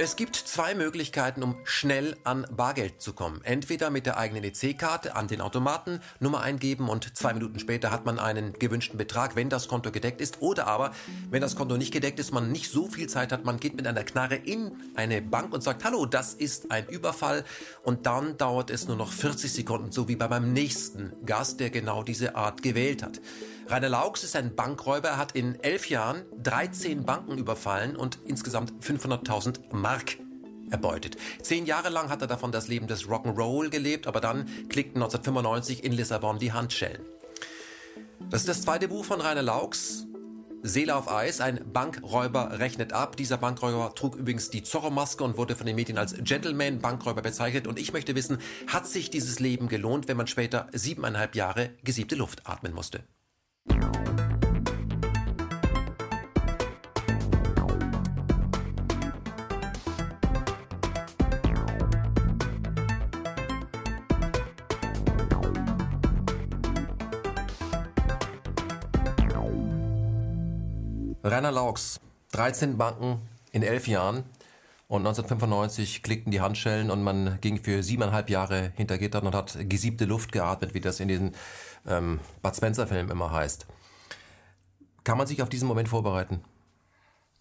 Es gibt zwei Möglichkeiten, um schnell an Bargeld zu kommen. Entweder mit der eigenen EC-Karte an den Automaten, Nummer eingeben und zwei Minuten später hat man einen gewünschten Betrag, wenn das Konto gedeckt ist. Oder aber, wenn das Konto nicht gedeckt ist, man nicht so viel Zeit hat, man geht mit einer Knarre in eine Bank und sagt, hallo, das ist ein Überfall. Und dann dauert es nur noch 40 Sekunden, so wie bei meinem nächsten Gast, der genau diese Art gewählt hat. Rainer Laux ist ein Bankräuber, er hat in elf Jahren 13 Banken überfallen und insgesamt 500.000 Mark erbeutet. Zehn Jahre lang hat er davon das Leben des Rock'n'Roll gelebt, aber dann klickten 1995 in Lissabon die Handschellen. Das ist das zweite Buch von Rainer Laux. Seele auf Eis, ein Bankräuber rechnet ab. Dieser Bankräuber trug übrigens die Zorro-Maske und wurde von den Medien als Gentleman-Bankräuber bezeichnet. Und ich möchte wissen, hat sich dieses Leben gelohnt, wenn man später siebeneinhalb Jahre gesiebte Luft atmen musste? Rainer Laux, 13 Banken in elf Jahren. Und 1995 klickten die Handschellen und man ging für siebeneinhalb Jahre hinter Gittern und hat gesiebte Luft geatmet, wie das in diesen ähm, Bud Spencer-Filmen immer heißt. Kann man sich auf diesen Moment vorbereiten?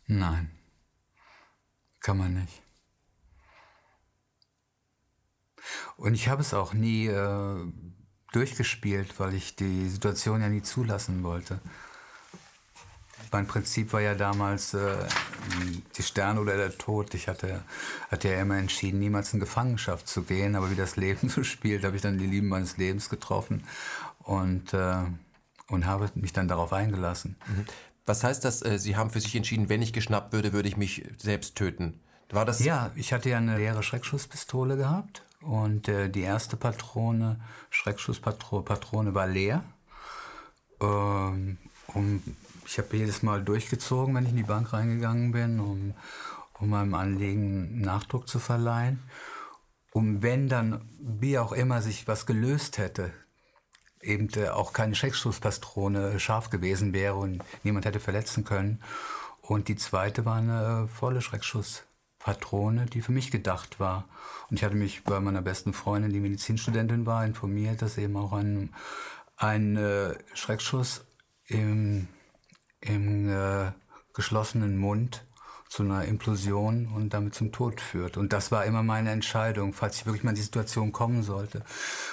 Nein, kann man nicht. Und ich habe es auch nie äh, durchgespielt, weil ich die Situation ja nie zulassen wollte. Mein Prinzip war ja damals äh, die Sterne oder der Tod. Ich hatte, hatte ja immer entschieden, niemals in Gefangenschaft zu gehen. Aber wie das Leben so spielt, habe ich dann die Lieben meines Lebens getroffen und, äh, und habe mich dann darauf eingelassen. Mhm. Was heißt das, äh, Sie haben für sich entschieden, wenn ich geschnappt würde, würde ich mich selbst töten? War das? Ja, ich hatte ja eine leere Schreckschusspistole gehabt und äh, die erste Patrone, Schreckschusspatrone war leer. Ähm, um ich habe jedes Mal durchgezogen, wenn ich in die Bank reingegangen bin, um, um meinem Anliegen Nachdruck zu verleihen. Und wenn dann, wie auch immer, sich was gelöst hätte, eben äh, auch keine Schreckschusspatrone scharf gewesen wäre und niemand hätte verletzen können. Und die zweite war eine volle Schreckschusspatrone, die für mich gedacht war. Und ich hatte mich bei meiner besten Freundin, die Medizinstudentin war, informiert, dass eben auch ein, ein äh, Schreckschuss im im äh, geschlossenen Mund zu einer Implosion und damit zum Tod führt. Und das war immer meine Entscheidung, falls ich wirklich mal in die Situation kommen sollte.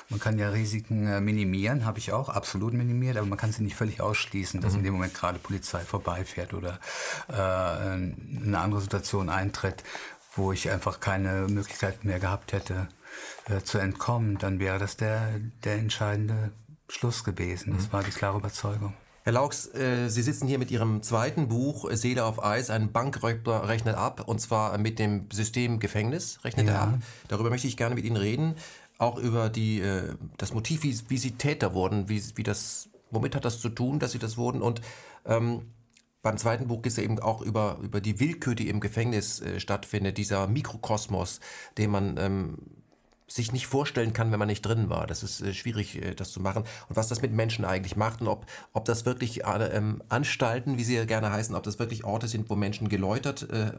Man kann ja Risiken äh, minimieren, habe ich auch absolut minimiert, aber man kann sie nicht völlig ausschließen, dass mhm. in dem Moment gerade Polizei vorbeifährt oder äh, eine andere Situation eintritt, wo ich einfach keine Möglichkeit mehr gehabt hätte äh, zu entkommen. Dann wäre das der, der entscheidende Schluss gewesen. Das mhm. war die klare Überzeugung. Herr Laux, äh, Sie sitzen hier mit Ihrem zweiten Buch Seele auf Eis, ein Bankräuber rechnet ab, und zwar mit dem System Gefängnis rechnet ja. er ab. Darüber möchte ich gerne mit Ihnen reden, auch über die, äh, das Motiv, wie, wie Sie Täter wurden, wie, wie das, womit hat das zu tun, dass Sie das wurden und ähm, beim zweiten Buch geht es ja eben auch über, über die Willkür, die im Gefängnis äh, stattfindet, dieser Mikrokosmos, den man ähm, sich nicht vorstellen kann, wenn man nicht drin war. Das ist äh, schwierig, äh, das zu machen. Und was das mit Menschen eigentlich macht und ob, ob das wirklich äh, Anstalten, wie sie ja gerne heißen, ob das wirklich Orte sind, wo Menschen geläutert äh,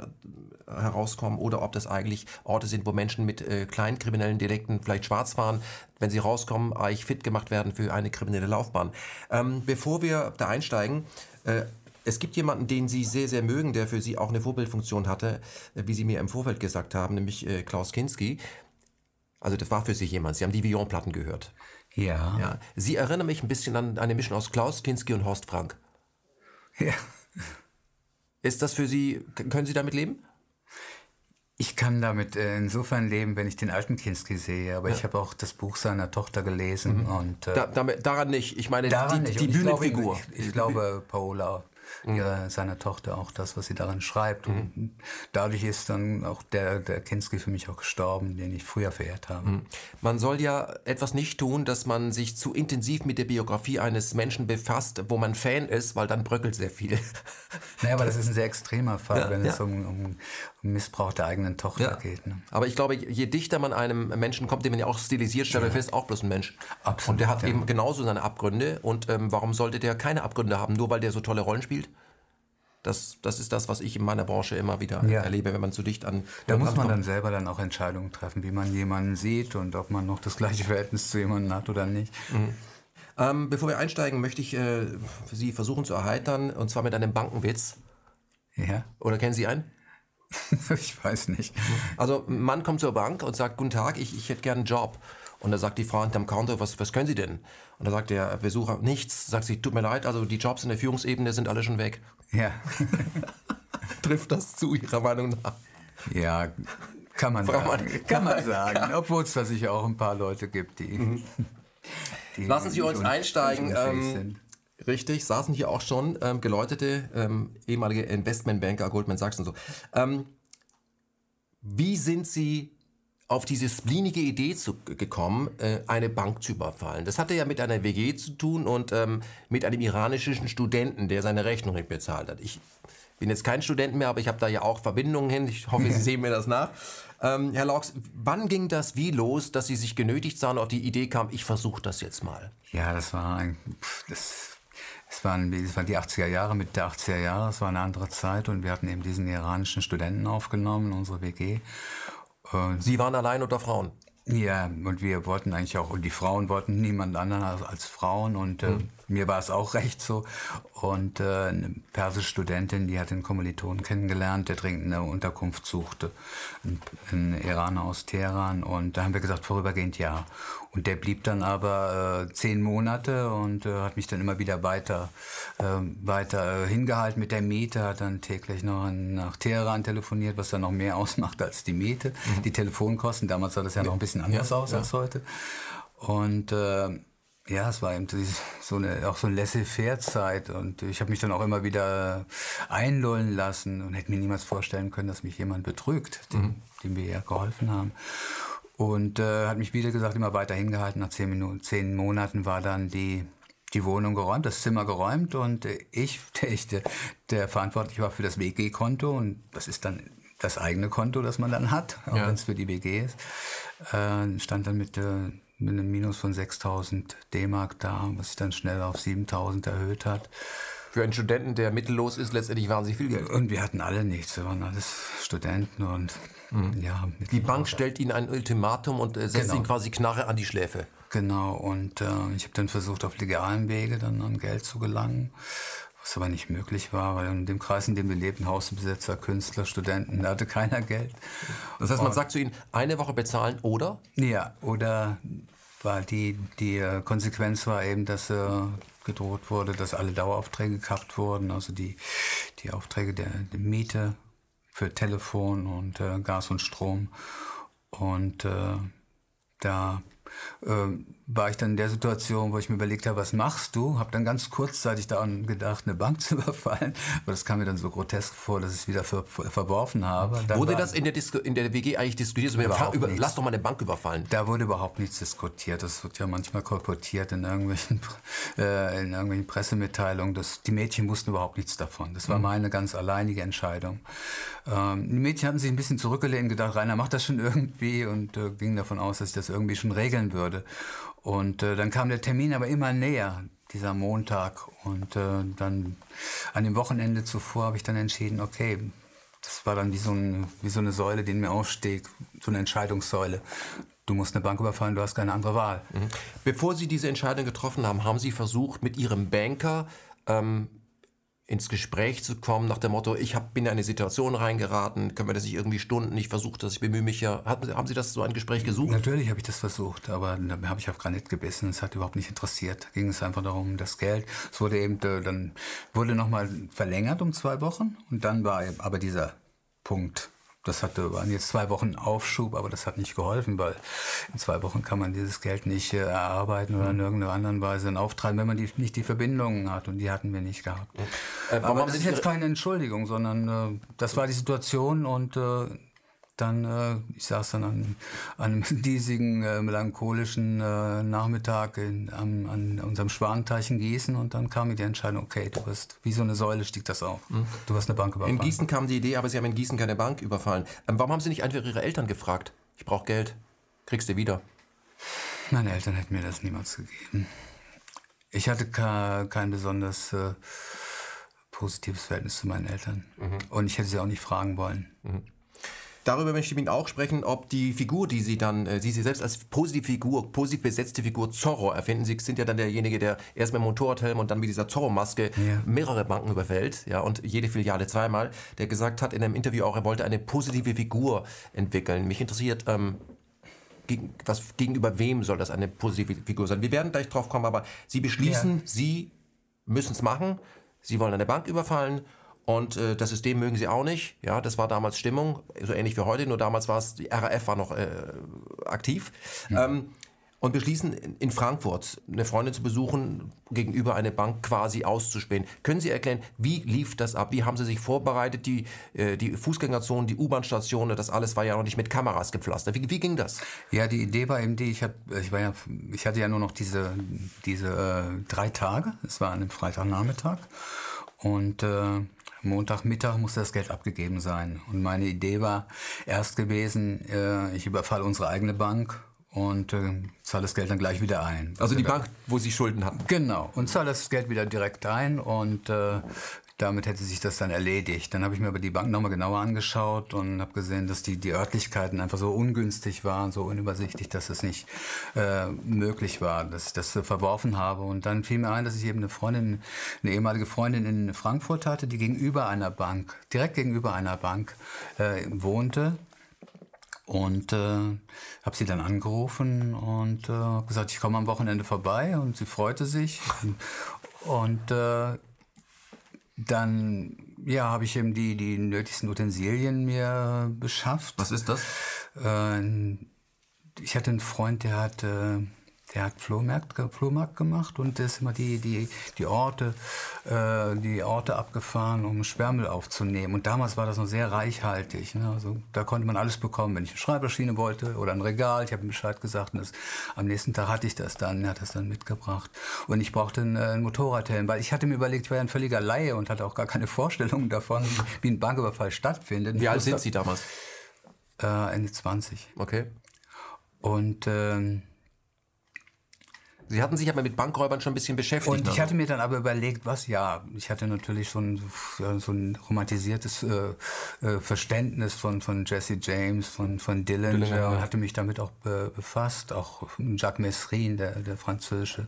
herauskommen oder ob das eigentlich Orte sind, wo Menschen mit äh, kleinen kriminellen Delikten vielleicht schwarz fahren, wenn sie rauskommen, eigentlich fit gemacht werden für eine kriminelle Laufbahn. Ähm, bevor wir da einsteigen, äh, es gibt jemanden, den Sie sehr, sehr mögen, der für Sie auch eine Vorbildfunktion hatte, wie Sie mir im Vorfeld gesagt haben, nämlich Klaus Kinski. Also das war für Sie jemand. Sie haben die Villon-Platten gehört. Ja. ja. Sie erinnern mich ein bisschen an eine Mischung aus Klaus Kinski und Horst Frank. Ja. Ist das für Sie, können Sie damit leben? Ich kann damit äh, insofern leben, wenn ich den alten Kinski sehe, aber ja. ich habe auch das Buch seiner Tochter gelesen mhm. und äh, da, damit, daran nicht. Ich meine die, nicht. die Bühnenfigur. Ich, ich, ich, glaube Paola mhm. ihrer, seiner Tochter auch das, was sie darin schreibt. Mhm. Und dadurch ist dann auch der, der Kinski für mich auch gestorben, den ich früher verehrt habe. Mhm. Man soll ja etwas nicht tun, dass man sich zu intensiv mit der Biografie eines Menschen befasst, wo man Fan ist, weil dann bröckelt sehr viel. Naja, aber das ist ein sehr extremer Fall, ja, wenn ja. es um, um, Missbrauch der eigenen Tochter ja. geht. Ne? Aber ich glaube, je dichter man einem Menschen kommt, den man ja auch stilisiert, stellt man fest, auch bloß ein Mensch. Absolut. Und der hat eben genauso seine Abgründe. Und ähm, warum sollte der keine Abgründe haben, nur weil der so tolle Rollen spielt? Das, das ist das, was ich in meiner Branche immer wieder ja. erlebe, wenn man zu dicht an. Da muss man kommt. dann selber dann auch Entscheidungen treffen, wie man jemanden sieht und ob man noch das gleiche Verhältnis zu jemandem hat oder nicht. Mhm. Ähm, bevor wir einsteigen, möchte ich äh, Sie versuchen zu erheitern, und zwar mit einem Bankenwitz. Ja. Oder kennen Sie einen? ich weiß nicht. Also ein Mann kommt zur Bank und sagt, guten Tag, ich, ich hätte gerne einen Job. Und da sagt die Frau hinterm Counter, was, was können Sie denn? Und da sagt der Besucher, nichts. Sagt sie, tut mir leid, also die Jobs in der Führungsebene sind alle schon weg. Ja. Trifft das zu Ihrer Meinung nach? Ja, kann man Frau sagen. Kann man sagen. Obwohl es da sicher auch ein paar Leute gibt, die. Mhm. die Lassen Sie uns einsteigen. Ähm, richtig, saßen hier auch schon ähm, geläutete ähm, ehemalige Investmentbanker, Goldman Sachs und so. Ähm, wie sind Sie auf diese splinige Idee zu, gekommen, äh, eine Bank zu überfallen. Das hatte ja mit einer WG zu tun und ähm, mit einem iranischen Studenten, der seine Rechnung nicht bezahlt hat. Ich bin jetzt kein Student mehr, aber ich habe da ja auch Verbindungen hin. Ich hoffe, Sie sehen mir das nach. Ähm, Herr Laux, wann ging das wie los, dass Sie sich genötigt sahen, auf die Idee kam, ich versuche das jetzt mal? Ja, das war ein, das, es waren, das waren die 80er Jahre, Mitte der 80er Jahre, es war eine andere Zeit und wir hatten eben diesen iranischen Studenten aufgenommen, unsere WG. Und Sie waren allein unter Frauen? Ja, und wir wollten eigentlich auch, und die Frauen wollten niemand anderen als, als Frauen und äh, mhm. mir war es auch recht so. Und äh, eine persische Studentin, die hat den Kommilitonen kennengelernt, der dringend eine Unterkunft suchte, ein, ein Iraner aus Teheran. Und da haben wir gesagt, vorübergehend ja. Und der blieb dann aber äh, zehn Monate und äh, hat mich dann immer wieder weiter, äh, weiter äh, hingehalten mit der Miete, hat dann täglich noch nach Teheran telefoniert, was dann noch mehr ausmacht als die Miete. Mhm. Die Telefonkosten, damals sah das ja noch ein bisschen anders ja, aus ja. als heute. Und äh, ja, es war eben so eine, auch so eine laissez-faire-Zeit und ich habe mich dann auch immer wieder einlullen lassen und hätte mir niemals vorstellen können, dass mich jemand betrügt, dem, mhm. dem wir ja geholfen haben. Und äh, hat mich, wieder gesagt, immer weiter hingehalten. Nach zehn, Minuten, zehn Monaten war dann die, die Wohnung geräumt, das Zimmer geräumt und äh, ich, der, ich der, der verantwortlich war für das WG-Konto und das ist dann das eigene Konto, das man dann hat, auch ja. wenn es für die WG ist, äh, stand dann mit, äh, mit einem Minus von 6000 D-Mark da, was sich dann schnell auf 7000 erhöht hat. Für einen Studenten, der mittellos ist, letztendlich wahnsinnig viel Geld. Und wir hatten alle nichts, wir waren alles Studenten und Mhm. Ja, die Bank stellt Ihnen ein Ultimatum und äh, setzt genau. Ihnen quasi Knarre an die Schläfe. Genau, und äh, ich habe dann versucht, auf legalem Wege dann an Geld zu gelangen, was aber nicht möglich war, weil in dem Kreis, in dem wir lebten, Hausbesetzer, Künstler, Studenten, da hatte keiner Geld. Das heißt, man und, sagt zu Ihnen, eine Woche bezahlen oder? Ja, oder weil die, die äh, Konsequenz war eben, dass äh, gedroht wurde, dass alle Daueraufträge gekappt wurden, also die, die Aufträge der, der Miete für Telefon und äh, Gas und Strom. Und äh, da äh, war ich dann in der Situation, wo ich mir überlegt habe, was machst du? Habe dann ganz kurzzeitig daran gedacht, eine Bank zu überfallen. Aber das kam mir dann so grotesk vor, dass ich es wieder ver verworfen habe. Dann wurde das in der, Disku in der WG eigentlich diskutiert? So, über, lass doch mal eine Bank überfallen. Da wurde überhaupt nichts diskutiert. Das wird ja manchmal kolportiert in irgendwelchen, äh, in irgendwelchen Pressemitteilungen. Das, die Mädchen wussten überhaupt nichts davon. Das war mhm. meine ganz alleinige Entscheidung. Ähm, die Mädchen hatten sich ein bisschen zurückgelehnt und gedacht, Rainer macht das schon irgendwie und äh, gingen davon aus, dass ich das irgendwie schon regeln würde. Und äh, dann kam der Termin aber immer näher, dieser Montag. Und äh, dann an dem Wochenende zuvor habe ich dann entschieden, okay, das war dann wie so, ein, wie so eine Säule, die in mir aufsteht, so eine Entscheidungssäule. Du musst eine Bank überfallen, du hast keine andere Wahl. Mhm. Bevor Sie diese Entscheidung getroffen haben, haben Sie versucht, mit Ihrem Banker ähm, ins Gespräch zu kommen nach dem Motto, ich hab, bin in eine Situation reingeraten, können wir das nicht irgendwie stunden, ich versuche das, ich bemühe mich ja. Haben Sie das so ein Gespräch gesucht? Natürlich habe ich das versucht, aber da habe ich auf Granit gebissen, es hat überhaupt nicht interessiert. Da ging es einfach darum, das Geld. Es wurde eben, äh, dann wurde nochmal verlängert um zwei Wochen und dann war aber dieser Punkt das hatte, waren jetzt zwei Wochen Aufschub, aber das hat nicht geholfen, weil in zwei Wochen kann man dieses Geld nicht äh, erarbeiten oder in irgendeiner anderen Weise auftreiben, wenn man die, nicht die Verbindungen hat. Und die hatten wir nicht gehabt. Äh, aber das ist jetzt keine Entschuldigung, sondern äh, das war die Situation und äh, dann, äh, ich saß dann an, an einem diesigen, äh, melancholischen äh, Nachmittag in, an, an unserem Schwanenteich in Gießen und dann kam mir die Entscheidung, okay, du wirst, wie so eine Säule stieg das auf. Mhm. Du wirst eine Bank überfallen. In Gießen kam die Idee, aber Sie haben in Gießen keine Bank überfallen. Ähm, warum haben Sie nicht einfach Ihre Eltern gefragt? Ich brauche Geld. Kriegst du wieder? Meine Eltern hätten mir das niemals gegeben. Ich hatte kein besonders äh, positives Verhältnis zu meinen Eltern. Mhm. Und ich hätte sie auch nicht fragen wollen. Mhm. Darüber möchte ich mit Ihnen auch sprechen, ob die Figur, die Sie dann, äh, Sie, Sie selbst als positive Figur, positiv besetzte Figur Zorro erfinden. Sie sind ja dann derjenige, der erst mit dem Motorradhelm und dann mit dieser Zorro-Maske ja. mehrere Banken überfällt, ja, und jede Filiale zweimal, der gesagt hat in einem Interview auch, er wollte eine positive Figur entwickeln. Mich interessiert, ähm, gegen, was, gegenüber wem soll das eine positive Figur sein? Wir werden gleich drauf kommen, aber Sie beschließen, ja. Sie müssen es machen. Sie wollen eine Bank überfallen und äh, das System mögen sie auch nicht. Ja, das war damals Stimmung, so ähnlich wie heute, nur damals war es, die RAF war noch äh, aktiv. Mhm. Ähm, und beschließen, in Frankfurt eine Freundin zu besuchen, gegenüber eine Bank quasi auszuspähen. Können Sie erklären, wie lief das ab? Wie haben Sie sich vorbereitet? Die, äh, die Fußgängerzonen, die U-Bahn-Stationen, das alles war ja noch nicht mit Kameras gepflastert. Wie, wie ging das? Ja, die Idee war eben die, ich, hab, ich, war ja, ich hatte ja nur noch diese, diese äh, drei Tage. Es war an einem Freitagnachmittag. Und äh, Montagmittag musste das Geld abgegeben sein. Und meine Idee war erst gewesen, äh, ich überfalle unsere eigene Bank und äh, zahle das Geld dann gleich wieder ein. Also die Bank, wo Sie Schulden hatten? Genau. Und zahle das Geld wieder direkt ein und äh, damit hätte sich das dann erledigt. Dann habe ich mir aber die Bank nochmal genauer angeschaut und habe gesehen, dass die, die Örtlichkeiten einfach so ungünstig waren, so unübersichtlich, dass es nicht äh, möglich war, dass ich das verworfen habe. Und dann fiel mir ein, dass ich eben eine Freundin, eine ehemalige Freundin in Frankfurt hatte, die gegenüber einer Bank, direkt gegenüber einer Bank äh, wohnte. Und äh, habe sie dann angerufen und äh, gesagt, ich komme am Wochenende vorbei und sie freute sich. Und äh, dann ja, habe ich eben die, die nötigsten Utensilien mir beschafft. Was ist das? Äh, ich hatte einen Freund, der hat äh, der hat Flohmarkt, Flohmarkt gemacht und ist immer die, die, die, Orte, äh, die Orte abgefahren, um Sperrmüll aufzunehmen. Und damals war das noch sehr reichhaltig. Ne? Also, da konnte man alles bekommen, wenn ich eine Schreibmaschine wollte oder ein Regal. Ich habe ihm Bescheid gesagt und das, am nächsten Tag hatte ich das dann. Er hat das dann mitgebracht. Und ich brauchte einen, äh, einen Motorradhelm, weil ich hatte mir überlegt, ich war ja ein völliger Laie und hatte auch gar keine Vorstellung davon, wie ein Banküberfall stattfindet. Wie alt sind Sie damals? Äh, Ende 20. Okay. Und... Ähm, Sie hatten sich aber mit Bankräubern schon ein bisschen beschäftigt. Und ich ne? hatte mir dann aber überlegt, was, ja, ich hatte natürlich so ein, so ein romantisiertes äh, äh, Verständnis von, von Jesse James, von, von Dillinger, Dillinger und hatte mich damit auch be befasst. Auch Jacques Messrine, der, der französische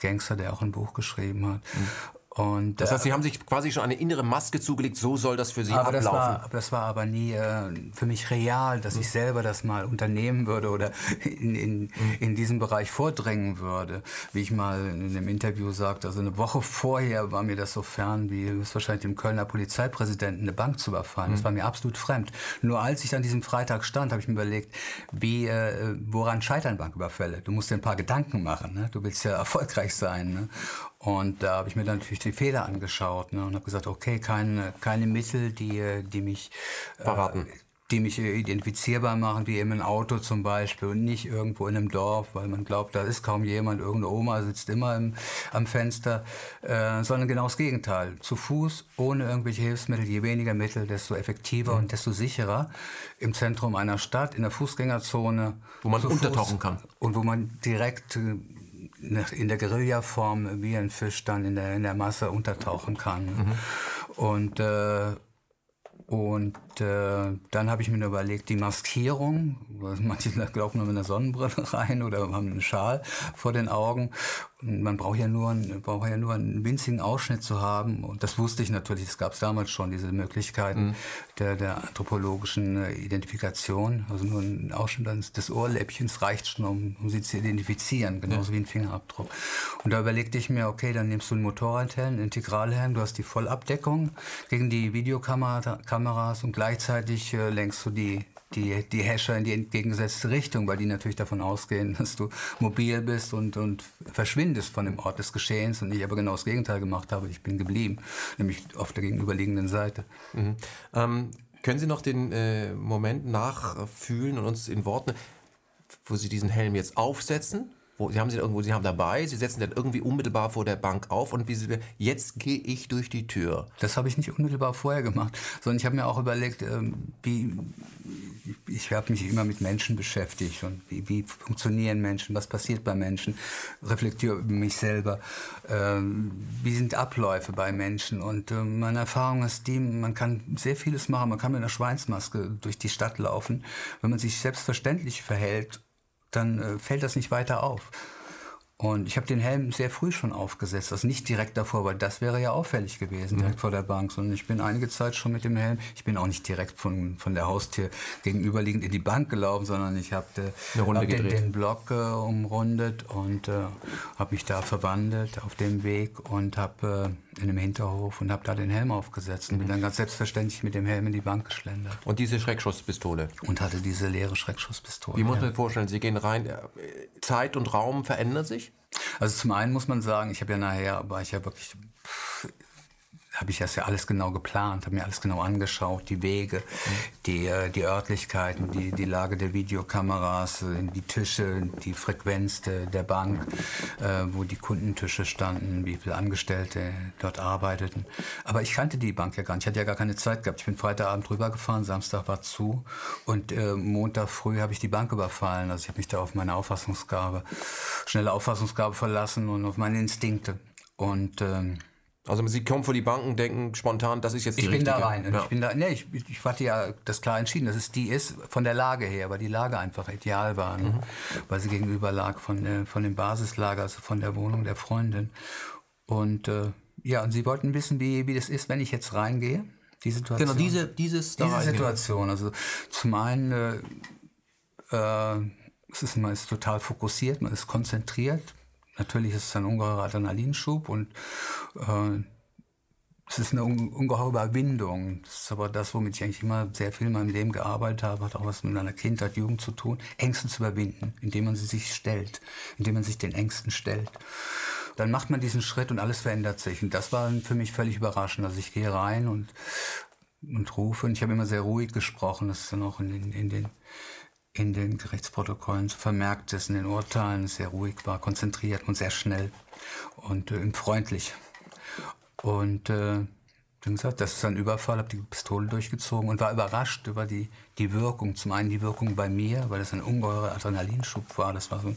Gangster, der auch ein Buch geschrieben hat. Mhm. Und, das heißt, Sie haben sich quasi schon eine innere Maske zugelegt, so soll das für Sie aber ablaufen. Das war, das war aber nie äh, für mich real, dass mhm. ich selber das mal unternehmen würde oder in, in, mhm. in diesem Bereich vordrängen würde. Wie ich mal in einem Interview sagte, also eine Woche vorher war mir das so fern, wie es wahrscheinlich dem Kölner Polizeipräsidenten eine Bank zu überfallen. Mhm. Das war mir absolut fremd. Nur als ich an diesem Freitag stand, habe ich mir überlegt, wie, äh, woran scheitern Banküberfälle? Du musst dir ein paar Gedanken machen. Ne? Du willst ja erfolgreich sein. Ne? Und da habe ich mir dann natürlich die Fehler angeschaut ne, und habe gesagt, okay, keine, keine Mittel, die, die mich verraten. Äh, die mich identifizierbar machen, wie eben ein Auto zum Beispiel und nicht irgendwo in einem Dorf, weil man glaubt, da ist kaum jemand, irgendeine Oma sitzt immer im, am Fenster, äh, sondern genau das Gegenteil. Zu Fuß, ohne irgendwelche Hilfsmittel, je weniger Mittel, desto effektiver mhm. und desto sicherer im Zentrum einer Stadt, in der Fußgängerzone. Wo man untertauchen Fuß, kann. Und wo man direkt äh, in der Guerillaform wie ein Fisch dann in der, in der Masse untertauchen kann. Mhm. Und, äh, und äh, dann habe ich mir überlegt, die Maskierung, manche glauben nur mit einer Sonnenbrille rein oder haben einen Schal vor den Augen. Und man braucht ja nur, einen, braucht ja nur einen winzigen Ausschnitt zu haben. Und das wusste ich natürlich, es gab es damals schon, diese Möglichkeiten mhm. der, der anthropologischen äh, Identifikation. Also nur ein Ausschnitt des Ohrläppchens reicht schon, um, um sie zu identifizieren, genauso ja. wie ein Fingerabdruck. Und da überlegte ich mir, okay, dann nimmst du einen Motorradhelm, einen Integralhelm, du hast die Vollabdeckung gegen die Videokameras und gleichzeitig äh, lenkst du die, die, die Hasher in die entgegengesetzte Richtung, weil die natürlich davon ausgehen, dass du mobil bist und, und verschwindest von dem Ort des Geschehens und ich aber genau das Gegenteil gemacht habe. Ich bin geblieben, nämlich auf der gegenüberliegenden Seite. Mhm. Ähm, können Sie noch den äh, Moment nachfühlen und uns in Worten, wo Sie diesen Helm jetzt aufsetzen? Wo, sie haben sie irgendwo, sie haben dabei, sie setzen dann irgendwie unmittelbar vor der Bank auf und wie sie, jetzt gehe ich durch die Tür. Das habe ich nicht unmittelbar vorher gemacht, sondern ich habe mir auch überlegt, ähm, wie, ich habe mich immer mit Menschen beschäftigt und wie, wie, funktionieren Menschen, was passiert bei Menschen, reflektiere mich selber, ähm, wie sind Abläufe bei Menschen und äh, meine Erfahrung ist die, man kann sehr vieles machen, man kann mit einer Schweinsmaske durch die Stadt laufen, wenn man sich selbstverständlich verhält, dann äh, fällt das nicht weiter auf. Und ich habe den Helm sehr früh schon aufgesetzt, also nicht direkt davor, weil das wäre ja auffällig gewesen, direkt mhm. vor der Bank, sondern ich bin einige Zeit schon mit dem Helm, ich bin auch nicht direkt von, von der Haustür gegenüberliegend in die Bank gelaufen, sondern ich habe hab den, den, Block äh, umrundet und äh, habe mich da verwandelt auf dem Weg und habe äh, in dem Hinterhof und habe da den Helm aufgesetzt und mhm. bin dann ganz selbstverständlich mit dem Helm in die Bank geschlendert. Und diese Schreckschusspistole? Und hatte diese leere Schreckschusspistole. Wie muss man sich vorstellen? Sie gehen rein, äh, Zeit und Raum verändern sich? Also zum einen muss man sagen, ich habe ja nachher, war ich ja wirklich habe ich das ja alles genau geplant, habe mir alles genau angeschaut, die Wege, die, äh, die Örtlichkeiten, die, die Lage der Videokameras, äh, die Tische, die Frequenz de, der Bank, äh, wo die Kundentische standen, wie viele Angestellte dort arbeiteten. Aber ich kannte die Bank ja gar nicht, ich hatte ja gar keine Zeit gehabt. Ich bin Freitagabend rübergefahren, Samstag war zu und äh, Montag früh habe ich die Bank überfallen. Also ich habe mich da auf meine Auffassungsgabe, schnelle Auffassungsgabe verlassen und auf meine Instinkte. Und ähm, also Sie kommen vor die Banken, denken spontan, das ist jetzt die ich richtige. Ich bin da rein. Ja. Ich bin da, nee, ich, ich hatte ja das klar entschieden, dass es die ist, von der Lage her, weil die Lage einfach ideal war, ne? mhm. weil sie gegenüber lag von, äh, von dem Basislager, also von der Wohnung der Freundin. Und äh, ja, und sie wollten wissen, wie, wie das ist, wenn ich jetzt reingehe. Die Situation. Genau, diese, dieses diese Situation. Also zum einen, äh, äh, es ist, man ist total fokussiert, man ist konzentriert, Natürlich ist es ein ungeheurer Adrenalinschub und äh, es ist eine ungeheure Überwindung. Das ist aber das, womit ich eigentlich immer sehr viel in meinem Leben gearbeitet habe, hat auch was mit meiner Kindheit, Jugend zu tun, Ängste zu überwinden, indem man sie sich stellt, indem man sich den Ängsten stellt. Dann macht man diesen Schritt und alles verändert sich. Und das war für mich völlig überraschend. Also ich gehe rein und, und rufe. Und ich habe immer sehr ruhig gesprochen. Das ist dann auch in den, in den in den Gerichtsprotokollen vermerkt ist, in den Urteilen sehr ruhig war, konzentriert und sehr schnell und äh, freundlich. Und äh, dann gesagt, das ist ein Überfall, habe die Pistole durchgezogen und war überrascht über die, die Wirkung. Zum einen die Wirkung bei mir, weil das ein ungeheurer Adrenalinschub war. Das war so,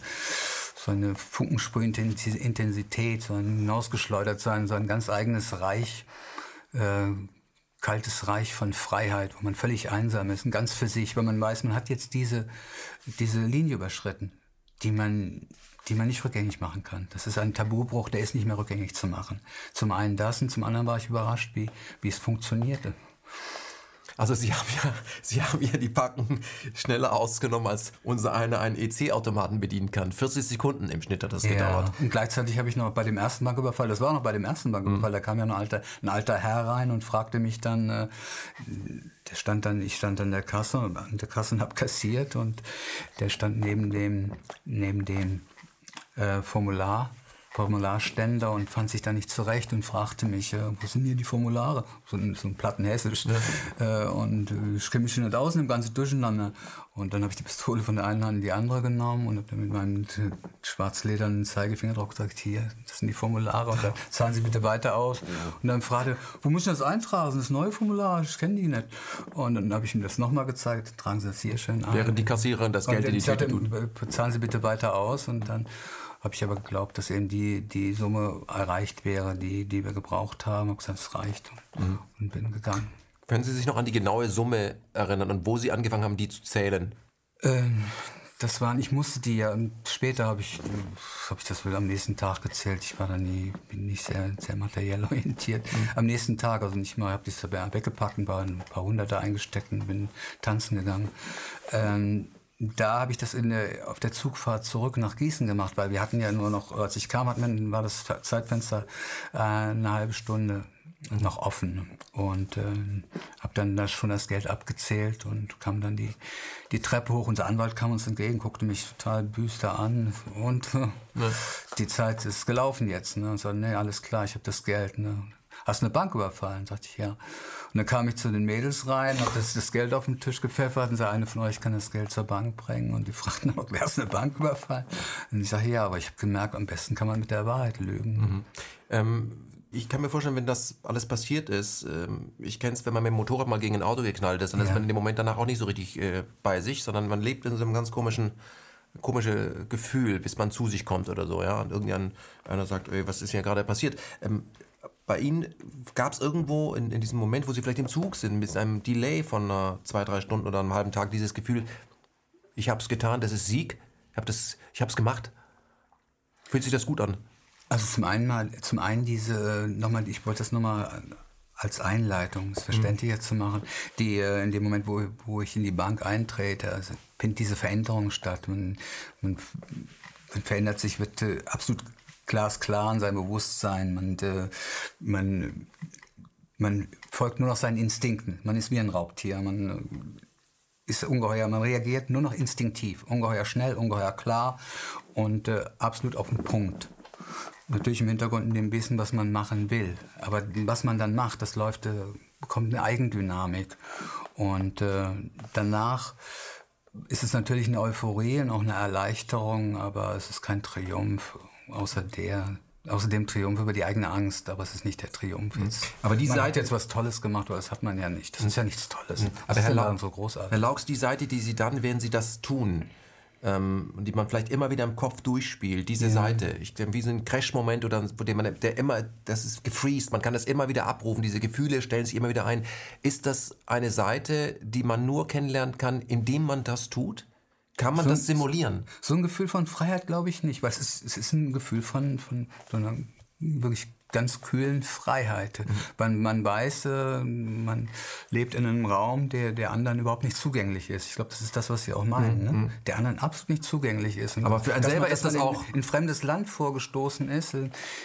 so eine Funkensprühintensität, so ein hinausgeschleudert sein, so ein ganz eigenes Reich. Äh, kaltes Reich von Freiheit, wo man völlig einsam ist und ganz für sich, weil man weiß, man hat jetzt diese, diese Linie überschritten, die man, die man nicht rückgängig machen kann. Das ist ein Tabubruch, der ist nicht mehr rückgängig zu machen. Zum einen das und zum anderen war ich überrascht, wie, wie es funktionierte. Also Sie haben ja, Sie haben ja die Packen schneller ausgenommen, als unser einer einen EC-Automaten bedienen kann. 40 Sekunden im Schnitt hat das ja. gedauert. Und gleichzeitig habe ich noch bei dem ersten Banküberfall, das war noch bei dem ersten Banküberfall, mhm. da kam ja ein alter, ein alter Herr rein und fragte mich dann, äh, der stand dann, ich stand an der Kasse, an der Kasse und habe kassiert und der stand neben dem, neben dem äh, Formular Formularständer und fand sich da nicht zurecht und fragte mich, äh, wo sind hier die Formulare? So, so ein Plattenhessisch. Ja. Äh, und äh, ich kenne mich schon nicht aus, im ganzen Durcheinander. Und dann habe ich die Pistole von der einen Hand in die andere genommen und habe dann mit meinem schwarzledernen Zeigefinger drauf gesagt, hier, das sind die Formulare und dann zahlen Sie bitte weiter aus. Und dann fragte wo muss ich das eintragen? Das neue Formular, ich kenne die nicht. Und dann habe ich ihm das nochmal gezeigt, tragen Sie das hier schön ein. Während die Kassiererin das Geld in die Tüte tut. Zahlen Sie bitte weiter aus und dann habe ich aber geglaubt, dass eben die, die Summe erreicht wäre, die, die wir gebraucht haben. Habe gesagt, es reicht mhm. und bin gegangen. Können Sie sich noch an die genaue Summe erinnern und wo Sie angefangen haben, die zu zählen? Ähm, das waren, ich musste die ja, später habe ich, hab ich das wohl am nächsten Tag gezählt. Ich war dann nie, bin nicht sehr, sehr materiell orientiert. Mhm. Am nächsten Tag, also nicht mal, habe das weggepackt und war ein paar Hunderte eingesteckt und bin tanzen gegangen. Ähm, da habe ich das in der, auf der Zugfahrt zurück nach Gießen gemacht, weil wir hatten ja nur noch, als ich kam, hat man, war das Zeitfenster äh, eine halbe Stunde noch offen und äh, habe dann das schon das Geld abgezählt und kam dann die, die Treppe hoch. Unser Anwalt kam uns entgegen, guckte mich total büster an und äh, die Zeit ist gelaufen jetzt. Ne? Und so, nee, alles klar, ich habe das Geld. Ne? Hast du eine Bank überfallen? Sagte ich, ja. Und dann kam ich zu den Mädels rein, habe das, das, Geld auf den Tisch gepfeffert und sagte, eine von euch kann das Geld zur Bank bringen. Und die fragten auch, wer ist eine Bank überfallen? Und ich sage, ja, aber ich habe gemerkt, am besten kann man mit der Wahrheit lügen. Mhm. Ähm, ich kann mir vorstellen, wenn das alles passiert ist, ähm, ich kenne es, wenn man mit dem Motorrad mal gegen ein Auto geknallt ist, dann ja. ist man in dem Moment danach auch nicht so richtig äh, bei sich, sondern man lebt in so einem ganz komischen komische Gefühl, bis man zu sich kommt oder so, ja. Und irgendwann einer sagt, ey, was ist hier gerade passiert? Ähm, bei Ihnen gab es irgendwo in, in, diesem Moment, wo Sie vielleicht im Zug sind, mit einem Delay von uh, zwei, drei Stunden oder einem halben Tag, dieses Gefühl, ich habe es getan, das ist Sieg, ich habe es gemacht. Fühlt sich das gut an? Also zum einen mal, zum einen diese, nochmal, ich wollte das nochmal als Einleitung, es verständlicher mhm. zu machen, die äh, in dem Moment, wo, wo ich in die Bank eintrete, also findet diese Veränderung statt. Man, man, man verändert sich, wird äh, absolut glasklar in seinem Bewusstsein. Man, äh, man, man folgt nur noch seinen Instinkten. Man ist wie ein Raubtier. Man äh, ist ungeheuer, man reagiert nur noch instinktiv, ungeheuer schnell, ungeheuer klar und äh, absolut auf den Punkt. Natürlich im Hintergrund in dem Wissen, was man machen will. Aber was man dann macht, das läuft, äh, bekommt eine Eigendynamik. Und äh, danach ist es natürlich eine Euphorie und auch eine Erleichterung, aber es ist kein Triumph, außer der, außer dem Triumph über die eigene Angst, aber es ist nicht der Triumph mhm. jetzt. Aber die man Seite hat jetzt was Tolles gemacht, aber das hat man ja nicht. Das ist ja nichts Tolles. Mhm. Aber Herr, La so großartig. Herr Laux, die Seite, die Sie dann, wenn Sie das tun, ähm, die man vielleicht immer wieder im Kopf durchspielt, diese ja. Seite, ich, wie so ein Crash-Moment oder wo man, der immer, das ist gefreezed, man kann das immer wieder abrufen, diese Gefühle stellen sich immer wieder ein. Ist das eine Seite, die man nur kennenlernen kann, indem man das tut? Kann man so das simulieren? So ein Gefühl von Freiheit glaube ich nicht, weil es ist, es ist ein Gefühl von, von so einer wirklich ganz kühlen Freiheit. Mhm. Man, man weiß, äh, man lebt in einem Raum, der der anderen überhaupt nicht zugänglich ist. Ich glaube, das ist das, was Sie auch meinen. Ne? Mhm. Ne? Der anderen absolut nicht zugänglich ist. Und Aber für einen selber ist das auch... In, in fremdes Land vorgestoßen ist,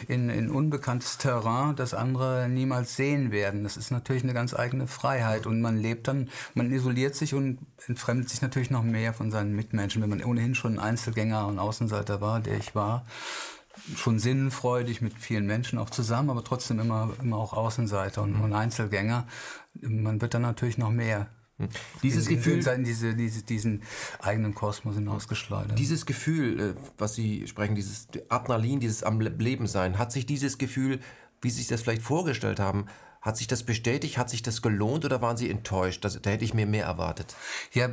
in, in unbekanntes Terrain, das andere niemals sehen werden. Das ist natürlich eine ganz eigene Freiheit. Und man lebt dann, man isoliert sich und entfremdet sich natürlich noch mehr von seinen Mitmenschen, wenn man ohnehin schon ein Einzelgänger und Außenseiter war, der ich war schon sinnfreudig mit vielen Menschen auch zusammen, aber trotzdem immer, immer auch Außenseiter und, und Einzelgänger. Man wird dann natürlich noch mehr hm. dieses in, Gefühl, in diese, diese, diesen eigenen Kosmos hinausgeschleudert. Dieses Gefühl, äh, was Sie sprechen, dieses Adrenalin, dieses am Leben sein, hat sich dieses Gefühl, wie Sie sich das vielleicht vorgestellt haben, hat sich das bestätigt? Hat sich das gelohnt oder waren Sie enttäuscht? Das, da hätte ich mir mehr erwartet. Ja,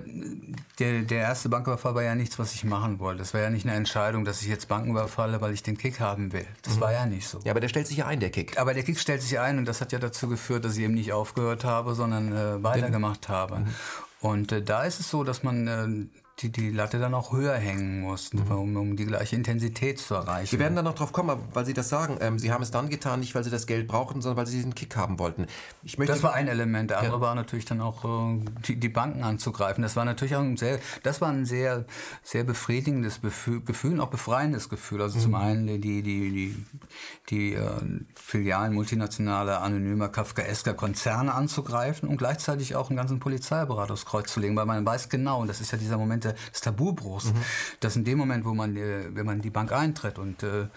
der, der erste Banküberfall war ja nichts, was ich machen wollte. Das war ja nicht eine Entscheidung, dass ich jetzt Banken überfalle, weil ich den Kick haben will. Das mhm. war ja nicht so. Ja, aber der stellt sich ja ein, der Kick. Aber der Kick stellt sich ein und das hat ja dazu geführt, dass ich eben nicht aufgehört habe, sondern äh, weitergemacht habe. Mhm. Und äh, da ist es so, dass man äh, die, die Latte dann auch höher hängen muss, mhm. um, um, die gleiche Intensität zu erreichen. Wir werden dann noch drauf kommen, weil Sie das sagen. Ähm, Sie haben es dann getan, nicht weil Sie das Geld brauchten, sondern weil Sie diesen Kick haben wollten. Ich möchte das war ein Element. Der andere ja. war natürlich dann auch äh, die, die, Banken anzugreifen. Das war natürlich auch ein sehr, das war ein sehr, sehr befriedigendes Gefühl, Gefühl auch befreiendes Gefühl. Also mhm. zum einen die, die, die, die äh, Filialen multinationaler, anonymer, kafkaesker Konzerne anzugreifen und gleichzeitig auch einen ganzen Polizeiapparat aufs Kreuz zu legen, weil man weiß genau, und das ist ja dieser Moment des Tabubruchs, mhm. dass in dem Moment, wo man, äh, wenn man in die Bank eintritt und äh,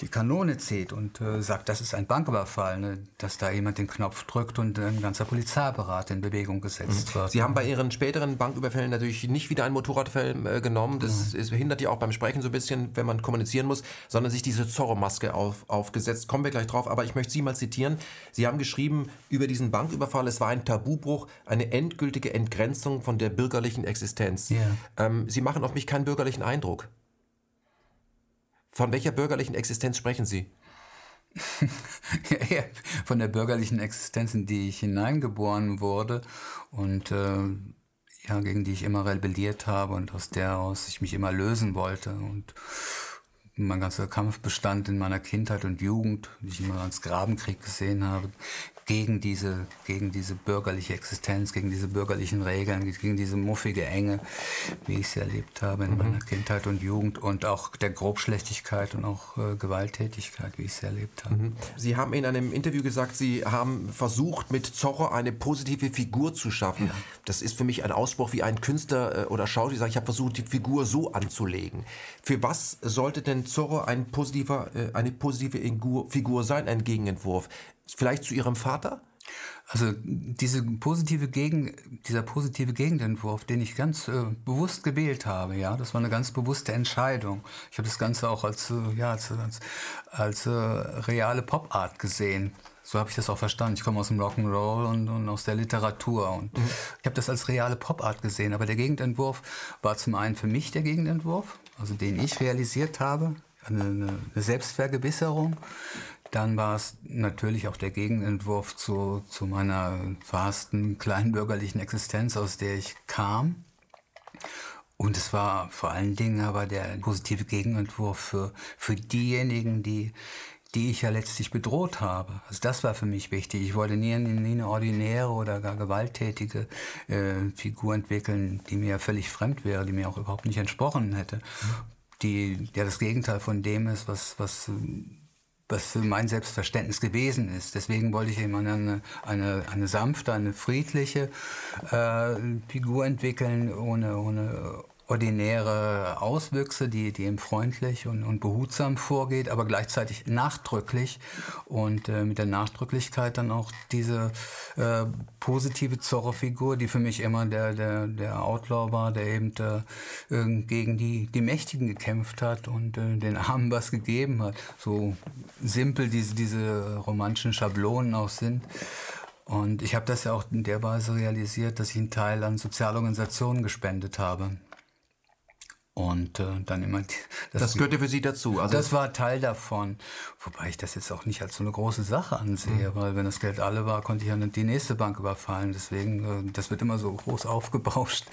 die Kanone zieht und äh, sagt, das ist ein Banküberfall, ne? dass da jemand den Knopf drückt und ein ganzer Polizeiapparat in Bewegung gesetzt mhm. wird. Sie haben bei Ihren späteren Banküberfällen natürlich nicht wieder ein Motorradfell äh, genommen. Das mhm. ist, hindert ja auch beim Sprechen so ein bisschen, wenn man kommunizieren muss, sondern sich diese Zorro-Maske auf, aufgesetzt. Kommen wir gleich drauf, aber ich möchte Sie mal zitieren. Sie haben geschrieben über diesen Banküberfall, es war ein Tabubruch, eine endgültige Entgrenzung von der bürgerlichen Existenz. Yeah. Ähm, Sie machen auf mich keinen bürgerlichen Eindruck. Von welcher bürgerlichen Existenz sprechen Sie? von der bürgerlichen Existenz, in die ich hineingeboren wurde und äh, ja, gegen die ich immer rebelliert habe und aus der aus ich mich immer lösen wollte. Und mein ganzer Kampf bestand in meiner Kindheit und Jugend, die ich immer als Grabenkrieg gesehen habe, gegen diese, gegen diese bürgerliche Existenz, gegen diese bürgerlichen Regeln, gegen diese muffige Enge, wie ich sie erlebt habe in mhm. meiner Kindheit und Jugend und auch der Grobschlechtigkeit und auch äh, Gewalttätigkeit, wie ich sie erlebt habe. Mhm. Sie haben in einem Interview gesagt, Sie haben versucht, mit Zorro eine positive Figur zu schaffen. Ja. Das ist für mich ein Ausspruch wie ein Künstler äh, oder Schauspieler ich habe versucht, die Figur so anzulegen. Für was sollte denn Zorro ein positiver, äh, eine positive Figur sein, ein Gegenentwurf? Vielleicht zu Ihrem Vater? Also diese positive Gegen, dieser positive Gegenentwurf, den ich ganz äh, bewusst gewählt habe, ja, das war eine ganz bewusste Entscheidung. Ich habe das Ganze auch als, äh, ja, als, als, als äh, reale Popart gesehen. So habe ich das auch verstanden. Ich komme aus dem Rock'n'Roll und, und aus der Literatur und mhm. ich habe das als reale Popart gesehen. Aber der Gegenentwurf war zum einen für mich der Gegenentwurf, also den ich realisiert habe, eine, eine Selbstvergewisserung. Dann war es natürlich auch der Gegenentwurf zu, zu meiner fasten kleinbürgerlichen Existenz, aus der ich kam. Und es war vor allen Dingen aber der positive Gegenentwurf für, für diejenigen, die, die ich ja letztlich bedroht habe. Also das war für mich wichtig. Ich wollte nie, nie eine ordinäre oder gar gewalttätige äh, Figur entwickeln, die mir völlig fremd wäre, die mir auch überhaupt nicht entsprochen hätte. Die ja das Gegenteil von dem ist, was, was was für mein Selbstverständnis gewesen ist. Deswegen wollte ich eben eine, eine, eine sanfte, eine friedliche äh, Figur entwickeln, ohne, ohne ordinäre Auswüchse, die, die eben freundlich und, und behutsam vorgeht, aber gleichzeitig nachdrücklich und äh, mit der Nachdrücklichkeit dann auch diese äh, positive Zorro-Figur, die für mich immer der, der, der Outlaw war, der eben äh, gegen die, die Mächtigen gekämpft hat und äh, den Armen was gegeben hat. So simpel diese, diese romantischen Schablonen auch sind. Und ich habe das ja auch in der Weise realisiert, dass ich einen Teil an Sozialorganisationen gespendet habe. Und äh, dann immer. Das, das gehörte für Sie dazu. Also das war Teil davon. Wobei ich das jetzt auch nicht als so eine große Sache ansehe, mhm. weil wenn das Geld alle war, konnte ich ja die nächste Bank überfallen. Deswegen, äh, das wird immer so groß aufgebauscht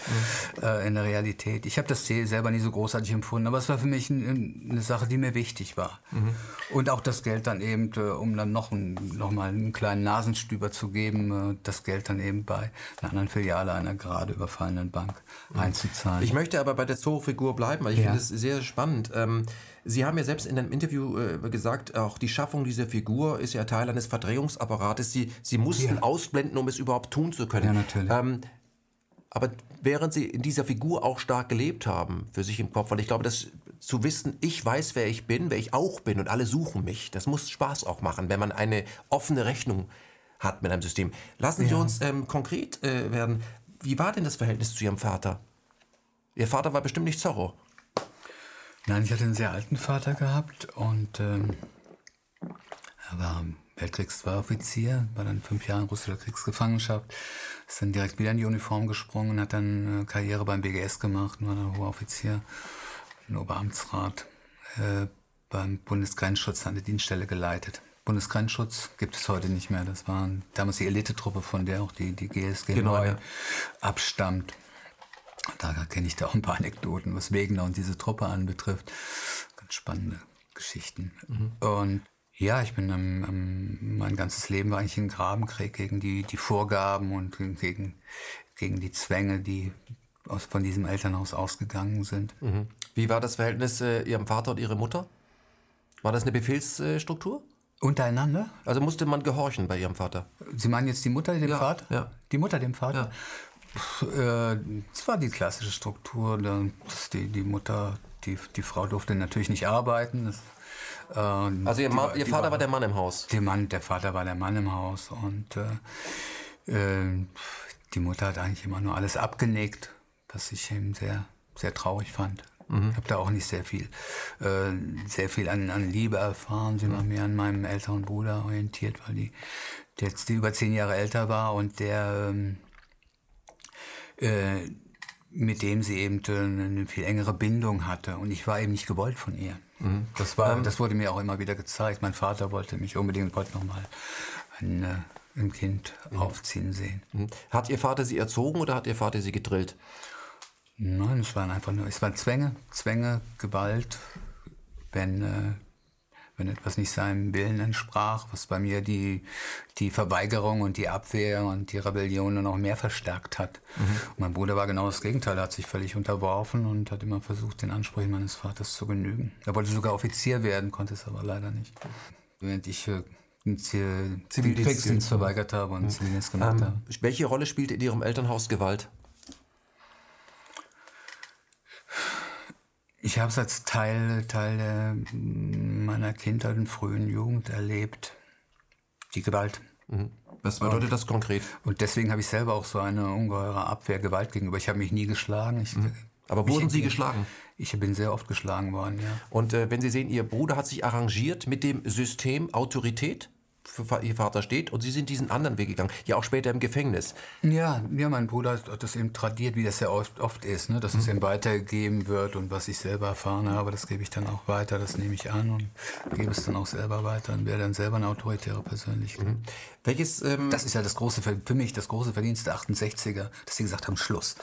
mhm. äh, in der Realität. Ich habe das selber nie so großartig empfunden, aber es war für mich ein, eine Sache, die mir wichtig war. Mhm. Und auch das Geld dann eben, äh, um dann noch, ein, noch mal einen kleinen Nasenstüber zu geben, äh, das Geld dann eben bei einer anderen Filiale einer gerade überfallenen Bank mhm. einzuzahlen. Ich möchte aber bei der Zoo-Figur Figur bleiben, weil ich ja. finde es sehr spannend. Ähm, Sie haben ja selbst in einem Interview äh, gesagt, auch die Schaffung dieser Figur ist ja Teil eines Verdrehungsapparates. Sie, Sie mussten ja. ausblenden, um es überhaupt tun zu können. Ja, natürlich. Ähm, aber während Sie in dieser Figur auch stark gelebt haben, für sich im Kopf, weil ich glaube, dass zu wissen, ich weiß, wer ich bin, wer ich auch bin und alle suchen mich, das muss Spaß auch machen, wenn man eine offene Rechnung hat mit einem System. Lassen Sie uns ähm, konkret äh, werden. Wie war denn das Verhältnis zu Ihrem Vater? Ihr Vater war bestimmt nicht Zorro. Nein, ich hatte einen sehr alten Vater gehabt und ähm, er war Weltkriegs-2-Offizier, war dann fünf Jahre in russischer Kriegsgefangenschaft, ist dann direkt wieder in die Uniform gesprungen, hat dann äh, Karriere beim BGS gemacht, war dann hoher Offizier, ein Oberamtsrat, äh, beim Bundesgrenzschutz an der Dienststelle geleitet. Bundesgrenzschutz gibt es heute nicht mehr. Das war damals die Elitetruppe, von der auch die, die GSG genau, neu ja. abstammt. Da kenne ich da auch ein paar Anekdoten, was Wegener und diese Truppe anbetrifft. Ganz spannende Geschichten. Mhm. Und ja, ich bin am, am, mein ganzes Leben war eigentlich ein Grabenkrieg gegen die, die Vorgaben und gegen, gegen die Zwänge, die aus, von diesem Elternhaus ausgegangen sind. Mhm. Wie war das Verhältnis äh, Ihrem Vater und Ihrer Mutter? War das eine Befehlsstruktur? Untereinander? Also musste man gehorchen bei Ihrem Vater? Sie meinen jetzt die Mutter dem ja, Vater? Ja. Die Mutter dem Vater? Ja. Äh, es war die klassische Struktur. Die, die Mutter, die, die Frau durfte natürlich nicht arbeiten. Das, äh, also ihr, die, ihr Vater war, war, der Mann im Haus? Der, Mann, der Vater war der Mann im Haus. Und äh, äh, die Mutter hat eigentlich immer nur alles abgenickt, was ich eben sehr, sehr traurig fand. Mhm. Ich habe da auch nicht sehr viel, äh, sehr viel an, an Liebe erfahren. Sie war mehr an meinem älteren Bruder orientiert, weil die, der jetzt über zehn Jahre älter war und der ähm, äh, mit dem sie eben eine viel engere Bindung hatte. Und ich war eben nicht gewollt von ihr. Mhm. Das, war, ähm, das wurde mir auch immer wieder gezeigt. Mein Vater wollte mich unbedingt wollte noch mal ein, äh, ein Kind mhm. aufziehen sehen. Mhm. Hat Ihr Vater Sie erzogen oder hat Ihr Vater Sie gedrillt? Nein, es waren einfach nur, es waren Zwänge, Zwänge, Gewalt. Wenn äh, wenn etwas nicht seinem Willen entsprach, was bei mir die, die Verweigerung und die Abwehr und die Rebellion noch mehr verstärkt hat. Mhm. mein Bruder war genau das Gegenteil, er hat sich völlig unterworfen und hat immer versucht, den Ansprüchen meines Vaters zu genügen. Er wollte sogar Offizier werden, konnte es aber leider nicht. Während ich äh, Zivildienst verweigert habe und mhm. Zivildienst gemacht ähm, habe. Welche Rolle spielte in Ihrem Elternhaus Gewalt? Ich habe es als Teil, Teil meiner Kindheit und frühen Jugend erlebt. Die Gewalt. Mhm. Was bedeutet und, das konkret? Und deswegen habe ich selber auch so eine ungeheure Abwehr Gewalt gegenüber. Ich habe mich nie geschlagen. Ich, mhm. Aber wurden Sie geschlagen? Ich bin sehr oft geschlagen worden, ja. Und äh, wenn Sie sehen, Ihr Bruder hat sich arrangiert mit dem System Autorität? Für ihr Vater steht und sie sind diesen anderen Weg gegangen, ja auch später im Gefängnis. Ja, ja mein Bruder hat das eben tradiert, wie das ja oft, oft ist, ne? dass mhm. es ihm weitergegeben wird und was ich selber erfahren habe, das gebe ich dann auch weiter, das nehme ich an und gebe es dann auch selber weiter und werde dann selber eine autoritäre Persönlichkeit. Mhm. Welches, ähm das ist ja das große, für mich das große Verdienst der 68er, dass sie gesagt haben, Schluss.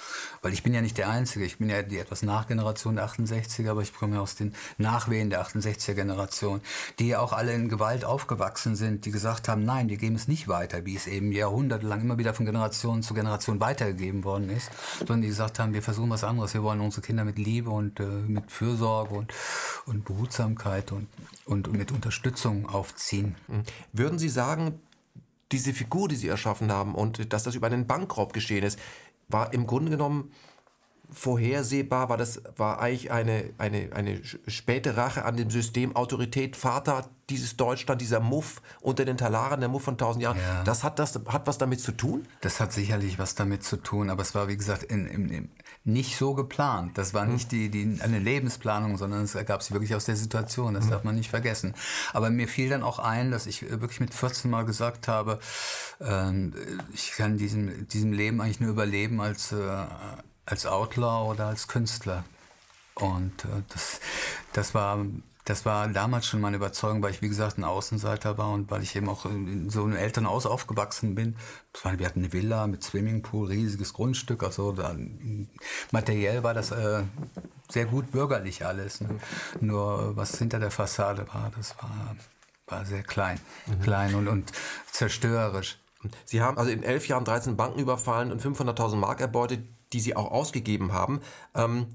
Weil ich bin ja nicht der Einzige, ich bin ja die etwas Nachgeneration der 68er, aber ich komme ja aus den Nachwehen der 68er Generation, die ja auch alle in Gewalt aufgewachsen sind, die gesagt haben, nein, wir geben es nicht weiter, wie es eben jahrhundertelang immer wieder von Generation zu Generation weitergegeben worden ist, sondern die gesagt haben, wir versuchen was anderes, wir wollen unsere Kinder mit Liebe und äh, mit Fürsorge und, und Behutsamkeit und, und, und mit Unterstützung aufziehen. Würden Sie sagen, diese Figur, die sie erschaffen haben und dass das über einen Bankraub geschehen ist, war im Grunde genommen vorhersehbar, war das war eigentlich eine, eine, eine späte Rache an dem System Autorität, Vater dieses Deutschland, dieser Muff unter den Talaren, der Muff von tausend Jahren. Ja. Das hat das hat was damit zu tun? Das hat sicherlich was damit zu tun, aber es war wie gesagt in, in, in nicht so geplant. Das war hm. nicht die, die, eine Lebensplanung, sondern es ergab sich wirklich aus der Situation. Das mhm. darf man nicht vergessen. Aber mir fiel dann auch ein, dass ich wirklich mit 14 Mal gesagt habe, äh, ich kann diesem, diesem Leben eigentlich nur überleben als, äh, als Outlaw oder als Künstler. Und äh, das, das war das war damals schon meine Überzeugung, weil ich, wie gesagt, ein Außenseiter war und weil ich eben auch in so einem Elternhaus aufgewachsen bin. wir hatten eine Villa mit Swimmingpool, riesiges Grundstück. Also da, materiell war das äh, sehr gut bürgerlich alles. Ne? Nur was hinter der Fassade war, das war, war sehr klein. Mhm. Klein und, und zerstörerisch. Sie haben also in elf Jahren 13 Banken überfallen und 500.000 Mark erbeutet, die Sie auch ausgegeben haben. Ähm,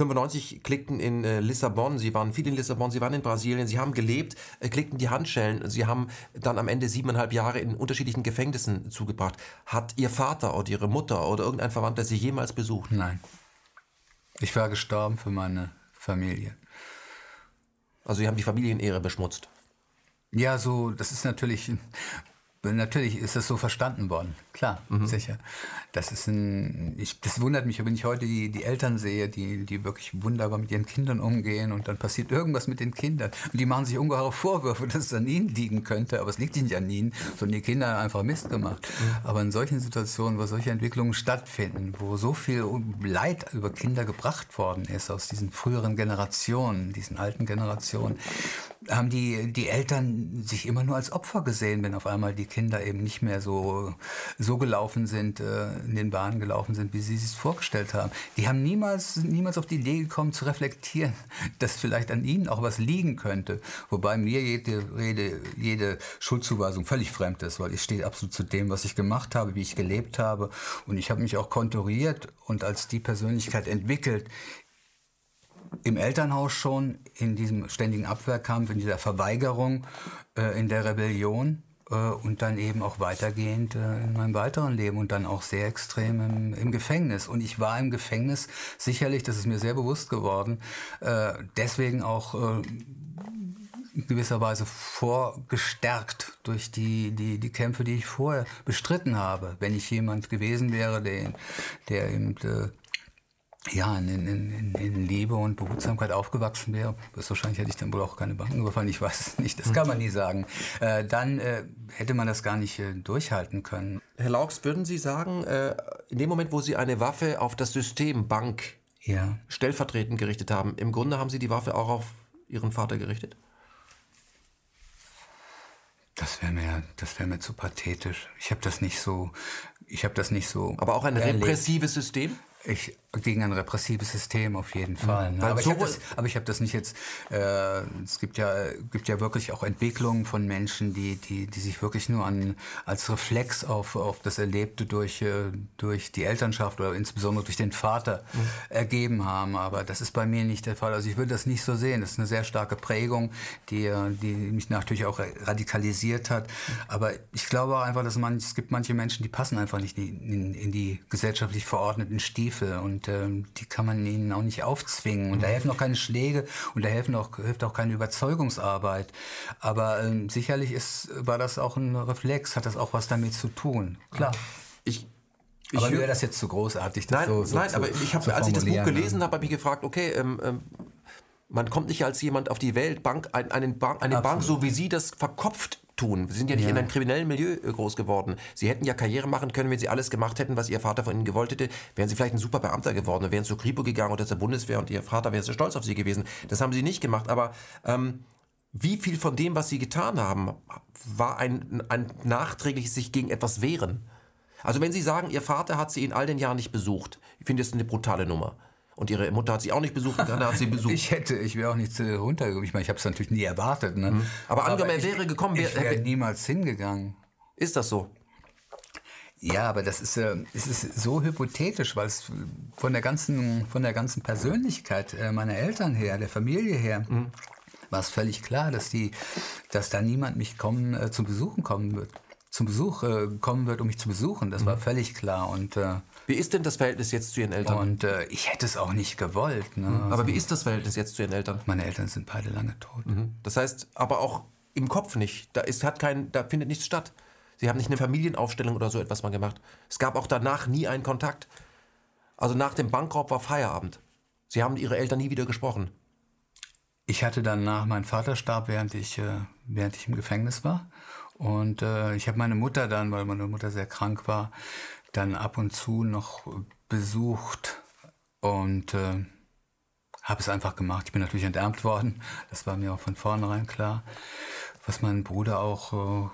95 klickten in äh, Lissabon, sie waren viel in Lissabon, sie waren in Brasilien, sie haben gelebt, äh, klickten die Handschellen, sie haben dann am Ende siebeneinhalb Jahre in unterschiedlichen Gefängnissen zugebracht. Hat Ihr Vater oder Ihre Mutter oder irgendein Verwandter Sie jemals besucht? Nein. Ich war gestorben für meine Familie. Also Sie haben die Familienehre beschmutzt? Ja, so, das ist natürlich Natürlich ist das so verstanden worden, klar, mhm. sicher. Das ist ein, ich, das wundert mich, wenn ich heute die, die Eltern sehe, die, die wirklich wunderbar mit ihren Kindern umgehen und dann passiert irgendwas mit den Kindern und die machen sich ungeheure Vorwürfe, dass es an ihnen liegen könnte, aber es liegt nicht an ihnen, sondern die Kinder haben einfach Mist gemacht. Mhm. Aber in solchen Situationen, wo solche Entwicklungen stattfinden, wo so viel Leid über Kinder gebracht worden ist aus diesen früheren Generationen, diesen alten Generationen, haben die, die Eltern sich immer nur als Opfer gesehen, wenn auf einmal die Kinder eben nicht mehr so, so gelaufen sind, äh, in den Bahnen gelaufen sind, wie sie es vorgestellt haben. Die haben niemals, niemals auf die Idee gekommen zu reflektieren, dass vielleicht an ihnen auch was liegen könnte. Wobei mir jede Rede, jede Schuldzuweisung völlig fremd ist, weil ich stehe absolut zu dem, was ich gemacht habe, wie ich gelebt habe. Und ich habe mich auch konturiert und als die Persönlichkeit entwickelt, im Elternhaus schon in diesem ständigen Abwehrkampf, in dieser Verweigerung, äh, in der Rebellion und dann eben auch weitergehend äh, in meinem weiteren Leben und dann auch sehr extrem im, im, Gefängnis. Und ich war im Gefängnis sicherlich, das ist mir sehr bewusst geworden, äh, deswegen auch äh, in gewisser Weise vorgestärkt durch die, die, die Kämpfe, die ich vorher bestritten habe. Wenn ich jemand gewesen wäre, der, der eben äh, ja, in, in, in, Liebe und Behutsamkeit aufgewachsen wäre, wahrscheinlich hätte ich dann wohl auch keine Banken überfallen, ich weiß es nicht, das kann man nie sagen, äh, dann äh, hätte man das gar nicht äh, durchhalten können. Herr Laux, würden Sie sagen, äh, in dem Moment, wo Sie eine Waffe auf das System Bank ja. stellvertretend gerichtet haben, im Grunde haben Sie die Waffe auch auf Ihren Vater gerichtet? Das wäre mir, das wäre mir zu pathetisch. Ich habe das nicht so, ich habe das nicht so. Aber auch ein erlebt. repressives System? Ich, gegen ein repressives System auf jeden Fall. Ne? Aber, ich das, aber, ich habe das, nicht jetzt. Äh, es gibt ja, gibt ja wirklich auch Entwicklungen von Menschen, die, die, die sich wirklich nur an, als Reflex auf, auf das Erlebte durch, äh, durch die Elternschaft oder insbesondere durch den Vater mhm. ergeben haben. Aber das ist bei mir nicht der Fall. Also ich würde das nicht so sehen. Das ist eine sehr starke Prägung, die, die mich natürlich auch radikalisiert hat. Mhm. Aber ich glaube auch einfach, dass man, es gibt manche Menschen, die passen einfach nicht in, in, in die gesellschaftlich verordneten Stiefel Briefe und äh, die kann man ihnen auch nicht aufzwingen. Und da helfen auch keine Schläge und da helfen auch, hilft auch keine Überzeugungsarbeit. Aber äh, sicherlich ist, war das auch ein Reflex, hat das auch was damit zu tun. Klar. Ich, ich aber wäre das jetzt zu großartig? Das nein, so, so nein, zu, aber ich habe, als ich das Buch gelesen habe, habe ich gefragt, okay, ähm, ähm, man kommt nicht als jemand auf die Welt, Bank, ein, einen Bank, eine Bank, so wie Sie das verkopft tun. Sie sind ja nicht ja. in einem kriminellen Milieu äh, groß geworden. Sie hätten ja Karriere machen können, wenn Sie alles gemacht hätten, was Ihr Vater von Ihnen gewollt hätte. Wären Sie vielleicht ein super Beamter geworden, wären zur Kripo gegangen oder zur Bundeswehr und Ihr Vater wäre so stolz auf Sie gewesen. Das haben Sie nicht gemacht. Aber ähm, wie viel von dem, was Sie getan haben, war ein, ein nachträgliches sich gegen etwas wehren? Also wenn Sie sagen, Ihr Vater hat Sie in all den Jahren nicht besucht, ich finde das eine brutale Nummer. Und ihre Mutter hat sie auch nicht besucht, und hat sie besucht. ich hätte, ich wäre auch nicht runtergekommen. Ich meine, ich habe es natürlich nie erwartet. Ne? Mhm. Aber angenommen, er wäre gekommen, wäre. Ich wäre niemals hingegangen. Ist das so? Ja, aber das ist, äh, es ist so hypothetisch, weil es von der ganzen, von der ganzen Persönlichkeit äh, meiner Eltern her, der Familie her, mhm. war es völlig klar, dass die, dass da niemand mich kommen, äh, zum Besuchen kommen wird zum Besuch äh, kommen wird, um mich zu besuchen. Das mhm. war völlig klar. Und, äh, wie ist denn das Verhältnis jetzt zu Ihren Eltern? Und äh, ich hätte es auch nicht gewollt. Ne? Mhm. Aber also, wie ist das Verhältnis jetzt zu Ihren Eltern? Meine Eltern sind beide lange tot. Mhm. Das heißt, aber auch im Kopf nicht. Da, ist, hat kein, da findet nichts statt. Sie haben nicht eine Familienaufstellung oder so etwas mal gemacht. Es gab auch danach nie einen Kontakt. Also nach dem Bankraub war Feierabend. Sie haben Ihre Eltern nie wieder gesprochen. Ich hatte danach, mein Vater starb, während ich, äh, während ich im Gefängnis war. Und äh, ich habe meine Mutter dann, weil meine Mutter sehr krank war, dann ab und zu noch besucht und äh, habe es einfach gemacht. Ich bin natürlich enterbt worden, das war mir auch von vornherein klar. Was mein Bruder auch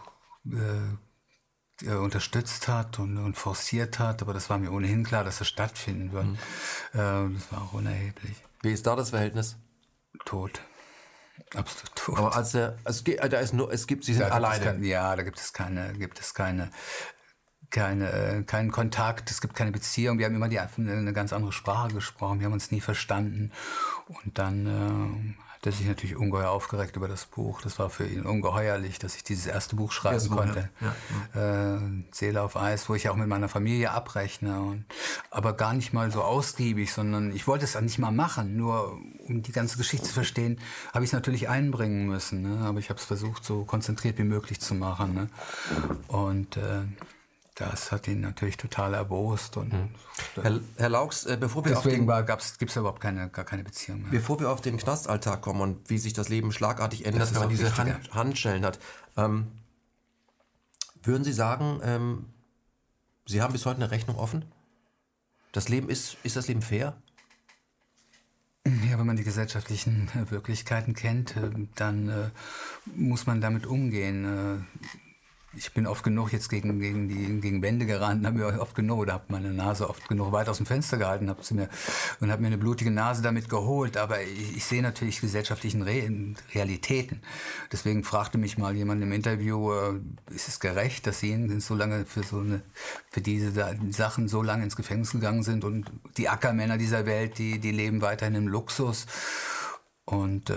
äh, äh, unterstützt hat und, und, forciert hat, aber das war mir ohnehin klar, dass das stattfinden wird. Mhm. Äh, das war auch unerheblich. Wie ist da das Verhältnis? Tot. Absolut tot. Aber als er, also da ist nur, es gibt, sie sind da alleine. Kein, ja, da gibt es keine, gibt es keine, keine, äh, keinen Kontakt, es gibt keine Beziehung. Wir haben immer die, eine ganz andere Sprache gesprochen, wir haben uns nie verstanden. Und dann äh, der sich natürlich ungeheuer aufgeregt über das Buch. Das war für ihn ungeheuerlich, dass ich dieses erste Buch schreiben ja, konnte. Ja, ja. Äh, Seele auf Eis, wo ich auch mit meiner Familie abrechne. Und, aber gar nicht mal so ausgiebig, sondern ich wollte es auch nicht mal machen. Nur um die ganze Geschichte zu verstehen, habe ich es natürlich einbringen müssen. Ne? Aber ich habe es versucht, so konzentriert wie möglich zu machen. Ne? Und äh, das hat ihn natürlich total erbost. Und mhm. Herr, Herr Laux, äh, bevor wir Deswegen gibt es überhaupt keine, gar keine Beziehung mehr. Bevor wir auf den Knastalltag kommen und wie sich das Leben schlagartig ändert, wenn man diese Hand, Handschellen hat, ähm, würden Sie sagen, ähm, Sie haben bis heute eine Rechnung offen? Das Leben ist, ist das Leben fair? Ja, wenn man die gesellschaftlichen äh, Wirklichkeiten kennt, äh, dann äh, muss man damit umgehen. Äh, ich bin oft genug jetzt gegen, gegen, die, gegen Wände gerannt, habe mir oft genug, oder habe meine Nase oft genug weit aus dem Fenster gehalten hab sie mir, und habe mir eine blutige Nase damit geholt. Aber ich, ich sehe natürlich gesellschaftlichen Re Realitäten. Deswegen fragte mich mal jemand im Interview, äh, ist es gerecht, dass Sie so lange für, so eine, für diese Sachen so lange ins Gefängnis gegangen sind und die Ackermänner dieser Welt, die, die leben weiterhin im Luxus. Und äh,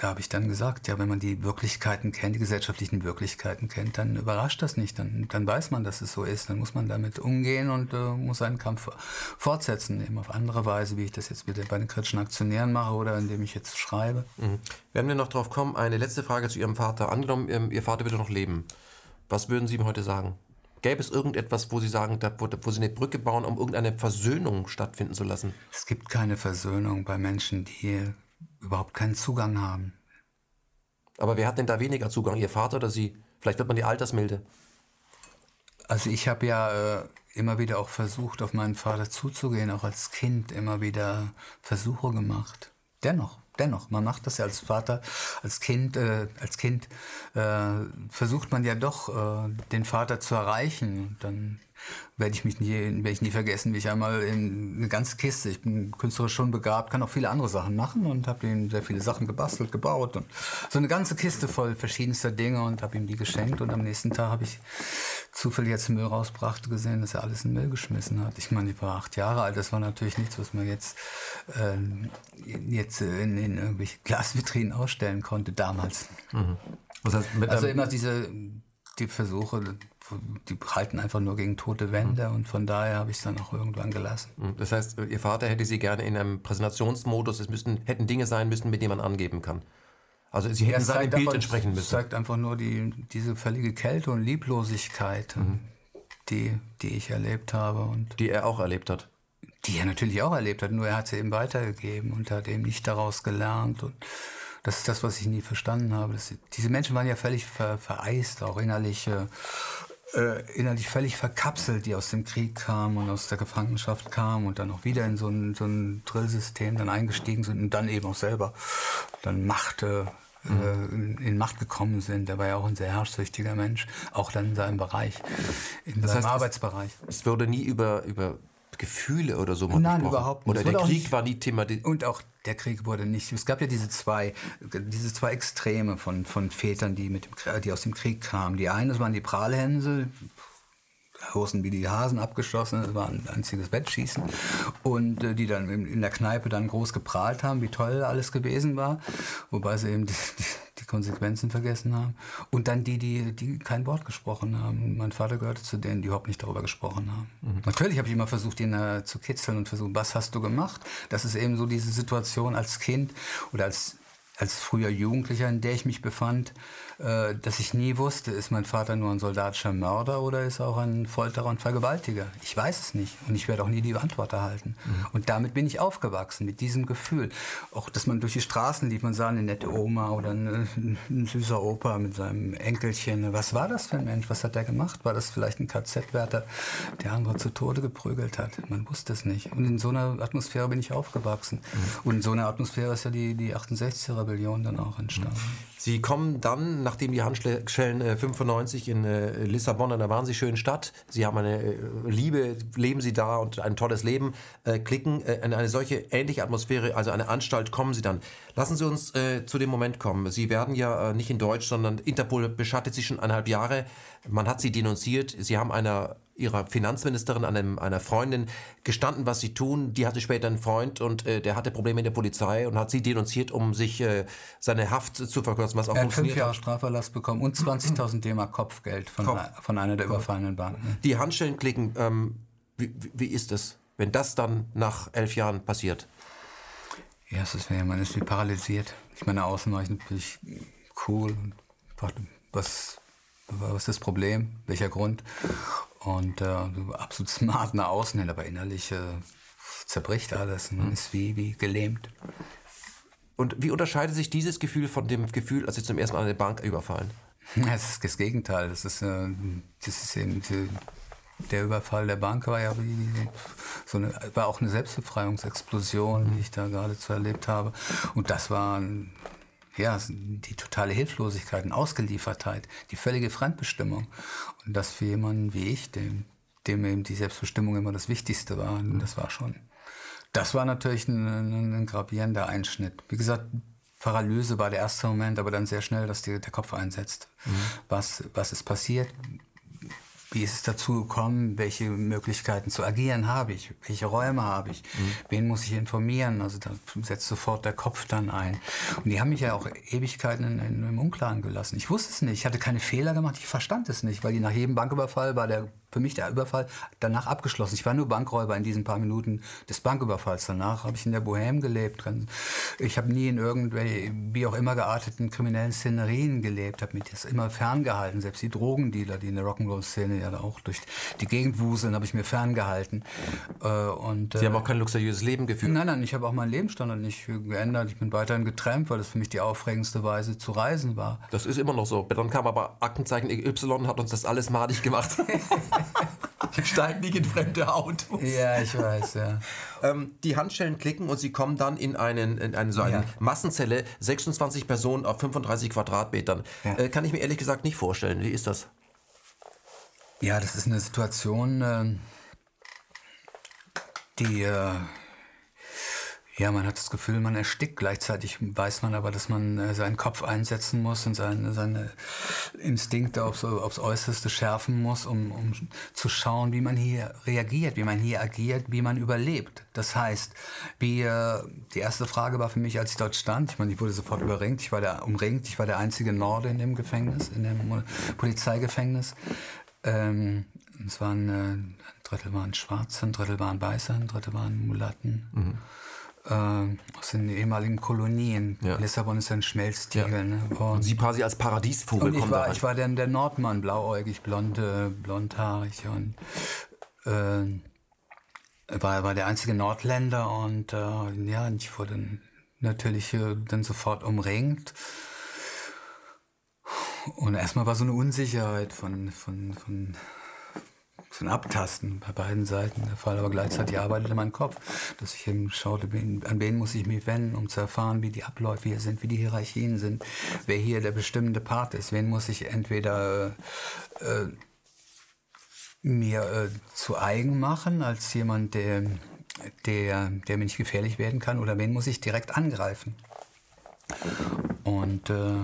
da habe ich dann gesagt, ja, wenn man die Wirklichkeiten kennt, die gesellschaftlichen Wirklichkeiten kennt, dann überrascht das nicht. Dann, dann weiß man, dass es so ist. Dann muss man damit umgehen und äh, muss seinen Kampf fortsetzen, eben auf andere Weise, wie ich das jetzt wieder bei den kritischen Aktionären mache oder indem ich jetzt schreibe. Mhm. Werden wir noch drauf kommen, eine letzte Frage zu Ihrem Vater. Angenommen, ähm, Ihr Vater würde noch leben. Was würden Sie ihm heute sagen? Gäbe es irgendetwas, wo Sie sagen, wo, wo Sie eine Brücke bauen, um irgendeine Versöhnung stattfinden zu lassen? Es gibt keine Versöhnung bei Menschen, die überhaupt keinen Zugang haben. Aber wer hat denn da weniger Zugang, Ihr Vater oder Sie? Vielleicht wird man die Altersmilde. Also ich habe ja äh, immer wieder auch versucht, auf meinen Vater zuzugehen, auch als Kind immer wieder Versuche gemacht. Dennoch, dennoch, man macht das ja als Vater, als Kind, äh, als Kind äh, versucht man ja doch, äh, den Vater zu erreichen. Dann werde ich mich nie, werde ich nie vergessen, wie ich einmal in eine ganze Kiste, ich bin künstlerisch schon begabt, kann auch viele andere Sachen machen und habe ihm sehr viele Sachen gebastelt, gebaut und so eine ganze Kiste voll verschiedenster Dinge und habe ihm die geschenkt und am nächsten Tag habe ich zufällig jetzt Müll rausbrachte gesehen, dass er alles in Müll geschmissen hat. Ich meine, ich war acht Jahre alt, das war natürlich nichts, was man jetzt, äh, jetzt in, in irgendwelche Glasvitrinen ausstellen konnte damals. Mhm. Das heißt, also immer diese die Versuche, die halten einfach nur gegen tote Wände und von daher habe ich es dann auch irgendwann gelassen. Hm, das heißt, Ihr Vater hätte Sie gerne in einem Präsentationsmodus, es müssten, hätten Dinge sein müssen, mit denen man angeben kann. Also Sie hätten ja, seinem Bild entsprechen müssen. Das zeigt einfach nur die, diese völlige Kälte und Lieblosigkeit, mhm. die, die ich erlebt habe. Und die er auch erlebt hat. Die er natürlich auch erlebt hat, nur er hat sie eben weitergegeben und hat eben nicht daraus gelernt. Und das ist das, was ich nie verstanden habe. Das, diese Menschen waren ja völlig ver, vereist, auch innerlich. Äh, innerlich völlig verkapselt, die aus dem Krieg kamen und aus der Gefangenschaft kamen und dann auch wieder in so ein, so ein Drillsystem dann eingestiegen sind und dann eben auch selber dann Macht, äh, mhm. in Macht gekommen sind. Er war ja auch ein sehr herrschsüchtiger Mensch, auch dann in seinem Bereich, in das seinem heißt, Arbeitsbereich. Es, es wurde nie über, über Gefühle oder so mal Nein, überhaupt nicht. Oder der Krieg nicht, war nie Thema. Und auch der Krieg wurde nicht. Es gab ja diese zwei, diese zwei Extreme von, von Vätern, die, mit dem, die aus dem Krieg kamen. Die eine waren die Prahlhänse, Hosen wie die Hasen abgeschossen, das war ein einziges Wettschießen. Und äh, die dann in, in, der Kneipe dann groß geprahlt haben, wie toll alles gewesen war, wobei sie eben die, die, die, Konsequenzen vergessen haben. Und dann die, die, die kein Wort gesprochen haben. Mein Vater gehörte zu denen, die überhaupt nicht darüber gesprochen haben. Mhm. Natürlich habe ich immer versucht, ihn äh, zu kitzeln und versucht, was hast du gemacht? Das ist eben so diese Situation als Kind oder als, als früher Jugendlicher, in der ich mich befand äh, dass ich nie wusste, ist mein Vater nur ein soldatischer Mörder oder ist er auch ein Folterer und Vergewaltiger? Ich weiß es nicht und ich werde auch nie die Antwort erhalten. Mhm. Und damit bin ich aufgewachsen, mit diesem Gefühl. Auch, dass man durch die Straßen lief, man sah eine nette Oma oder eine, ein süßer Opa mit seinem Enkelchen. Was war das für ein Mensch? Was hat der gemacht? War das vielleicht ein KZ-Wärter, der andere zu Tode geprügelt hat? Man wusste es nicht. Und in so einer Atmosphäre bin ich aufgewachsen. Mhm. Und in so einer Atmosphäre ist ja die, die 68er-Rebellion dann auch entstanden. Mhm. Sie kommen dann, nachdem die Handschellen äh, 95 in äh, Lissabon, einer wahnsinnig schönen Stadt, Sie haben eine äh, Liebe, leben Sie da und ein tolles Leben, äh, klicken äh, in eine solche ähnliche Atmosphäre, also eine Anstalt, kommen Sie dann. Lassen Sie uns äh, zu dem Moment kommen. Sie werden ja nicht in Deutsch, sondern Interpol beschattet Sie schon eineinhalb Jahre. Man hat Sie denunziert. Sie haben einer ihrer Finanzministerin, einem, einer Freundin gestanden, was sie tun. Die hatte später einen Freund und äh, der hatte Probleme in der Polizei und hat sie denunziert, um sich äh, seine Haft zu verkürzen, was auch er hat fünf Jahre Straferlass bekommen und 20.000 D-Mark Kopfgeld von, Kopf. von einer der Kopf. überfallenen Banken. Die Handschellen klicken. Ähm, wie, wie ist es, wenn das dann nach elf Jahren passiert? Ja, es ist, man ist wie paralysiert. Ich meine, außen war ich natürlich cool. Was, was ist das Problem? Welcher Grund? Und äh, absolut smart nach außen hin, aber innerlich äh, zerbricht alles man ist wie, wie gelähmt. Und wie unterscheidet sich dieses Gefühl von dem Gefühl, als Sie zum ersten Mal eine Bank überfallen? Es ist das Gegenteil. Das ist, äh, das ist eben die, der Überfall der Bank war ja wie, so eine, war auch eine Selbstbefreiungsexplosion, die ich da geradezu erlebt habe. Und das war ja, die totale Hilflosigkeit und Ausgeliefertheit, die völlige Fremdbestimmung. Und das für jemanden wie ich, dem, dem eben die Selbstbestimmung immer das Wichtigste war, das war schon, das war natürlich ein, ein, ein gravierender Einschnitt. Wie gesagt, Paralyse war der erste Moment, aber dann sehr schnell, dass die, der Kopf einsetzt. Mhm. Was, was ist passiert? Wie ist es dazu gekommen? Welche Möglichkeiten zu agieren habe ich? Welche Räume habe ich? Mhm. Wen muss ich informieren? Also da setzt sofort der Kopf dann ein. Und die haben mich ja auch Ewigkeiten in, in, im Unklaren gelassen. Ich wusste es nicht. Ich hatte keine Fehler gemacht. Ich verstand es nicht, weil die nach jedem Banküberfall war der für mich der Überfall danach abgeschlossen. Ich war nur Bankräuber in diesen paar Minuten des Banküberfalls. Danach habe ich in der Bohème gelebt. Ich habe nie in irgendwelchen, wie auch immer gearteten kriminellen Szenerien gelebt, habe mich das immer ferngehalten. Selbst die Drogendealer, die in der Rock'n'Roll-Szene ja auch durch die Gegend wuseln, habe ich mir ferngehalten. Äh, und, Sie haben auch kein luxuriöses Leben geführt? Nein, nein, ich habe auch meinen Lebensstandard nicht geändert. Ich bin weiterhin getrennt, weil das für mich die aufregendste Weise zu reisen war. Das ist immer noch so. Dann kam aber Aktenzeichen Y hat uns das alles madig gemacht. Steigt nicht in fremde Autos. Ja, ich weiß, ja. Ähm, die Handschellen klicken und sie kommen dann in, einen, in eine, so eine ja. Massenzelle, 26 Personen auf 35 Quadratmetern. Ja. Äh, kann ich mir ehrlich gesagt nicht vorstellen. Wie ist das? Ja, das ist eine Situation, äh, die, äh, Ja, man hat das Gefühl, man erstickt. Gleichzeitig weiß man aber, dass man äh, seinen Kopf einsetzen muss und seine, seine Instinkte aufs, aufs Äußerste schärfen muss, um, um zu schauen, wie man hier reagiert, wie man hier agiert, wie man überlebt. Das heißt, wie, die erste Frage war für mich, als ich dort stand, ich meine, ich wurde sofort überringt, ich war der, umringt, ich war der einzige Norde in dem Gefängnis, in dem Polizeigefängnis. Ähm, es waren, äh, ein Drittel waren Schwarze, ein Drittel waren Weiße, ein Drittel waren Mulatten. Mhm äh, aus den ehemaligen Kolonien. Ja. Lissabon ist ein Schmelztiegel. Ja. Ne? Und, und, Sie quasi als Paradiesvogel und ich war, ich war der, der Nordmann, blauäugig, blond, äh, blondhaarig und äh, war, war der einzige Nordländer und äh, ja, ich wurde natürlich äh, dann sofort umringt. Und erstmal war so eine Unsicherheit von, von, von so ein Abtasten bei beiden Seiten der Fall, aber gleichzeitig arbeitete mein Kopf, dass ich eben schaute, an wen muss ich mich wenden, um zu erfahren, wie die Abläufe hier sind, wie die Hierarchien sind, wer hier der bestimmende Part ist, wen muss ich entweder äh, mir äh, zu eigen machen als jemand, der, der, der mir nicht gefährlich werden kann, oder wen muss ich direkt angreifen. Und äh,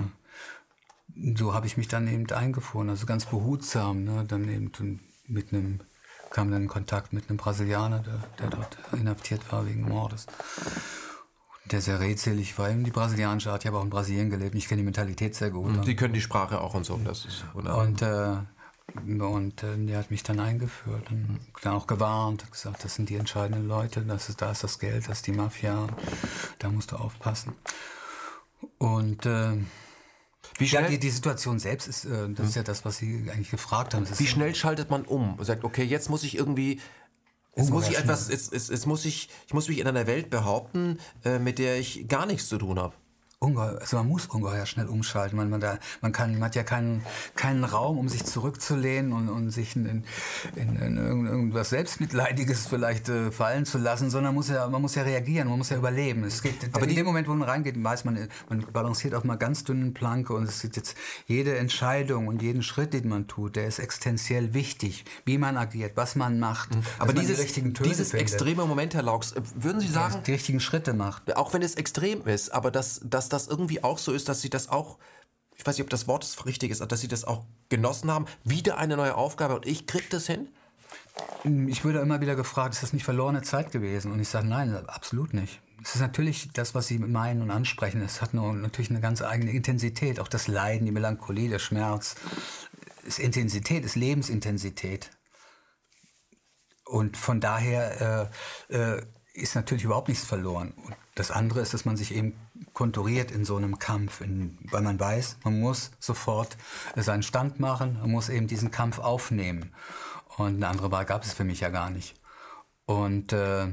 so habe ich mich dann eben eingefuhren, also ganz behutsam, ne? dann eben mit einem, kam dann in Kontakt mit einem Brasilianer, der, der dort inhaftiert war wegen Mordes. Der sehr rätselig war. Die brasilianische Art. Ich habe auch in Brasilien gelebt. Ich kenne die Mentalität sehr gut. Sie können die Sprache auch und so. Das ist wunderbar. Und, äh, und äh, der hat mich dann eingeführt und dann auch gewarnt, hat gesagt, das sind die entscheidenden Leute, das ist, da ist das Geld, das ist die Mafia, da musst du aufpassen. Und äh, wie schnell, ja, die, die Situation selbst ist, äh, das ist ja das, was Sie eigentlich gefragt haben. Wie schnell schaltet man um und sagt, okay, jetzt muss ich irgendwie, jetzt muss ich etwas, jetzt, jetzt, jetzt, muss ich, ich muss mich in einer Welt behaupten, äh, mit der ich gar nichts zu tun habe ungeheuer, also man muss ungeheuer schnell umschalten. Man, man, da, man, kann, man hat ja keinen, keinen Raum, um sich zurückzulehnen und, und sich in, in, in, irgendwas Selbstmitleidiges vielleicht äh, fallen zu lassen, sondern muss ja, man muss ja reagieren, man muss ja überleben. Es geht, Aber in dem Moment, wo man reingeht, weiß man, man balanciert auf einer ganz dünnen Planke und es ist jetzt jede Entscheidung und jeden Schritt, den man tut, der ist existenziell wichtig, wie man agiert, was man macht. Mhm. Aber dieses, die dieses extreme Moment, Herr Laux, äh, würden Sie sagen, die richtigen Schritte macht. Auch wenn es extrem ist, aber dass, dass das irgendwie auch so ist, dass sie das auch, ich weiß nicht, ob das Wort richtig ist, dass sie das auch genossen haben. Wieder eine neue Aufgabe und ich krieg das hin? Ich würde immer wieder gefragt, ist das nicht verlorene Zeit gewesen? Und ich sage, nein, absolut nicht. Es ist natürlich das, was Sie meinen und ansprechen. Es hat nur, natürlich eine ganz eigene Intensität. Auch das Leiden, die Melancholie, der Schmerz. Ist Intensität, ist Lebensintensität. Und von daher äh, äh, ist natürlich überhaupt nichts verloren. Und das andere ist, dass man sich eben konturiert in so einem Kampf, in, weil man weiß, man muss sofort seinen Stand machen, man muss eben diesen Kampf aufnehmen. Und eine andere Wahl gab es für mich ja gar nicht. Und äh,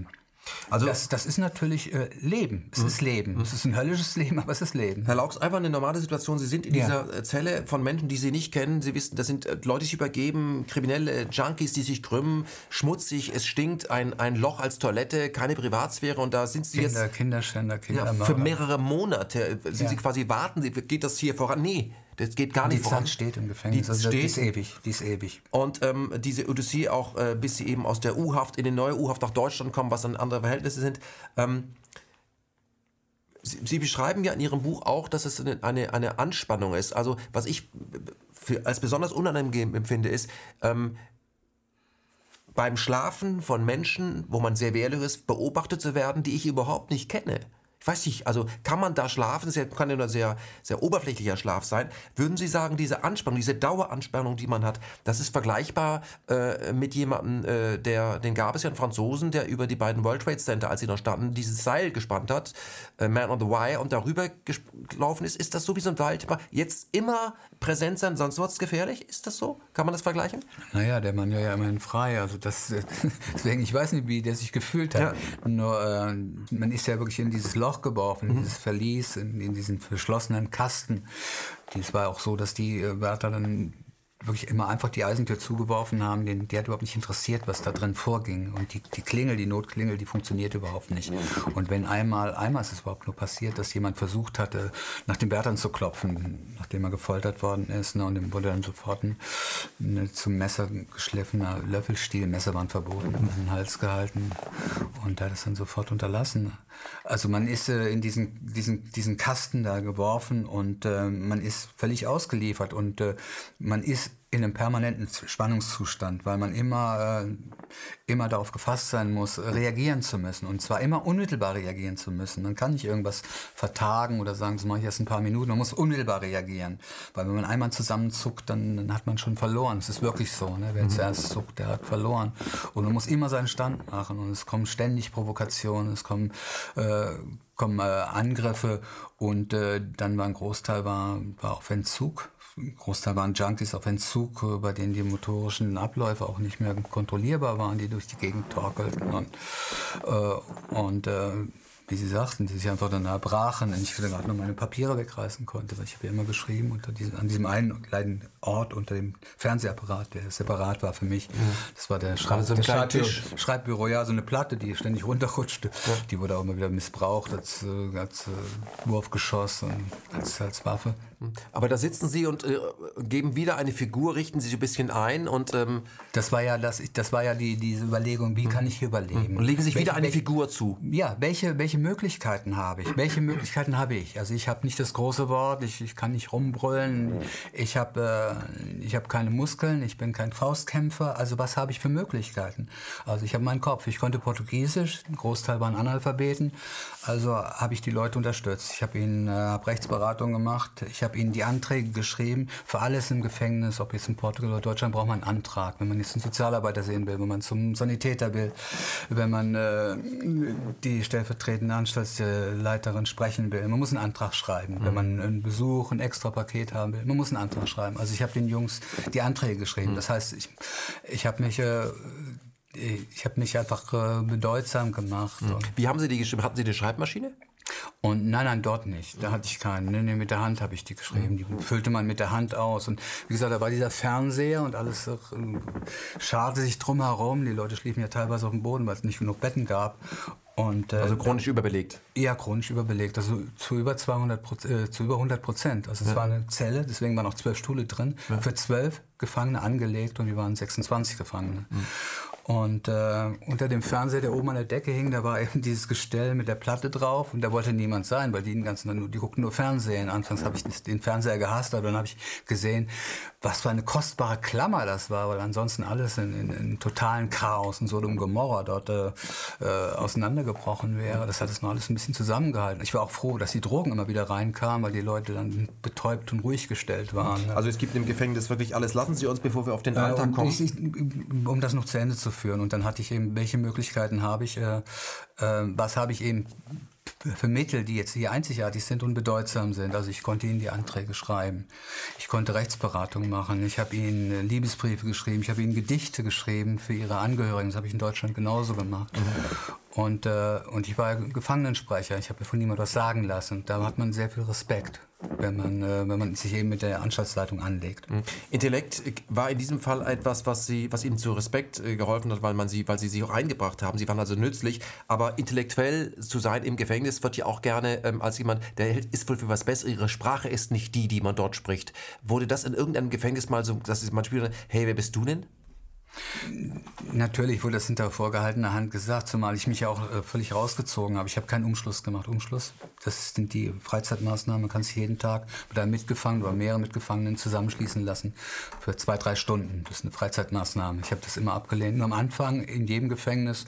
also das, das ist natürlich äh, Leben. Es mhm. ist Leben. Mhm. Es ist ein höllisches Leben, aber es ist Leben. Herr Laux, einfach eine normale Situation. Sie sind in ja. dieser äh, Zelle von Menschen, die Sie nicht kennen. Sie wissen, das sind äh, Leute, die sich übergeben, kriminelle Junkies, die sich krümmen, schmutzig, es stinkt, ein, ein Loch als Toilette, keine Privatsphäre und da sind Sie Kinder, jetzt... Kinderschänder, Kinder ja, Für mehrere Monate äh, sind ja. Sie quasi warten, geht das hier voran? Nee, das geht gar die nicht voran. Die steht im Gefängnis. Die, also, steht. die ist ewig. Die ist ewig. Und ähm, diese Odyssee auch, äh, bis sie eben aus der U-Haft in die neue U-Haft nach Deutschland kommen, was dann andere Verhältnisse sind. Ähm, sie, sie, beschreiben ja in Ihrem Buch auch, dass es eine, eine, eine Anspannung ist. Also was ich für, als besonders unangenehm empfinde, ist, ähm, beim Schlafen von Menschen, wo man sehr wehrlos ist, beobachtet zu werden, die ich überhaupt nicht kenne weiß nicht, also kann man da schlafen? Das kann ja nur sehr, sehr oberflächlicher Schlaf sein. Würden Sie sagen, diese Anspannung, diese Daueranspannung, die man hat, das ist vergleichbar äh, mit jemandem, äh, der, den gab es ja einen Franzosen, der über die beiden World Trade Center, als sie noch standen, dieses Seil gespannt hat, äh, Man on the Wire, und darüber gelaufen ist. Ist das so wie so ein Wald? Jetzt immer präsent sein, sonst wird es gefährlich? Ist das so? Kann man das vergleichen? Naja, der Mann war ja immerhin frei. Also das, deswegen, ich weiß nicht, wie der sich gefühlt hat. Ja. Nur, äh, man ist ja wirklich in dieses Loch Loch geworfen, in mhm. dieses Verlies, in, in, diesen verschlossenen Kasten. Es war auch so, dass die äh, Wärter dann wirklich immer einfach die Eisentür zugeworfen haben, den, der hat überhaupt nicht interessiert, was da drin vorging. Und die, die Klingel, die Notklingel, die funktioniert überhaupt nicht. Und wenn einmal, einmal ist es überhaupt nur passiert, dass jemand versucht hatte, nach den Wärtern zu klopfen, nachdem er gefoltert worden ist, ne, und dem wurde dann sofort ein ne, zum Messer geschliffener Löffelstiel, Messer waren verboten, in den Hals gehalten und er hat es dann sofort unterlassen. Also man ist äh, in diesen, diesen, diesen Kasten da geworfen und äh, man ist völlig ausgeliefert und äh, man ist in einem permanenten Spannungszustand, weil man immer, äh, immer darauf gefasst sein muss, reagieren zu müssen. Und zwar immer unmittelbar reagieren zu müssen. Man kann nicht irgendwas vertagen oder sagen, das mache ich erst ein paar Minuten. Man muss unmittelbar reagieren. Weil wenn man einmal zusammenzuckt, dann, dann hat man schon verloren. Es ist wirklich so. Ne? Wer mhm. zuerst zuckt, der hat verloren. Und man muss immer seinen Stand machen. Und es kommen ständig Provokationen, es kommen, äh, kommen äh, Angriffe. Und äh, dann war ein Großteil war, war auf Entzug Großteil waren Junkies auf Entzug, äh, bei denen die motorischen Abläufe auch nicht mehr kontrollierbar waren, die durch die Gegend torkelten. Und, äh, und äh, wie Sie sagten, die sich einfach dann erbrachen und ich gerade noch meine Papiere wegreißen konnte, weil ich habe ja immer geschrieben unter diesem, an diesem einen kleinen Ort unter dem Fernsehapparat, der separat war für mich. Ja. Das war der, Schreib so der Schreibbüro, Schreibbüro, ja, so eine Platte, die ständig runterrutschte. Ja. Die wurde auch immer wieder missbraucht als, äh, als äh, Wurfgeschoss und als, als Waffe. Aber da sitzen Sie und äh, geben wieder eine Figur, richten sich ein bisschen ein und ähm das war ja das, das war ja die diese Überlegung, wie kann ich hier überleben? Und legen sich welche, wieder eine welche, Figur zu. Ja, welche welche Möglichkeiten habe ich? Welche Möglichkeiten habe ich? Also ich habe nicht das große Wort, ich, ich kann nicht rumbrüllen, ich habe äh, ich habe keine Muskeln, ich bin kein Faustkämpfer. Also was habe ich für Möglichkeiten? Also ich habe meinen Kopf. Ich konnte Portugiesisch, ein Großteil waren Analphabeten, also habe ich die Leute unterstützt. Ich habe ihnen äh, hab Rechtsberatung gemacht. Ich habe ihnen die Anträge geschrieben. Für alles im Gefängnis, ob jetzt in Portugal oder Deutschland, braucht man einen Antrag. Wenn man jetzt einen Sozialarbeiter sehen will, wenn man zum Sanitäter will, wenn man äh, die stellvertretende Anstaltsleiterin sprechen will. Man muss einen Antrag schreiben. Mhm. Wenn man einen Besuch, ein extra Paket haben will, man muss einen Antrag schreiben. Also ich habe den Jungs die Anträge geschrieben. Mhm. Das heißt, ich, ich habe mich... Äh, ich habe mich einfach äh, bedeutsam gemacht. Mhm. Wie haben Sie die geschrieben? Hatten Sie eine Schreibmaschine? Und nein, nein, dort nicht. Da hatte ich keinen. Nee, nee, mit der Hand habe ich die geschrieben. Die füllte man mit der Hand aus. Und wie gesagt, da war dieser Fernseher und alles äh, scharte sich drumherum. Die Leute schliefen ja teilweise auf dem Boden, weil es nicht genug Betten gab. Und, äh, also chronisch überbelegt? Ja, chronisch überbelegt. Also zu über 200 äh, zu über 100 Prozent. Also es ja. war eine Zelle, deswegen waren auch zwölf Stühle drin, ja. für zwölf Gefangene angelegt und wir waren 26 Gefangene. Mhm. Und äh, unter dem Fernseher, der oben an der Decke hing, da war eben dieses Gestell mit der Platte drauf und da wollte niemand sein, weil die den ganzen nur, die guckten nur Fernsehen. Anfangs habe ich den Fernseher gehasst, aber dann habe ich gesehen, was für eine kostbare Klammer das war, weil ansonsten alles in, in, in totalen Chaos und so und Gomorra dort äh, äh, auseinandergebrochen wäre. Das hat es noch alles ein bisschen zusammengehalten. Ich war auch froh, dass die Drogen immer wieder reinkamen, weil die Leute dann betäubt und ruhig gestellt waren. Also es gibt im Gefängnis wirklich alles. Lassen Sie uns, bevor wir auf den Alltag kommen. Ich, um das noch zu Ende zu führen. Und dann hatte ich eben, welche Möglichkeiten habe ich, äh, äh, was habe ich eben für Mittel, die jetzt hier einzigartig sind und bedeutsam sind. Also ich konnte ihnen die Anträge schreiben. Ich konnte Rechtsberatung machen. Ich habe ihnen äh, Liebesbriefe geschrieben. Ich habe ihnen Gedichte geschrieben für ihre Angehörigen. Das habe ich in Deutschland genauso gemacht. Und, äh, und ich war Gefangenensprecher. Ich habe von niemandem was sagen lassen. Da hat man sehr viel Respekt, wenn man, äh, wenn man sich eben mit der Anstaltsleitung anlegt. Mhm. Intellekt war in diesem Fall etwas, was, sie, was Ihnen zu Respekt äh, geholfen hat, weil, man sie, weil Sie sich auch eingebracht haben. Sie waren also nützlich. Aber intellektuell zu sein im Gefängnis wird ja auch gerne ähm, als jemand, der ist wohl für was Besseres. Ihre Sprache ist nicht die, die man dort spricht. Wurde das in irgendeinem Gefängnis mal so, dass man spürt, hey, wer bist du denn? Natürlich wurde das hinter vorgehaltener Hand gesagt, zumal ich mich ja auch äh, völlig rausgezogen habe. Ich habe keinen Umschluss gemacht. Umschluss, das sind die Freizeitmaßnahmen. Man kann sich jeden Tag mit einem Mitgefangenen oder mehreren Mitgefangenen zusammenschließen lassen für zwei, drei Stunden. Das ist eine Freizeitmaßnahme. Ich habe das immer abgelehnt. Nur am Anfang in jedem Gefängnis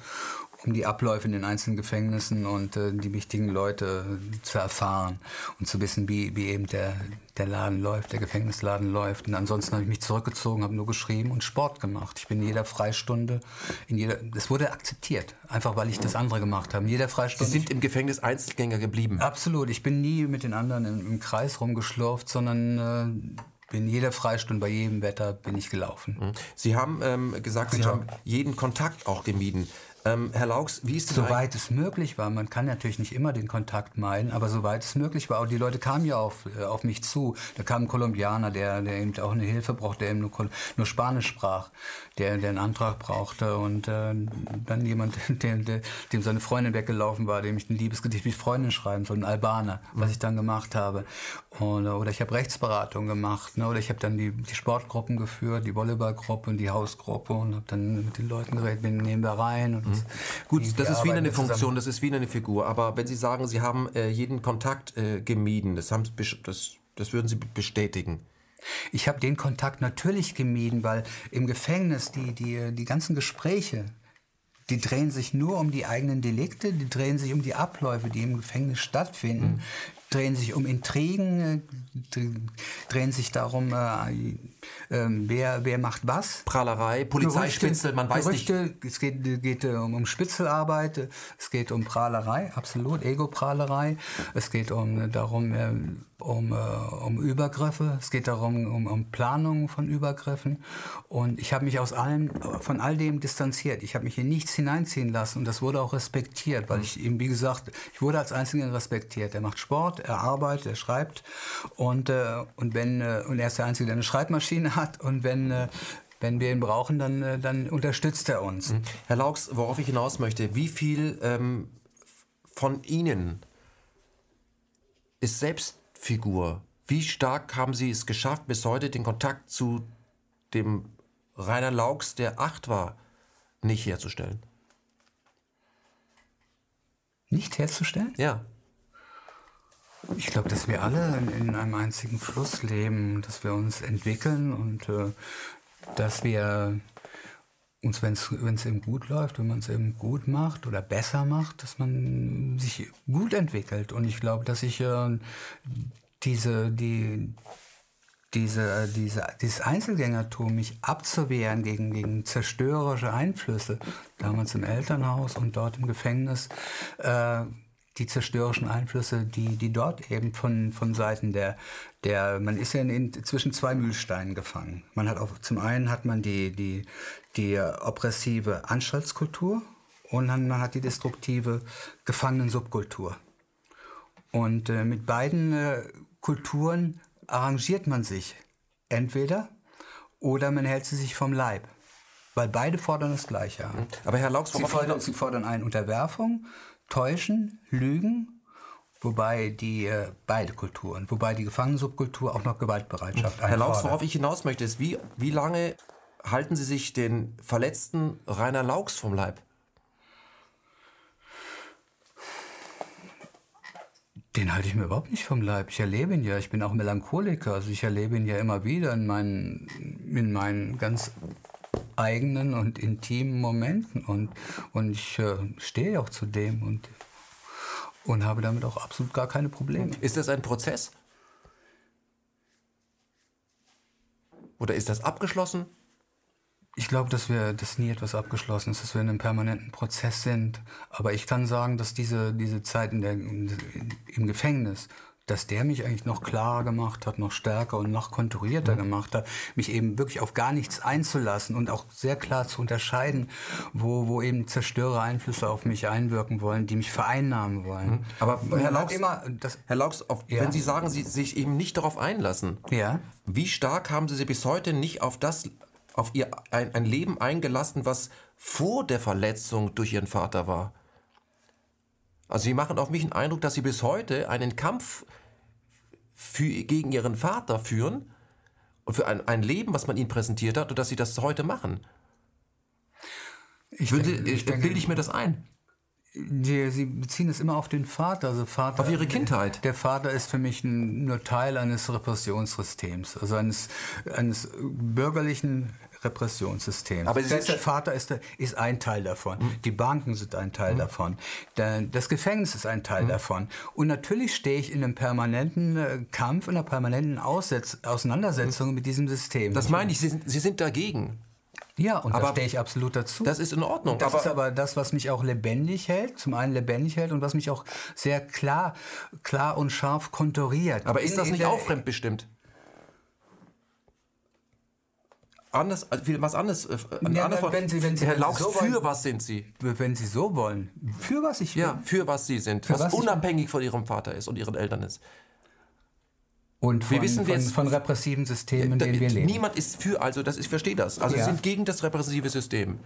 um die Abläufe in den einzelnen Gefängnissen und äh, die wichtigen Leute zu erfahren und zu wissen, wie, wie eben der, der Laden läuft, der Gefängnisladen läuft. Und ansonsten habe ich mich zurückgezogen, habe nur geschrieben und Sport gemacht. Ich bin in jeder Freistunde, in jeder, das wurde akzeptiert, einfach weil ich das andere gemacht habe. In jeder Freistunde. Sie sind im Gefängnis Einzelgänger geblieben? Absolut. Ich bin nie mit den anderen im, im Kreis rumgeschlurft, sondern äh, in jeder Freistunde, bei jedem Wetter bin ich gelaufen. Sie haben ähm, gesagt, Sie haben jeden Kontakt auch gemieden. Ähm, Herr Laux, wie ist das? Soweit es möglich war, man kann natürlich nicht immer den Kontakt meiden, aber soweit es möglich war, und die Leute kamen ja auf, äh, auf mich zu. Da kam ein Kolumbianer, der, der eben auch eine Hilfe brauchte, der eben nur, nur Spanisch sprach, der, der einen Antrag brauchte und äh, dann jemand, der, der, dem seine Freundin weggelaufen war, dem ich ein Liebesgedicht mit Freundin schreiben soll, ein Albaner, mhm. was ich dann gemacht habe. Und, oder ich habe Rechtsberatung gemacht, ne? oder ich habe dann die, die Sportgruppen geführt, die Volleyballgruppe und die Hausgruppe und habe dann mit den Leuten geredet, wen nehmen wir rein und Mhm. Gut, das ist wieder eine Funktion, das ist wieder eine Figur. Aber wenn Sie sagen, Sie haben äh, jeden Kontakt äh, gemieden, das, haben, das, das würden Sie bestätigen. Ich habe den Kontakt natürlich gemieden, weil im Gefängnis die, die, die ganzen Gespräche, die drehen sich nur um die eigenen Delikte, die drehen sich um die Abläufe, die im Gefängnis stattfinden, mhm. drehen sich um Intrigen, äh, drehen sich darum, äh, ähm, wer, wer macht was. Prahlerei, Polizeispitzel, man weiß Gerüchte, nicht. Es geht, geht äh, um, um Spitzelarbeit, es geht um Prahlerei, absolut, Ego-Prahlerei. Es geht um äh, darum, äh, um, um Übergriffe, es geht darum, um, um Planungen von Übergriffen. Und ich habe mich aus allem, von all dem distanziert. Ich habe mich in nichts hineinziehen lassen und das wurde auch respektiert, weil ich ihm, wie gesagt, ich wurde als Einziger respektiert. Er macht Sport, er arbeitet, er schreibt und, und, wenn, und er ist der Einzige, der eine Schreibmaschine Maschine hat und wenn, äh, wenn wir ihn brauchen, dann, äh, dann unterstützt er uns. Mhm. Herr Laux, worauf ich hinaus möchte, wie viel ähm, von Ihnen ist Selbstfigur? Wie stark haben Sie es geschafft, bis heute den Kontakt zu dem Rainer Laux, der acht war, nicht herzustellen? Nicht herzustellen? Ja. Ich glaube, dass wir alle in, in, einem einzigen Fluss leben, dass wir uns entwickeln und äh, dass wir uns, wenn es eben gut läuft, wenn man es eben gut macht oder besser macht, dass man sich gut entwickelt. Und ich glaube, dass ich äh, diese, die, diese, diese, dieses Einzelgängertum, mich abzuwehren gegen, gegen zerstörerische Einflüsse, damals im Elternhaus und dort im Gefängnis, äh, die zerstörerischen Einflüsse, die, die dort eben von, von Seiten der, der, man ist ja in, zwischen zwei Mühlsteinen gefangen. Man hat auch, zum einen hat man die, die, die oppressive Anstaltskultur und dann man hat die destruktive Gefangenensubkultur. Und äh, mit beiden äh, Kulturen arrangiert man sich entweder oder man hält sie sich vom Leib. Weil beide fordern das Gleiche an. Aber Herr Laux, sie fordern, sie fordern eine Unterwerfung täuschen, lügen, wobei die äh, beide Kulturen, wobei die Gefangenensubkultur auch noch Gewaltbereitschaft Herr Laux, worauf ich hinaus möchte, ist, wie, wie lange halten Sie sich den verletzten Rainer Laux vom Leib? Den halte ich mir überhaupt nicht vom Leib. Ich erlebe ihn ja. Ich bin auch Melancholiker. Also ich erlebe ihn ja immer wieder in meinen, in meinen ganz eigenen und intimen Momenten. Und, und ich äh, stehe auch zu dem und, und habe damit auch absolut gar keine Probleme. Ist das ein Prozess? Oder ist das abgeschlossen? Ich glaube, dass wir, dass nie etwas abgeschlossen ist, dass wir in einem permanenten Prozess sind. Aber ich kann sagen, dass diese, diese Zeit in der, in, im Gefängnis dass der mich eigentlich noch klarer gemacht hat, noch stärker und noch konturierter mhm. gemacht hat, mich eben wirklich auf gar nichts einzulassen und auch sehr klar zu unterscheiden, wo, wo eben zerstörer Einflüsse auf mich einwirken wollen, die mich vereinnahmen wollen. Mhm. Aber Herr Laux, immer, das, Herr Laux auf, ja. wenn Sie sagen, Sie sich eben nicht darauf einlassen, ja. wie stark haben Sie sich bis heute nicht auf das, auf Ihr ein, ein Leben eingelassen, was vor der Verletzung durch Ihren Vater war? Also Sie machen auf mich einen Eindruck, dass Sie bis heute einen Kampf für, gegen Ihren Vater führen und für ein, ein Leben, was man Ihnen präsentiert hat und dass Sie das heute machen. Ich Würde, denke, ich denke, bilde ich mir das ein? Die, Sie beziehen es immer auf den Vater, also Vater. Auf Ihre Kindheit. Der Vater ist für mich nur Teil eines Repressionssystems, also eines, eines bürgerlichen Repressionssystems. Aber der Vater ist, ist ein Teil davon. Mhm. Die Banken sind ein Teil mhm. davon. Das Gefängnis ist ein Teil mhm. davon. Und natürlich stehe ich in einem permanenten äh, Kampf, in einer permanenten Aussetz Auseinandersetzung hm. mit diesem System. Das meine ich, Sie Sie sind dagegen. Ja, und aber da stehe ich absolut dazu. Das ist in Ordnung. Das aber ist aber das, was mich auch lebendig hält, zum einen lebendig hält und was mich auch sehr klar, klar und scharf konturiert. Aber ist das nicht auch fremdbestimmt? anders, was anderes. Äh, ja, anders wenn Sie, wenn Sie, Herr Laux, so für wollen, was sind Sie? Wenn Sie so wollen. Für was ich bin? Ja, für was Sie sind. Für was, was unabhängig von Ihrem Vater ist und Ihren Eltern ist. Und von, wir wissen von, jetzt, von repressiven Systemen, in denen wir leben. Niemand ist für, also das, ich verstehe das. Also ja. Sie sind gegen das repressive System.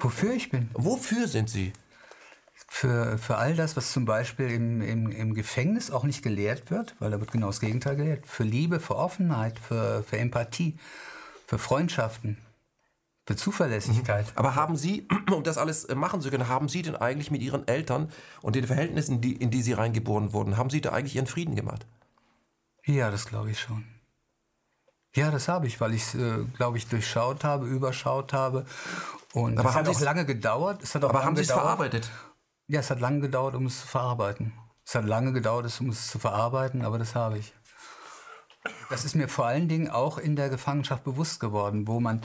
Wofür ich bin? Wofür sind Sie? Für, für all das, was zum Beispiel im, im, im Gefängnis auch nicht gelehrt wird, weil da wird genau das Gegenteil gelehrt. Für Liebe, für Offenheit, für, für Empathie, für Freundschaften, für Zuverlässigkeit. Mhm. Aber haben Sie, um das alles äh, machen zu können, haben Sie denn eigentlich mit Ihren Eltern und den Verhältnissen, die, in die Sie reingeboren wurden, haben Sie da eigentlich Ihren Frieden gemacht? Ja, das glaube ich schon. Ja, das habe ich, weil ich es, äh, glaube ich, durchschaut habe, überschaut habe. Und aber es hat auch lange gedauert. Es hat auch aber haben Sie es verarbeitet? Ja, es hat lange gedauert, um es zu verarbeiten. Es hat lange gedauert, um es zu verarbeiten, aber das habe ich. Das ist mir vor allen Dingen auch in der Gefangenschaft bewusst geworden, wo man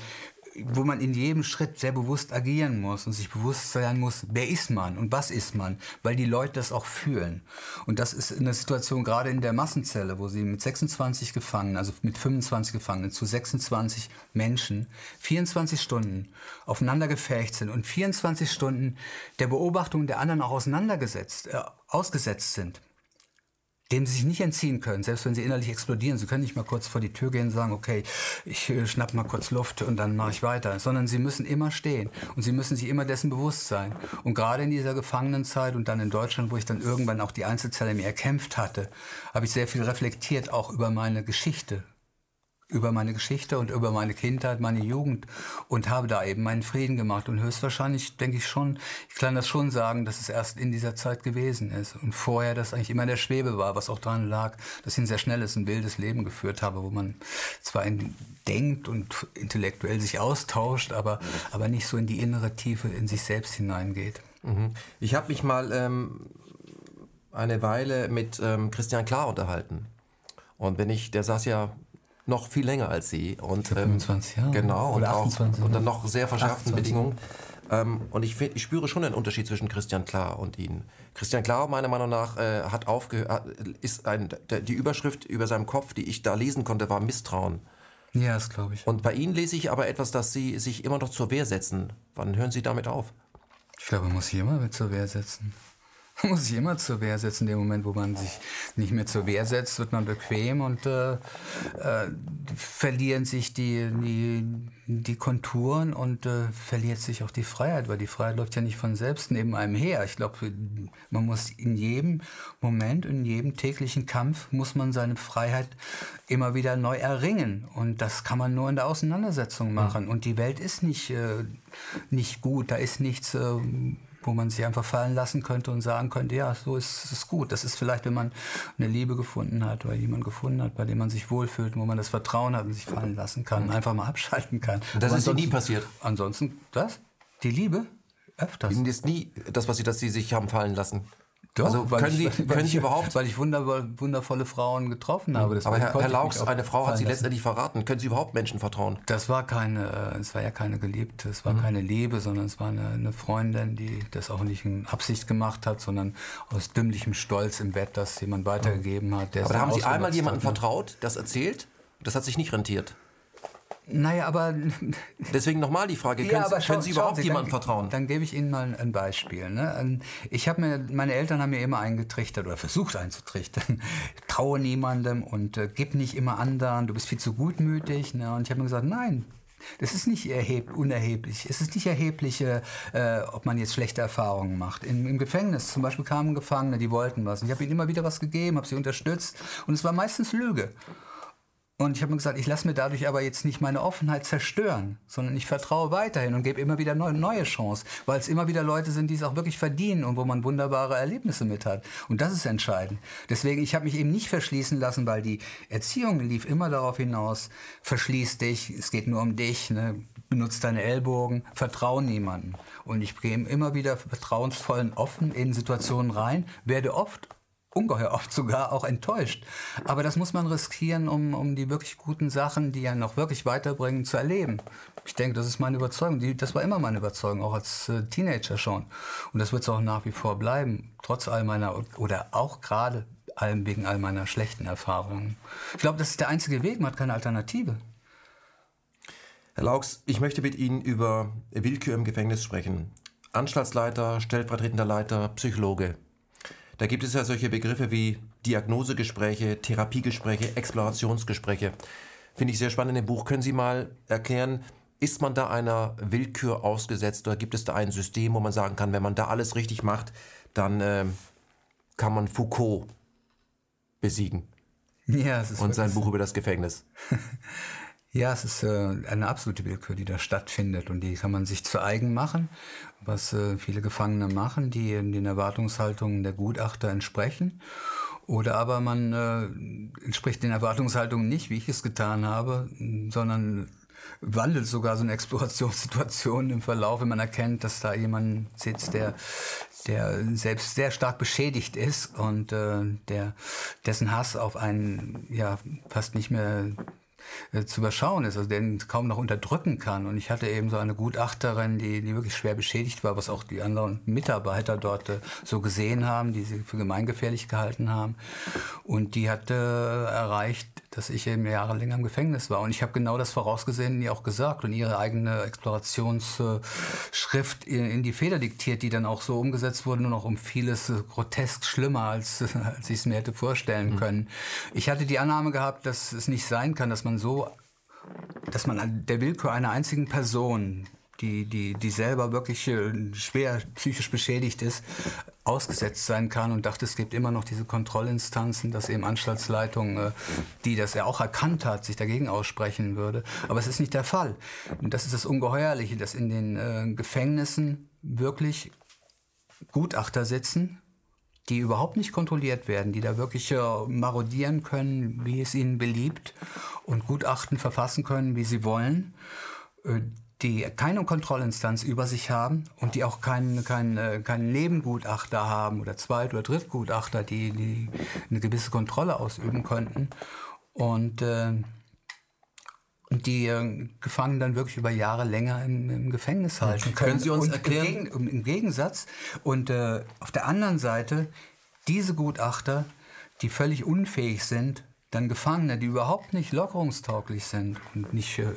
wo man in jedem Schritt sehr bewusst agieren muss und sich bewusst sein muss, wer ist man und was ist man, weil die Leute das auch fühlen. Und das ist eine Situation gerade in der Massenzelle, wo sie mit 26 Gefangenen, also mit 25 Gefangenen zu 26 Menschen 24 Stunden aufeinander gefärcht sind und 24 Stunden der Beobachtung der anderen auch auseinandergesetzt, äh, ausgesetzt sind dem sie sich nicht entziehen können, selbst wenn sie innerlich explodieren. Sie können nicht mal kurz vor die Tür gehen und sagen, okay, ich äh, schnapp mal kurz Luft und dann mache ich weiter, sondern sie müssen immer stehen und sie müssen sich immer dessen bewusst sein. Und gerade in dieser Gefangenenzeit und dann in Deutschland, wo ich dann irgendwann auch die Einzelzelle mir erkämpft hatte, habe ich sehr viel reflektiert auch über meine Geschichte, über meine Geschichte und über meine Kindheit, meine Jugend und habe da eben meinen Frieden gemacht. Und höchstwahrscheinlich denke ich schon, ich kann das schon sagen, dass es erst in dieser Zeit gewesen ist. Und vorher das eigentlich immer der Schwebe war, was auch daran lag, dass ich ein sehr schnelles, ein wildes Leben geführt habe, wo man zwar denkt und intellektuell sich austauscht, aber, aber nicht so in die innere Tiefe in sich selbst hineingeht. Mhm. Ich habe mich mal ähm, eine Weile mit ähm, Christian Klar unterhalten. Und wenn ich, der saß ja noch viel länger als sie. Und, 25 ähm, Jahre. Genau, und 28, auch unter noch sehr verschärften 28. Bedingungen. Ähm, und ich, ich spüre schon einen Unterschied zwischen Christian Klar und Ihnen. Christian Klar, meiner Meinung nach, äh, hat aufgehört, ist ein, die Überschrift über seinem Kopf, die ich da lesen konnte, war Misstrauen. Ja, das glaube ich. Und bei Ihnen lese ich aber etwas, dass Sie sich immer noch zur Wehr setzen. Wann hören Sie damit auf? Ich glaube, man muss sich immer zur Wehr setzen. Man muss sich immer zur Wehr setzen. In dem Moment, wo man sich nicht mehr zur Wehr setzt, wird man bequem und äh, äh, verlieren sich die, die, die Konturen und äh, verliert sich auch die Freiheit, weil die Freiheit läuft ja nicht von selbst neben einem her. Ich glaube, man muss in jedem Moment, in jedem täglichen Kampf, muss man seine Freiheit immer wieder neu erringen. Und das kann man nur in der Auseinandersetzung machen. Mhm. Und die Welt ist nicht, äh, nicht gut, da ist nichts äh, wo man sich einfach fallen lassen könnte und sagen könnte, ja, so ist es gut. Das ist vielleicht, wenn man eine Liebe gefunden hat oder jemanden gefunden hat, bei dem man sich wohlfühlt, wo man das Vertrauen hat und sich fallen lassen kann, einfach mal abschalten kann. Und das Aber ist nie passiert? Ansonsten, das? Die Liebe? Öfters. Ihnen ist nie das passiert, dass Sie sich haben fallen lassen? Doch, also können ich, Sie, können Sie überhaupt? Weil ich wundervolle Frauen getroffen habe. Aber Herr, Herr Laux, eine Frau hat Sie letztendlich verraten. Können Sie überhaupt Menschen vertrauen? Das war keine, es war ja keine Geliebte, es war mhm. keine Liebe, sondern es war eine, eine, Freundin, die das auch nicht in Absicht gemacht hat, sondern aus dümmlichem Stolz im Bett, das jemand weitergegeben hat. Aber da haben Sie einmal jemandem ne? vertraut, das erzählt? Das hat sich nicht rentiert. Naja, aber. Deswegen nochmal die Frage: Können, ja, können Sie überhaupt Sie, jemandem vertrauen? Dann gebe ich Ihnen mal ein Beispiel. Ne? Ähm, ich habe mir, meine Eltern haben mir immer eingetrichtert oder versucht einzutrichtern: traue niemandem und äh, gib nicht immer anderen, du bist viel zu gutmütig. Ne? Und ich habe mir gesagt: Nein, das ist nicht erheb unerheblich. Es ist nicht erheblich, äh, ob man jetzt schlechte Erfahrungen macht. Im, Im, Gefängnis zum Beispiel kamen Gefangene, die wollten was. Und ich habe ihnen immer wieder was gegeben, habe sie unterstützt. Und es war meistens Lüge. Und ich habe mir gesagt, ich lasse mir dadurch aber jetzt nicht meine Offenheit zerstören, sondern ich vertraue weiterhin und gebe immer wieder neue, neue Chance, weil es immer wieder Leute sind, die es auch wirklich verdienen und wo man wunderbare Erlebnisse mit hat. Und das ist entscheidend. Deswegen, ich habe mich eben nicht verschließen lassen, weil die Erziehung lief immer darauf hinaus, verschließ dich, es geht nur um dich, ne? benutze deine Ellbogen, vertraue niemandem. Und ich gehe immer wieder vertrauensvoll und offen in Situationen rein, werde oft ungeheuer oft sogar auch enttäuscht. Aber das muss man riskieren, um, um die wirklich guten Sachen, die ja noch wirklich weiterbringen, zu erleben. Ich denke, das ist meine Überzeugung. Die, das war immer meine Überzeugung, auch als äh, Teenager schon. Und das wird es auch nach wie vor bleiben, trotz all meiner, oder auch gerade allem wegen all meiner schlechten Erfahrungen. Ich glaube, das ist der einzige Weg, man hat keine Alternative. Herr Laux, ich möchte mit Ihnen über Willkür im Gefängnis sprechen. Anstaltsleiter, stellvertretender Leiter, Psychologe. Da gibt es ja solche Begriffe wie Diagnosegespräche, Therapiegespräche, Explorationsgespräche. Finde ich sehr spannend im Buch. Können Sie mal erklären, ist man da einer Willkür ausgesetzt oder gibt es da ein System, wo man sagen kann, wenn man da alles richtig macht, dann äh, kann man Foucault besiegen? Ja, es ist und sein Buch über das Gefängnis. Ja, es ist äh, eine absolute Willkür, die da stattfindet und die kann man sich zu eigen machen, was äh, viele Gefangene machen, die in den Erwartungshaltungen der Gutachter entsprechen. Oder aber man äh, entspricht den Erwartungshaltungen nicht, wie ich es getan habe, sondern wandelt sogar so eine Explorationssituation im Verlauf, wenn man erkennt, dass da jemand sitzt, der der selbst sehr stark beschädigt ist und äh, der dessen Hass auf einen ja fast nicht mehr äh, zu überschauen ist, also den kaum noch unterdrücken kann. Und ich hatte eben so eine Gutachterin, die, die wirklich schwer beschädigt war, was auch die anderen Mitarbeiter dort äh, so gesehen haben, die sie für gemeingefährlich gehalten haben. Und die hatte erreicht, dass ich eben Jahre länger im Gefängnis war. Und ich habe genau das vorausgesehen, ihr auch gesagt und ihre eigene Explorationsschrift in, in, die Feder diktiert, die dann auch so umgesetzt wurde, nur noch um vieles äh, grotesk schlimmer, als, als ich es mir hätte vorstellen mhm. können. Ich hatte die Annahme gehabt, dass es nicht sein kann, dass man so, dass man der Willkür einer einzigen Person die, die, die selber wirklich äh, schwer psychisch beschädigt ist, ausgesetzt sein kann und dachte, es gibt immer noch diese Kontrollinstanzen, dass eben Anstaltsleitung, äh, die das ja auch erkannt hat, sich dagegen aussprechen würde. Aber es ist nicht der Fall. Und das ist das Ungeheuerliche, dass in den äh, Gefängnissen wirklich Gutachter sitzen, die überhaupt nicht kontrolliert werden, die da wirklich äh, marodieren können, wie es ihnen beliebt und Gutachten verfassen können, wie sie wollen, äh, die keine Kontrollinstanz über sich haben und die auch keinen kein, äh, kein Nebengutachter haben oder Zweit- oder Drittgutachter, die, die eine gewisse Kontrolle ausüben könnten. Und äh, die äh, Gefangenen dann wirklich über Jahre länger im, im Gefängnis halten können. Können Sie uns und erklären? Im, Im Gegensatz und äh, auf der anderen Seite diese Gutachter, die völlig unfähig sind, dann Gefangene, die überhaupt nicht lockerungstauglich sind und nicht äh,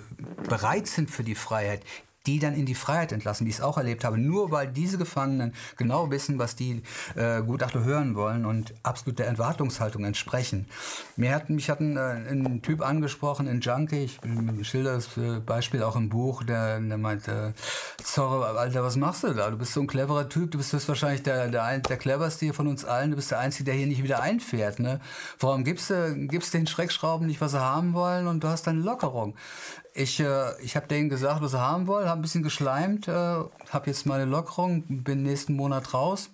bereit sind für die Freiheit, die dann in die Freiheit entlassen, wie ich es auch erlebt habe, nur weil diese Gefangenen genau wissen, was die äh, Gutachter hören wollen und absolut der Erwartungshaltung entsprechen. Mir hat, mich hat ein, äh, ein Typ angesprochen, ein Junkie, ich schilder das äh, Beispiel auch im Buch, der, der meinte, sorry, Alter, was machst du da? Du bist so ein cleverer Typ, du bist wahrscheinlich der, der, der cleverste hier von uns allen, du bist der Einzige, der hier nicht wieder einfährt. Ne? Warum gibst du gibst den Schreckschrauben nicht, was sie haben wollen und du hast eine Lockerung? Ich, äh, ich habe denen gesagt, was sie haben wollen, habe ein bisschen geschleimt, äh, habe jetzt meine Lockerung, bin nächsten Monat raus.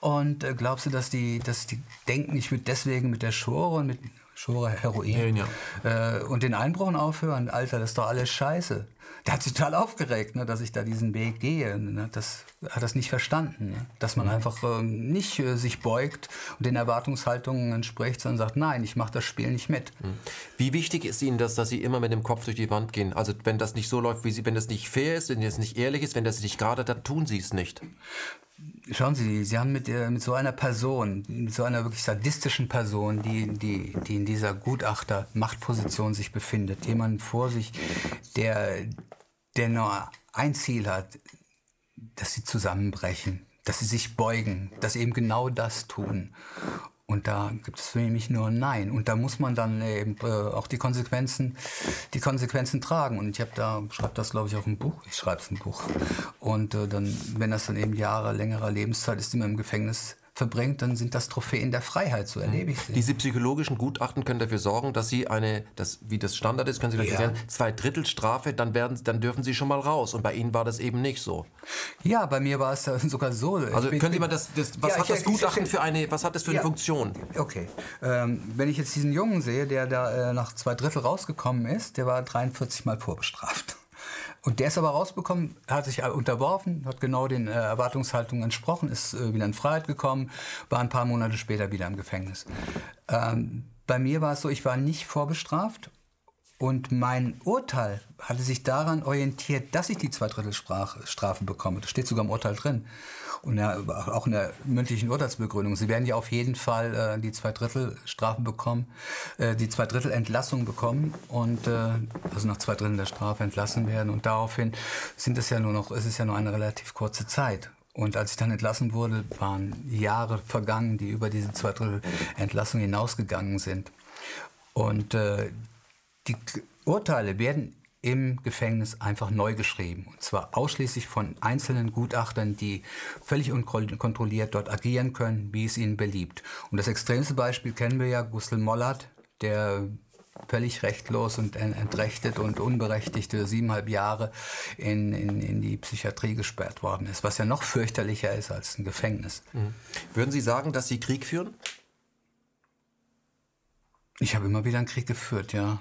Und äh, glaubst du, dass die, dass die denken, ich würde deswegen mit der Schore und mit Schore Heroin ja, ja. Äh, und den Einbruchen aufhören? Alter, das ist doch alles Scheiße der hat sich total aufgeregt, ne, dass ich da diesen Weg gehe. Ne, das hat das nicht verstanden, ne? dass man mhm. einfach äh, nicht äh, sich beugt und den Erwartungshaltungen entspricht, sondern sagt, nein, ich mache das Spiel nicht mit. Mhm. Wie wichtig ist Ihnen das, dass Sie immer mit dem Kopf durch die Wand gehen? Also wenn das nicht so läuft, wie Sie, wenn das nicht fair ist, wenn das nicht ehrlich ist, wenn das nicht gerade, dann tun Sie es nicht. Schauen Sie, Sie haben mit, mit so einer Person, mit so einer wirklich sadistischen Person, die, die, die in dieser Gutachter-Machtposition sich befindet, jemanden vor sich, der, der nur ein Ziel hat, dass sie zusammenbrechen, dass sie sich beugen, dass sie eben genau das tun. Und da gibt es für mich nur ein Nein. Und da muss man dann eben äh, auch die Konsequenzen, die Konsequenzen tragen. Und ich habe da, schreibe das glaube ich auch im Buch. Ich schreibe es im Buch. Und äh, dann, wenn das dann eben Jahre längerer Lebenszeit ist, die man im Gefängnis verbringt, dann sind das Trophäen der Freiheit, so erlebe ich sie. Diese psychologischen Gutachten können dafür sorgen, dass Sie eine, das, wie das Standard ist, können Sie gleich ja. erklären, zwei Drittel Strafe, dann, werden, dann dürfen Sie schon mal raus. Und bei Ihnen war das eben nicht so. Ja, bei mir war es sogar so. Also können Sie mal das, das was ja, hat das Gutachten für eine, was hat das für eine Funktion? Okay, ähm, wenn ich jetzt diesen Jungen sehe, der da äh, nach zwei Drittel rausgekommen ist, der war 43 Mal vorbestraft. Und der ist aber rausbekommen, hat sich unterworfen, hat genau den äh, Erwartungshaltungen entsprochen, ist äh, wieder in Freiheit gekommen, war ein paar Monate später wieder im Gefängnis. Ähm, bei mir war es so, ich war nicht vorbestraft Und mein Urteil hatte sich daran orientiert, dass ich die Zweidrittelstrafe bekomme. Das steht sogar im Urteil drin. Und ja, auch in der mündlichen Urteilsbegründung. Sie werden ja auf jeden Fall äh, die Zweidrittelstrafe bekommen, äh, die Zweidrittelentlassung bekommen und äh, also nach zwei Dritteln der Strafe entlassen werden. Und daraufhin sind es ja nur noch, es ist ja nur eine relativ kurze Zeit. Und als ich dann entlassen wurde, waren Jahre vergangen, die über diese Zweidrittelentlassung hinausgegangen sind. Und äh, die Urteile werden im Gefängnis einfach neu geschrieben. Und zwar ausschließlich von einzelnen Gutachtern, die völlig unkontrolliert dort agieren können, wie es ihnen beliebt. Und das extremste Beispiel kennen wir ja, Gustl Mollert, der völlig rechtlos und entrechtet und unberechtigte siebeneinhalb Jahre in, in, in die Psychiatrie gesperrt worden ist, was ja noch fürchterlicher ist als ein Gefängnis. Mhm. Würden Sie sagen, dass Sie Krieg führen? Ich habe immer wieder einen Krieg geführt, ja.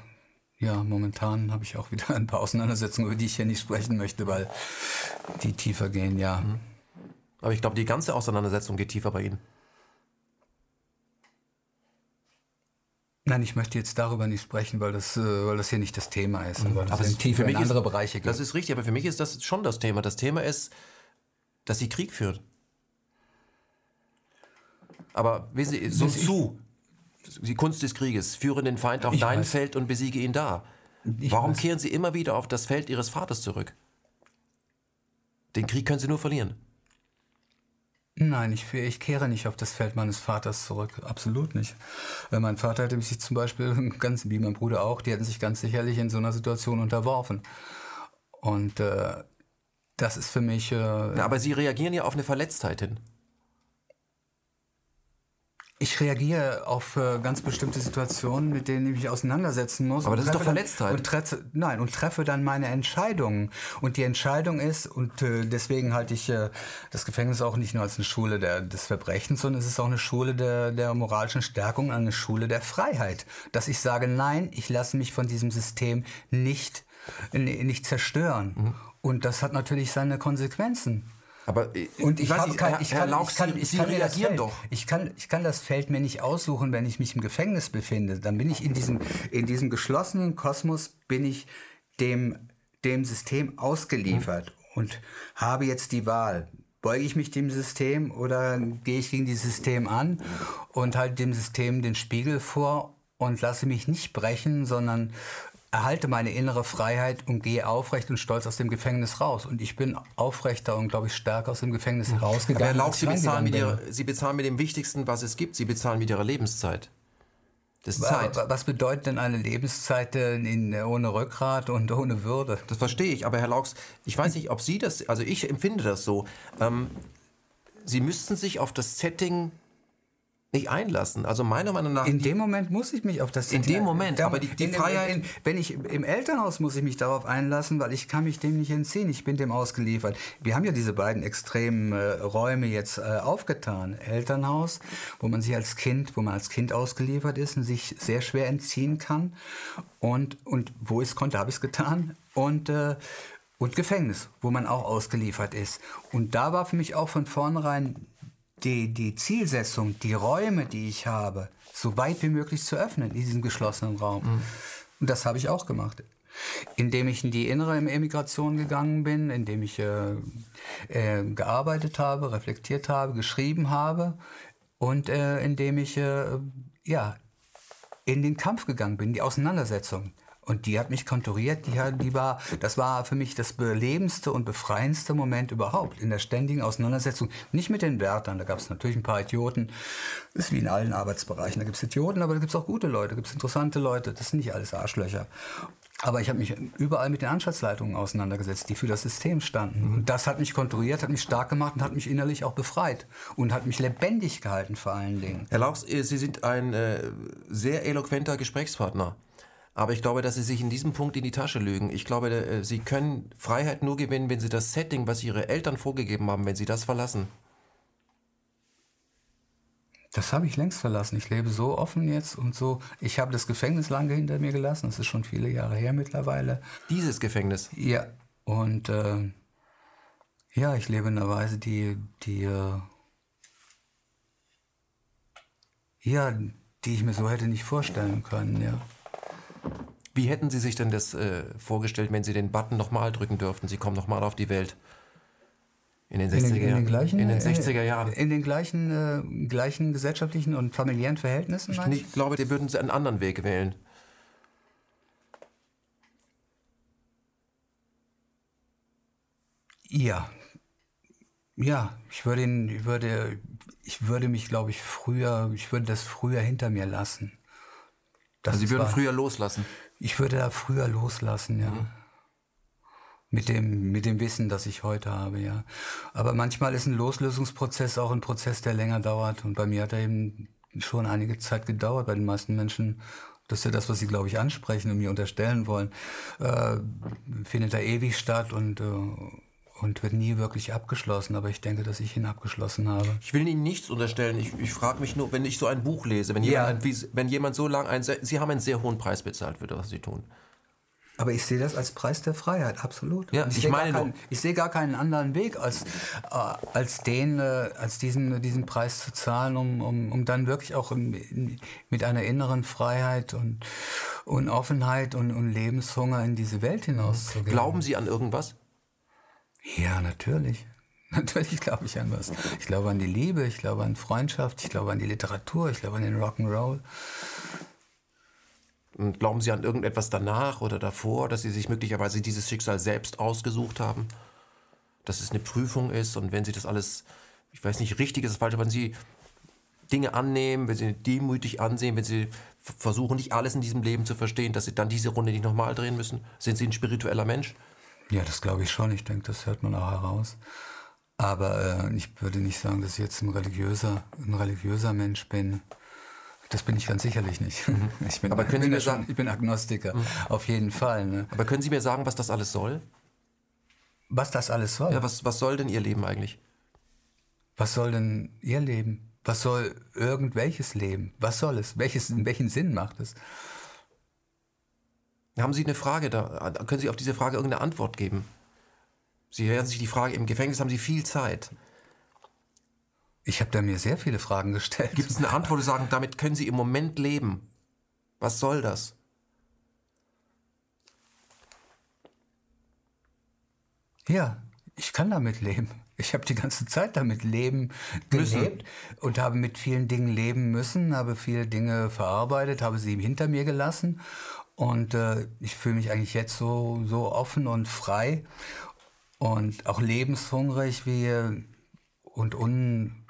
Ja, momentan habe ich auch wieder ein paar Auseinandersetzungen, über die ich hier nicht sprechen möchte, weil die tiefer gehen, ja. Mhm. Aber ich glaube, die ganze Auseinandersetzung geht tiefer bei Ihnen. Nein, ich möchte jetzt darüber nicht sprechen, weil das, äh, weil das hier nicht das Thema ist. Mhm. Weil das aber in tiefer in andere ist, Bereiche geht. Das ist richtig, aber für mich ist das schon das Thema. Das Thema ist, dass Sie Krieg führen. Aber wissen Sie, Sun Tzu die Kunst des Krieges. Führe den Feind auf ich dein weiß. Feld und besiege ihn da. Ich Warum weiß. kehren Sie immer wieder auf das Feld Ihres Vaters zurück? Den Krieg können Sie nur verlieren. Nein, ich, ich kehre nicht auf das Feld meines Vaters zurück. Absolut nicht. Äh, mein Vater hätte sich zum Beispiel, ganz wie mein Bruder auch, die hätten sich ganz sicherlich in so einer Situation unterworfen. Und äh, das ist für mich. Äh, ja, aber Sie reagieren ja auf eine Verletztheit hin. Ich reagiere auf äh, ganz bestimmte Situationen, mit denen ich mich auseinandersetzen muss. Aber das ist doch Verletztheit. Und treffe, nein, und treffe dann meine Entscheidungen. Und die Entscheidung ist, und äh, deswegen halte ich äh, das Gefängnis auch nicht nur als eine Schule der, des Verbrechens, sondern es ist auch eine Schule der, der moralischen Stärkung, eine Schule der Freiheit. Dass ich sage, nein, ich lasse mich von diesem System nicht, nicht zerstören. Mhm. Und das hat natürlich seine Konsequenzen. Aber äh, und ich, ich weiß kann, ich kann, ich kann, ich kann reagieren doch. Ich kann, ich kann das Feld mir nicht aussuchen, wenn ich mich im Gefängnis befinde. Dann bin ich in diesem, in diesem geschlossenen Kosmos, bin ich dem, dem System ausgeliefert hm. und habe jetzt die Wahl. Beuge ich mich dem System oder gehe ich gegen dieses System an und halte dem System den Spiegel vor und lasse mich nicht brechen, sondern erhalte meine innere Freiheit und gehe aufrecht und stolz aus dem Gefängnis raus. Und ich bin aufrechter und, glaube ich, stärker aus dem Gefängnis rausgegangen. Aber Herr Lauch, Sie bezahlen, mit ihrer, Sie bezahlen mit dem Wichtigsten, was es gibt. Sie bezahlen mit Ihrer Lebenszeit. Das Zeit. Was bedeutet denn eine Lebenszeit in, ohne Rückgrat und ohne Würde? Das verstehe ich, aber Herr Laux, ich weiß nicht, ob Sie das, also ich empfinde das so. Ähm, Sie müssten sich auf das Setting nicht einlassen. Also meiner Meinung nach. In dem Moment muss ich mich auf das. In dem Moment, aber die, die in, Freiheit. In, wenn ich im Elternhaus muss ich mich darauf einlassen, weil ich kann mich dem nicht entziehen. Ich bin dem ausgeliefert. Wir haben ja diese beiden extremen äh, Räume jetzt äh, aufgetan. Elternhaus, wo man sich als Kind, wo man als Kind ausgeliefert ist und sich sehr schwer entziehen kann. Und, und wo ich es konnte, habe ich es getan. Und äh, und Gefängnis, wo man auch ausgeliefert ist. Und da war für mich auch von vornherein die, die Zielsetzung, die Räume, die ich habe, so weit wie möglich zu öffnen in diesem geschlossenen Raum. Mhm. Und das habe ich auch gemacht. Indem ich in die innere Emigration gegangen bin, indem ich äh, äh, gearbeitet habe, reflektiert habe, geschrieben habe und äh, indem ich äh, ja, in den Kampf gegangen bin, die Auseinandersetzung. Und die hat mich konturiert, die, die war, das war für mich das belebendste und befreiendste Moment überhaupt in der ständigen Auseinandersetzung. Nicht mit den Wärtern, da gab es natürlich ein paar Idioten. Das ist wie in allen Arbeitsbereichen, da gibt es Idioten, aber da gibt es auch gute Leute, da gibt es interessante Leute. Das sind nicht alles Arschlöcher. Aber ich habe mich überall mit den Anstaltsleitungen auseinandergesetzt, die für das System standen. Und das hat mich konturiert, hat mich stark gemacht und hat mich innerlich auch befreit. Und hat mich lebendig gehalten vor allen Dingen. Herr Lauchs, Sie sind ein äh, sehr eloquenter Gesprächspartner. Aber ich glaube, dass Sie sich in diesem Punkt in die Tasche lügen. Ich glaube, äh, Sie können Freiheit nur gewinnen, wenn Sie das Setting, was Ihre Eltern vorgegeben haben, wenn Sie das verlassen. Das habe ich längst verlassen. Ich lebe so offen jetzt und so. Ich habe das Gefängnis lange hinter mir gelassen. Das ist schon viele Jahre her mittlerweile. Dieses Gefängnis? Ja. Und äh, ja, ich lebe in einer Weise, die, die, äh, ja, die ich mir so hätte nicht vorstellen können, ja. Wie hätten Sie sich denn das äh, vorgestellt, wenn Sie den Button nochmal drücken dürften? Sie kommen nochmal auf die Welt. In den 60er in den, in den gleichen, in den 60er Jahren. In den gleichen, äh, gleichen gesellschaftlichen und familiären Verhältnissen? Ich, ich glaube, die würden Sie einen anderen Weg wählen. Ja. Ja, ich würde, ihn, ich würde, ich würde mich, glaube ich, früher, ich würde das früher hinter mir lassen. Das also Sie würden war, früher loslassen? Ich würde da früher loslassen, ja. Mhm. Mit dem, mit dem Wissen, das ich heute habe, ja. Aber manchmal ist ein Loslösungsprozess auch ein Prozess, der länger dauert. Und bei mir hat er eben schon einige Zeit gedauert. Bei den meisten Menschen, das ist ja das, was sie, glaube ich, ansprechen und mir unterstellen wollen, äh, findet er ewig statt und, äh, und wird nie wirklich abgeschlossen. Aber ich denke, dass ich ihn abgeschlossen habe. Ich will Ihnen nichts unterstellen. Ich, ich frage mich nur, wenn ich so ein Buch lese, wenn jemand, ja. wenn jemand so lange, ein, Sie haben einen sehr hohen Preis bezahlt für das, was Sie tun. Aber ich sehe das als Preis der Freiheit, absolut. Ja, ich, ich meine, keinen, ich sehe gar keinen anderen Weg, als, äh, als den, äh, als diesen, diesen Preis zu zahlen, um, um, um dann wirklich auch in, in, mit einer inneren Freiheit und, und Offenheit und, und Lebenshunger in diese Welt hinauszugehen. Glauben Sie an irgendwas? Ja, natürlich. Natürlich glaube ich an was. Ich glaube an die Liebe, ich glaube an Freundschaft, ich glaube an die Literatur, ich glaube an den Rock'n'Roll. Und glauben Sie an irgendetwas danach oder davor, dass Sie sich möglicherweise dieses Schicksal selbst ausgesucht haben? Dass es eine Prüfung ist und wenn Sie das alles, ich weiß nicht, richtig ist, falsch, wenn Sie Dinge annehmen, wenn Sie demütig ansehen, wenn Sie versuchen, nicht alles in diesem Leben zu verstehen, dass Sie dann diese Runde nicht nochmal drehen müssen? Sind Sie ein spiritueller Mensch? Ja, das glaube ich schon. Ich denke, das hört man auch heraus. Aber äh, ich würde nicht sagen, dass ich jetzt ein religiöser, ein religiöser Mensch bin. Das bin ich ganz sicherlich nicht. Mhm. Ich bin, Aber können Sie mir sagen, ich bin Agnostiker, mhm. auf jeden Fall. Ne? Aber können Sie mir sagen, was das alles soll? Was das alles soll? Ja, was, was soll denn Ihr Leben eigentlich? Was soll denn Ihr Leben? Was soll irgendwelches Leben? Was soll es? Welches, welchen Sinn macht es? Haben Sie eine Frage da? Können Sie auf diese Frage irgendeine Antwort geben? Sie hören sich die Frage, im Gefängnis haben Sie viel Zeit. Ich habe da mir sehr viele Fragen gestellt. Gibt es eine Antwort, die sagen, damit können Sie im Moment leben? Was soll das? Ja, ich kann damit leben. Ich habe die ganze Zeit damit leben gelebt müssen. und habe mit vielen Dingen leben müssen, habe viele Dinge verarbeitet, habe sie hinter mir gelassen und äh, ich fühle mich eigentlich jetzt so so offen und frei und auch lebenshungrig wie und un,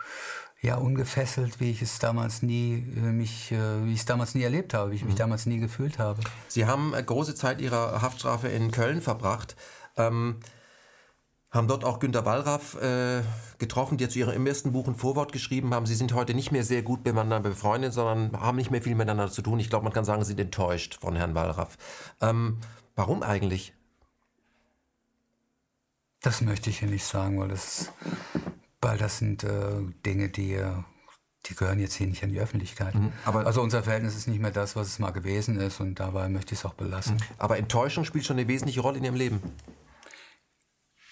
ja, ungefesselt, wie ich es damals nie, äh, mich, äh, wie ich es damals nie erlebt habe, wie ich mich mhm. damals nie gefühlt habe. Sie haben äh, große Zeit Ihrer Haftstrafe in Köln verbracht. Ähm, haben dort auch Günter Wallraff äh, getroffen, der zu ihrem ersten Buch ein Vorwort geschrieben haben. Sie sind heute nicht mehr sehr gut miteinander befreundet, sondern haben nicht mehr viel miteinander zu tun. Ich glaube, man kann sagen, sie sind enttäuscht von Herrn Wallraff. Ähm, warum eigentlich? Das möchte ich hier nicht sagen, weil das weil das sind äh, Dinge, die, die gehören jetzt hier nicht an die Öffentlichkeit. Mhm, also unser Verhältnis ist nicht mehr das, was es mal gewesen ist und dabei möchte ich es auch belassen. Mhm. Aber Enttäuschung spielt schon eine wesentliche Rolle in Ihrem Leben.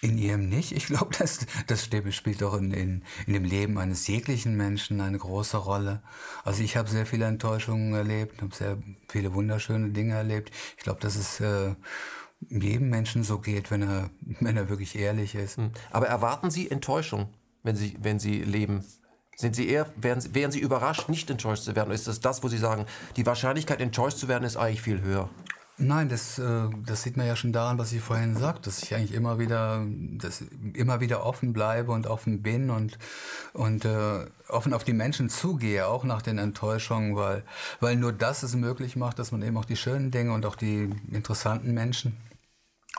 In ihrem nicht. Ich glaube, das, das spielt doch in, in, in dem Leben eines jeglichen Menschen eine große Rolle. Also ich habe sehr viele Enttäuschungen erlebt, habe sehr viele wunderschöne Dinge erlebt. Ich glaube, das ist äh, jedem Menschen so geht, wenn er, wenn er wirklich ehrlich ist. Mhm. Aber erwarten Sie Enttäuschung? wenn Sie, wenn Sie leben? Sind Sie eher, wären, Sie, wären Sie überrascht, nicht enttäuscht zu werden? ist das das, wo Sie sagen, die Wahrscheinlichkeit, enttäuscht zu werden, ist eigentlich viel höher? Nein, das, äh, das sieht man ja schon daran, was ich vorhin sagte, dass ich eigentlich immer wieder, dass immer wieder offen bleibe und offen bin und, und äh, offen auf die Menschen zugehe, auch nach den Enttäuschungen, weil, weil nur das es möglich macht, dass man eben auch die schönen Dinge und auch die interessanten Menschen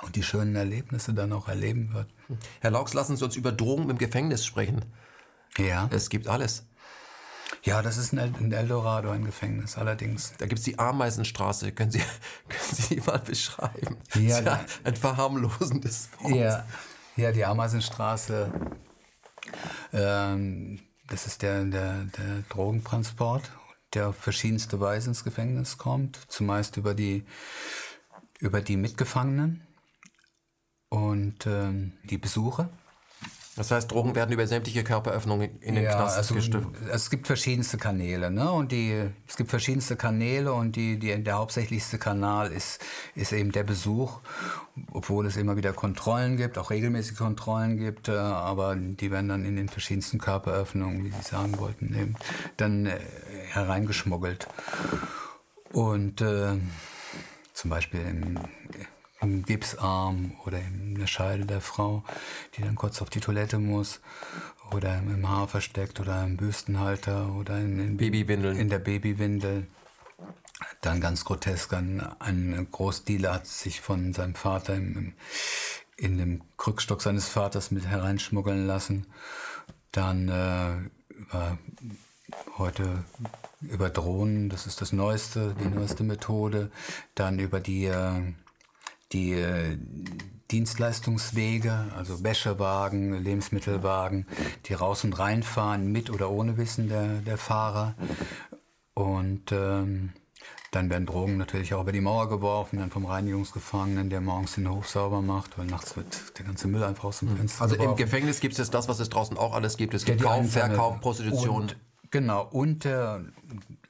und die schönen Erlebnisse dann auch erleben wird. Herr Laux, lassen Sie uns über Drogen im Gefängnis sprechen. Ja. Es gibt alles. Ja, das ist ein Eldorado, ein Gefängnis, allerdings. Da gibt es die Ameisenstraße. Können Sie, können Sie die mal beschreiben? Ja, ja ein verharmlosendes Wort. Ja, ja die Ameisenstraße, ähm, das ist der, der, der Drogentransport, der auf verschiedenste Weise ins Gefängnis kommt. Zumeist über die, über die Mitgefangenen und ähm, die Besucher. Das heißt, Drogen werden über sämtliche Körperöffnungen in den ja, Knast also, gestiftet. Es gibt verschiedenste Kanäle, ne? Und die, es gibt verschiedenste Kanäle und die, die, der hauptsächlichste Kanal ist, ist eben der Besuch, obwohl es immer wieder Kontrollen gibt, auch regelmäßige Kontrollen gibt, äh, aber die werden dann in den verschiedensten Körperöffnungen, wie Sie sagen wollten, eben dann äh, hereingeschmuggelt. Und äh, zum Beispiel im im Gipsarm oder in der Scheide der Frau, die dann kurz auf die Toilette muss oder im Haar versteckt oder im Büstenhalter oder in, in, Babywindeln. in der Babywindel. Dann ganz grotesk, ein, ein Großdealer hat sich von seinem Vater im, in dem Krückstock seines Vaters mit hereinschmuggeln lassen. Dann äh, über, heute über Drohnen, das ist das Neueste, die neueste Methode. Dann über die äh, die äh, Dienstleistungswege, also Wäschewagen, Lebensmittelwagen, die raus und reinfahren, mit oder ohne Wissen der, der Fahrer. Und ähm, dann werden Drogen natürlich auch über die Mauer geworfen, dann vom Reinigungsgefangenen, der morgens den Hof sauber macht, weil nachts wird der ganze Müll einfach aus dem hm. Fenster Also geworfen. im Gefängnis gibt es das, was es draußen auch alles gibt. Es gibt Kauf, Verkauf, Prostitution. Und, genau, und der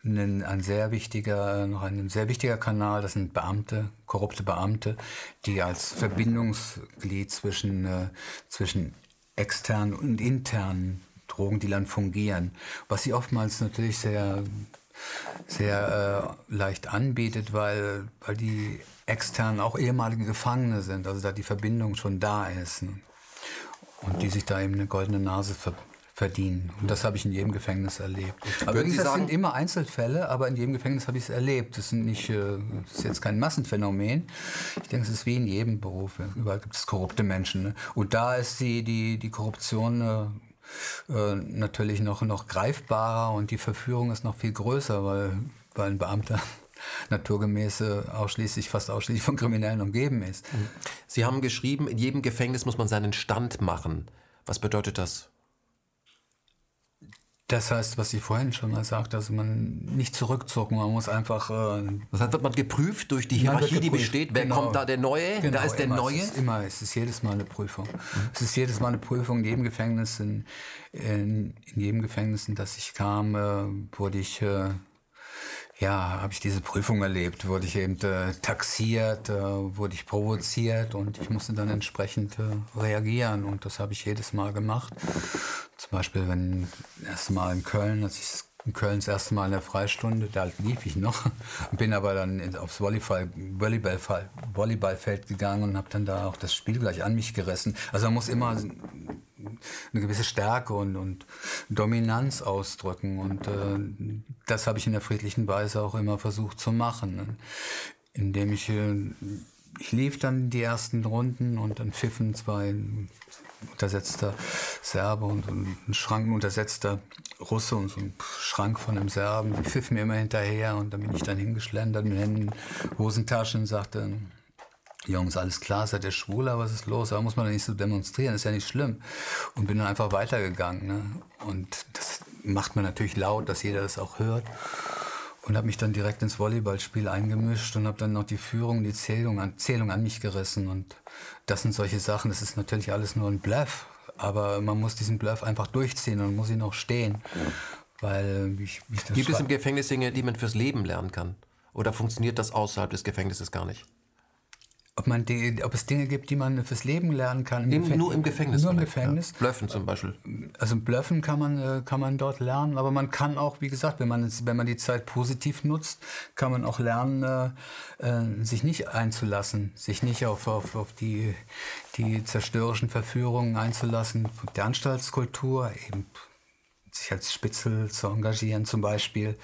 ein, ein, sehr wichtiger, noch ein sehr wichtiger Kanal, das sind Beamte, korrupte Beamte, die als Verbindungsglied zwischen, äh, zwischen externen und internen Drogendealern fungieren, was sie oftmals natürlich sehr, sehr äh, leicht anbietet, weil, weil die externen auch ehemalige Gefangene sind, also da die Verbindung schon da ist. Ne? Und die sich da eben eine goldene Nase ver verdienen. Und das habe ich in jedem Gefängnis erlebt. Aber Würden das sagen, sind immer Einzelfälle, aber in jedem Gefängnis habe ich es erlebt. Das, sind nicht, äh, das ist jetzt kein Massenphänomen. Ich denke, es ist wie in jedem Beruf. Überall gibt es korrupte Menschen. Ne? Und da ist die, die, die Korruption äh, äh, natürlich noch, noch greifbarer und die Verführung ist noch viel größer, weil, weil ein Beamter naturgemäß ausschließlich, fast ausschließlich von Kriminellen umgeben ist. Sie haben geschrieben, in jedem Gefängnis muss man seinen Stand machen. Was bedeutet das? Das heißt, was ich vorhin schon mal sagte, also man nicht zurückzucken, man muss einfach. Äh, das heißt, wird man geprüft durch die Hierarchie, die besteht. Wer genau, kommt da der Neue? Genau, da ist der immer, Neue. Es ist immer, es ist jedes Mal eine Prüfung. Mhm. Es ist jedes Mal eine Prüfung. In jedem Gefängnis, in, in, in jedem Gefängnis, in das ich kam, äh, wurde ich äh, ja, habe ich diese Prüfung erlebt, wurde ich eben äh, taxiert, äh, wurde ich provoziert und ich musste dann entsprechend äh, reagieren und das habe ich jedes Mal gemacht. Zum Beispiel, wenn das erste Mal in Köln, als ich in Köln das erste Mal in der Freistunde, da lief ich noch, bin aber dann aufs Volleyball, Volleyball, Volleyballfeld gegangen und habe dann da auch das Spiel gleich an mich gerissen. Also man muss immer eine gewisse Stärke und, und Dominanz ausdrücken. Und äh, das habe ich in der friedlichen Weise auch immer versucht zu machen. Ne? Indem ich, äh, ich lief dann die ersten Runden und dann pfiffen zwei untersetzter Serbe und so ein Schrank untersetzter Russe und so ein Schrank von einem Serben. Die pfiffen mir immer hinterher und dann bin ich dann hingeschlendert mit Händen, Hosentaschen und sagte, Jungs, alles klar, seid ihr schwuler, was ist los? Aber muss man doch nicht so demonstrieren, ist ja nicht schlimm. Und bin dann einfach weitergegangen. Ne? Und das macht man natürlich laut, dass jeder das auch hört. Und habe mich dann direkt ins Volleyballspiel eingemischt und habe dann noch die Führung, die Zählung an, Zählung an mich gerissen. Und das sind solche Sachen, das ist natürlich alles nur ein Bluff. Aber man muss diesen Bluff einfach durchziehen und muss ihn auch stehen. Weil ich, ich Gibt es im Gefängnis Dinge, die man fürs Leben lernen kann? Oder funktioniert das außerhalb des Gefängnisses gar nicht? Ob, man die, ob es Dinge gibt, die man fürs Leben lernen kann. Im nur im Gefängnis. Nur im Gefängnis. Ja. Blöffen zum Beispiel. Also Blöffen kann man, äh, kann man dort lernen, aber man kann auch, wie gesagt, wenn man, wenn man die Zeit positiv nutzt, kann man auch lernen, äh, äh, sich nicht einzulassen, sich nicht auf, auf, auf die, die zerstörerischen Verführungen einzulassen, der Anstaltskultur, eben sich als Spitzel zu engagieren zum Beispiel.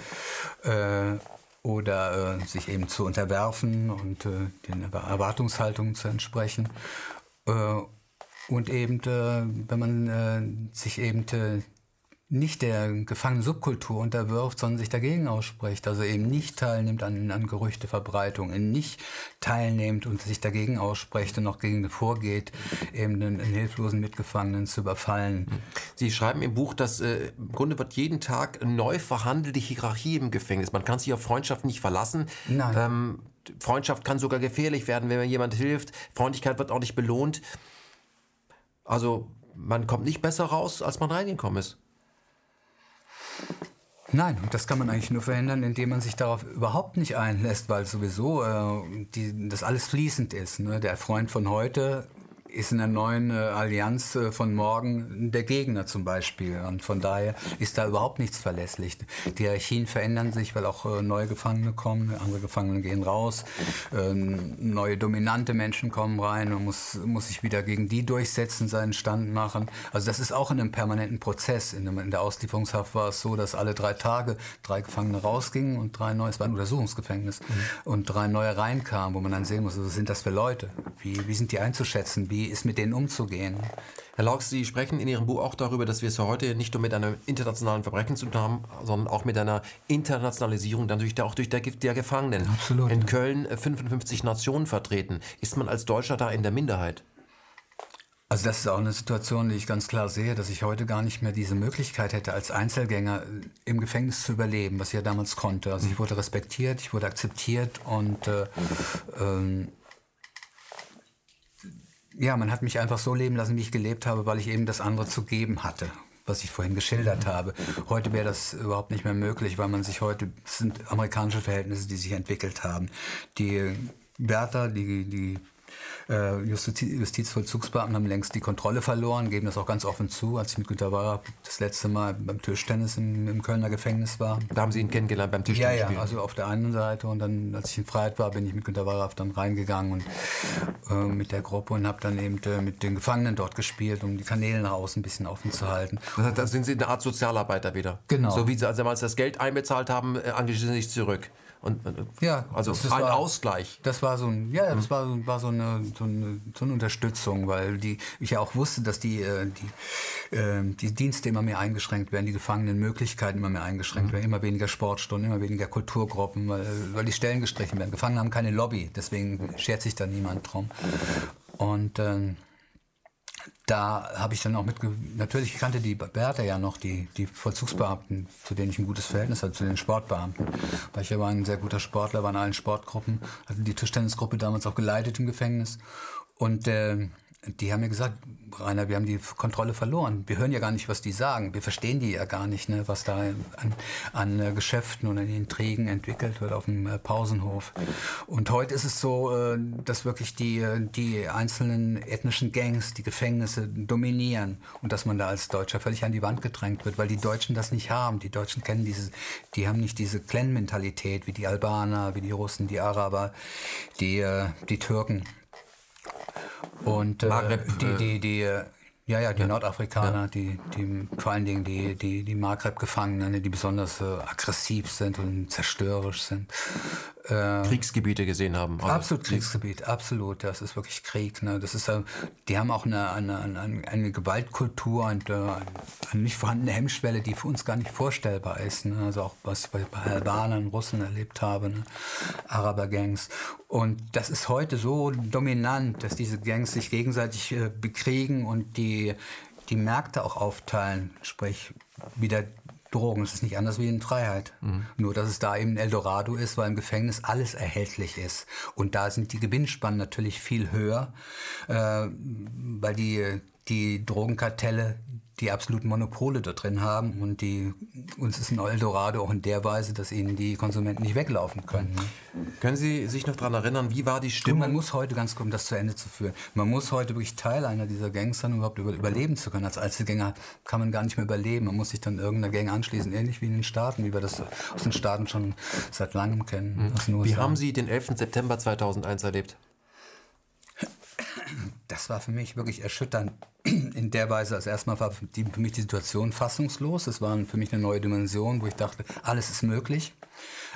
Äh, oder äh, sich eben zu unterwerfen und äh, den Erwartungshaltungen zu entsprechen. Äh, und eben, äh, wenn man äh, sich eben äh, nicht der gefangenen Subkultur unterwirft, sondern sich dagegen ausspricht. Also eben nicht teilnimmt an, an Gerüchteverbreitung, nicht teilnimmt und sich dagegen ausspricht und noch gegen vorgeht, eben einen, einen hilflosen Mitgefangenen zu überfallen. Sie schreiben im Buch, dass äh, im Grunde wird jeden Tag neu verhandelte Hierarchie im Gefängnis. Man kann sich auf Freundschaft nicht verlassen. Nein. Ähm, Freundschaft kann sogar gefährlich werden, wenn man jemand hilft. Freundlichkeit wird auch nicht belohnt. Also man kommt nicht besser raus, als man reingekommen ist. Nein, das kann man eigentlich nur verhindern, indem man sich darauf überhaupt nicht einlässt, weil sowieso äh, die, das alles fließend ist. Ne? Der Freund von heute ist in der neuen äh, Allianz äh, von morgen der Gegner zum Beispiel. Und von daher ist da überhaupt nichts verlässlich. Die Hierarchien verändern sich, weil auch äh, neue Gefangene kommen, andere Gefangene gehen raus, ähm, neue dominante Menschen kommen rein und muss, muss sich wieder gegen die durchsetzen, seinen Stand machen. Also das ist auch in einem permanenten Prozess. In, einem, in der Auslieferungshaft war es so, dass alle drei Tage drei Gefangene rausgingen und drei neue, es war ein Untersuchungsgefängnis, mhm. und drei neue reinkamen, wo man dann sehen muss, was sind das für Leute? Wie, wie sind die einzuschätzen? Wie ist mit denen umzugehen. Herr Laux, Sie sprechen in Ihrem Buch auch darüber, dass wir es heute nicht nur mit einem internationalen Verbrechen zu tun haben, sondern auch mit einer Internationalisierung, durch, auch durch der, der Gefangenen. Absolut. In Köln 55 äh, Nationen vertreten. Ist man als Deutscher da in der Minderheit? Also das ist auch eine Situation, die ich ganz klar sehe, dass ich heute gar nicht mehr diese Möglichkeit hätte, als Einzelgänger äh, im Gefängnis zu überleben, was ich ja damals konnte. Also ich wurde respektiert, ich wurde akzeptiert und äh, ähm, ja, man hat mich einfach so leben lassen, wie ich gelebt habe, weil ich eben das andere zu geben hatte was ich vorhin geschildert habe. Heute wäre das überhaupt nicht mehr möglich, weil man sich heute, es sind amerikanische Verhältnisse, die sich entwickelt haben. Die Wärter, die, die äh, Justiz Justizvollzugsbeamten haben längst die Kontrolle verloren, geben das auch ganz offen zu. Als ich mit Günter Wahrer das letzte Mal beim Tischtennis im, im, Kölner Gefängnis war. Da haben Sie ihn kennengelernt beim Tischtennis? Ja, ja, also auf der einen Seite und dann, als ich in Freiheit war, bin ich mit Günter Wahrer dann reingegangen und äh, mit der Gruppe und habe dann eben äh, mit den Gefangenen dort gespielt, um die Kanäle nach außen ein bisschen offen zu halten. Da sind Sie eine Art Sozialarbeiter wieder? Genau. So wie Sie als damals das Geld einbezahlt haben, engagieren Sie sich zurück. Und, ja, also das, das ein war, Ausgleich. Das war so ein, ja, das war, war so, eine, so, eine, so eine Unterstützung, weil die, ich ja auch wusste, dass die, äh, die, äh, die Dienste immer mehr eingeschränkt werden, die Gefangenenmöglichkeiten immer mehr eingeschränkt mhm. werden, immer weniger Sportstunden, immer weniger Kulturgruppen, weil, weil die Stellen gestrichen werden. Gefangene haben keine Lobby, deswegen schert sich da niemand drum. Und ähm, da habe ich dann auch mit, natürlich kannte die Bertha ja noch, die, die Vollzugsbeamten, zu denen ich ein gutes Verhältnis hatte, zu den Sportbeamten. Weil ich ja war ein sehr guter Sportler, war in allen Sportgruppen, hatte die Tischtennisgruppe damals auch geleitet im Gefängnis. Und äh, die haben mir gesagt, Rainer, wir haben die Kontrolle verloren. Wir hören ja gar nicht, was die sagen. Wir verstehen die ja gar nicht, ne, was da an, an äh, Geschäften und an Intrigen entwickelt wird auf dem äh, Pausenhof. Und heute ist es so, äh, dass wirklich die, die einzelnen ethnischen Gangs, die Gefängnisse dominieren und dass man da als Deutscher völlig an die Wand gedrängt wird, weil die Deutschen das nicht haben. Die Deutschen kennen diese, die haben nicht diese Clan-Mentalität wie die Albaner, wie die Russen, die Araber, die, die Türken. Und äh, Maghreb, die, die, die, äh, ja, ja, die ja. Nordafrikaner, ja. Die, die, vor allen Dingen die, die, die Maghreb-Gefangenen, die besonders äh, aggressiv sind und zerstörerisch sind. Äh, Kriegsgebiete gesehen haben. Also absolut Kriegsgebiet, absolut. Das ist wirklich Krieg. Ne? Das ist, äh, die haben auch eine, eine, eine, eine Gewaltkultur und äh, eine nicht vorhandene Hemmschwelle, die für uns gar nicht vorstellbar ist. Ne? Also auch was ich bei, bei Albanern, Russen erlebt habe, ne? Araber-Gangs. Und das ist heute so dominant, dass diese Gangs sich gegenseitig äh, bekriegen und die, die Märkte auch aufteilen, sprich wieder Drogen. Es ist nicht anders wie in Freiheit. Mhm. Nur, dass es da eben Eldorado ist, weil im Gefängnis alles erhältlich ist. Und da sind die Gewinnspannen natürlich viel höher, äh, weil die, die Drogenkartelle die absoluten Monopole da drin haben und die uns ist ein Eldorado auch in der Weise, dass ihnen die Konsumenten nicht weglaufen können. Mhm. Können Sie sich noch daran erinnern, wie war die Stimmung? man muss heute, ganz kurz, um das zu Ende zu führen, man muss heute wirklich Teil einer dieser Gangs sein, um überhaupt über, überleben zu können. Als Einzelgänger kann man gar nicht mehr überleben. Man muss sich dann irgendeiner Gang anschließen, ähnlich wie in den Staaten, wie wir das aus den Staaten schon seit langem kennen. Mhm. Wie haben Sie den 11. September 2001 erlebt? Das war für mich wirklich erschütternd in der Weise, als erstmal war für, die, für mich die Situation fassungslos. Es war für mich eine neue Dimension, wo ich dachte, alles ist möglich.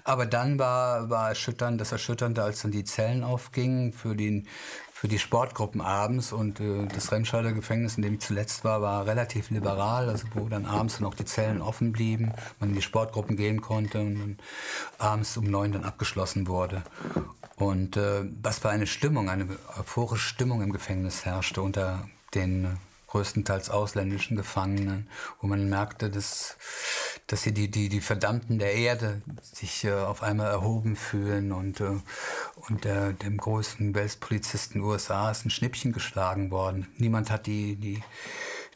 Aber dann war, war erschütternd, das Erschütternde, als dann die Zellen aufgingen für, den, für die Sportgruppen abends und äh, das Remscheider Gefängnis, in dem ich zuletzt war, war relativ liberal, also wo dann abends dann auch die Zellen offen blieben, man in die Sportgruppen gehen konnte und abends um neun dann abgeschlossen wurde. Und äh, was für eine Stimmung, eine euphorische Stimmung im Gefängnis herrschte unter den größtenteils ausländischen Gefangenen, wo man merkte, dass, dass sie die, die, die Verdammten der Erde sich äh, auf einmal erhoben fühlen und, äh, und der, dem größten Weltpolizisten USA ist ein Schnippchen geschlagen worden. Niemand hat die, die,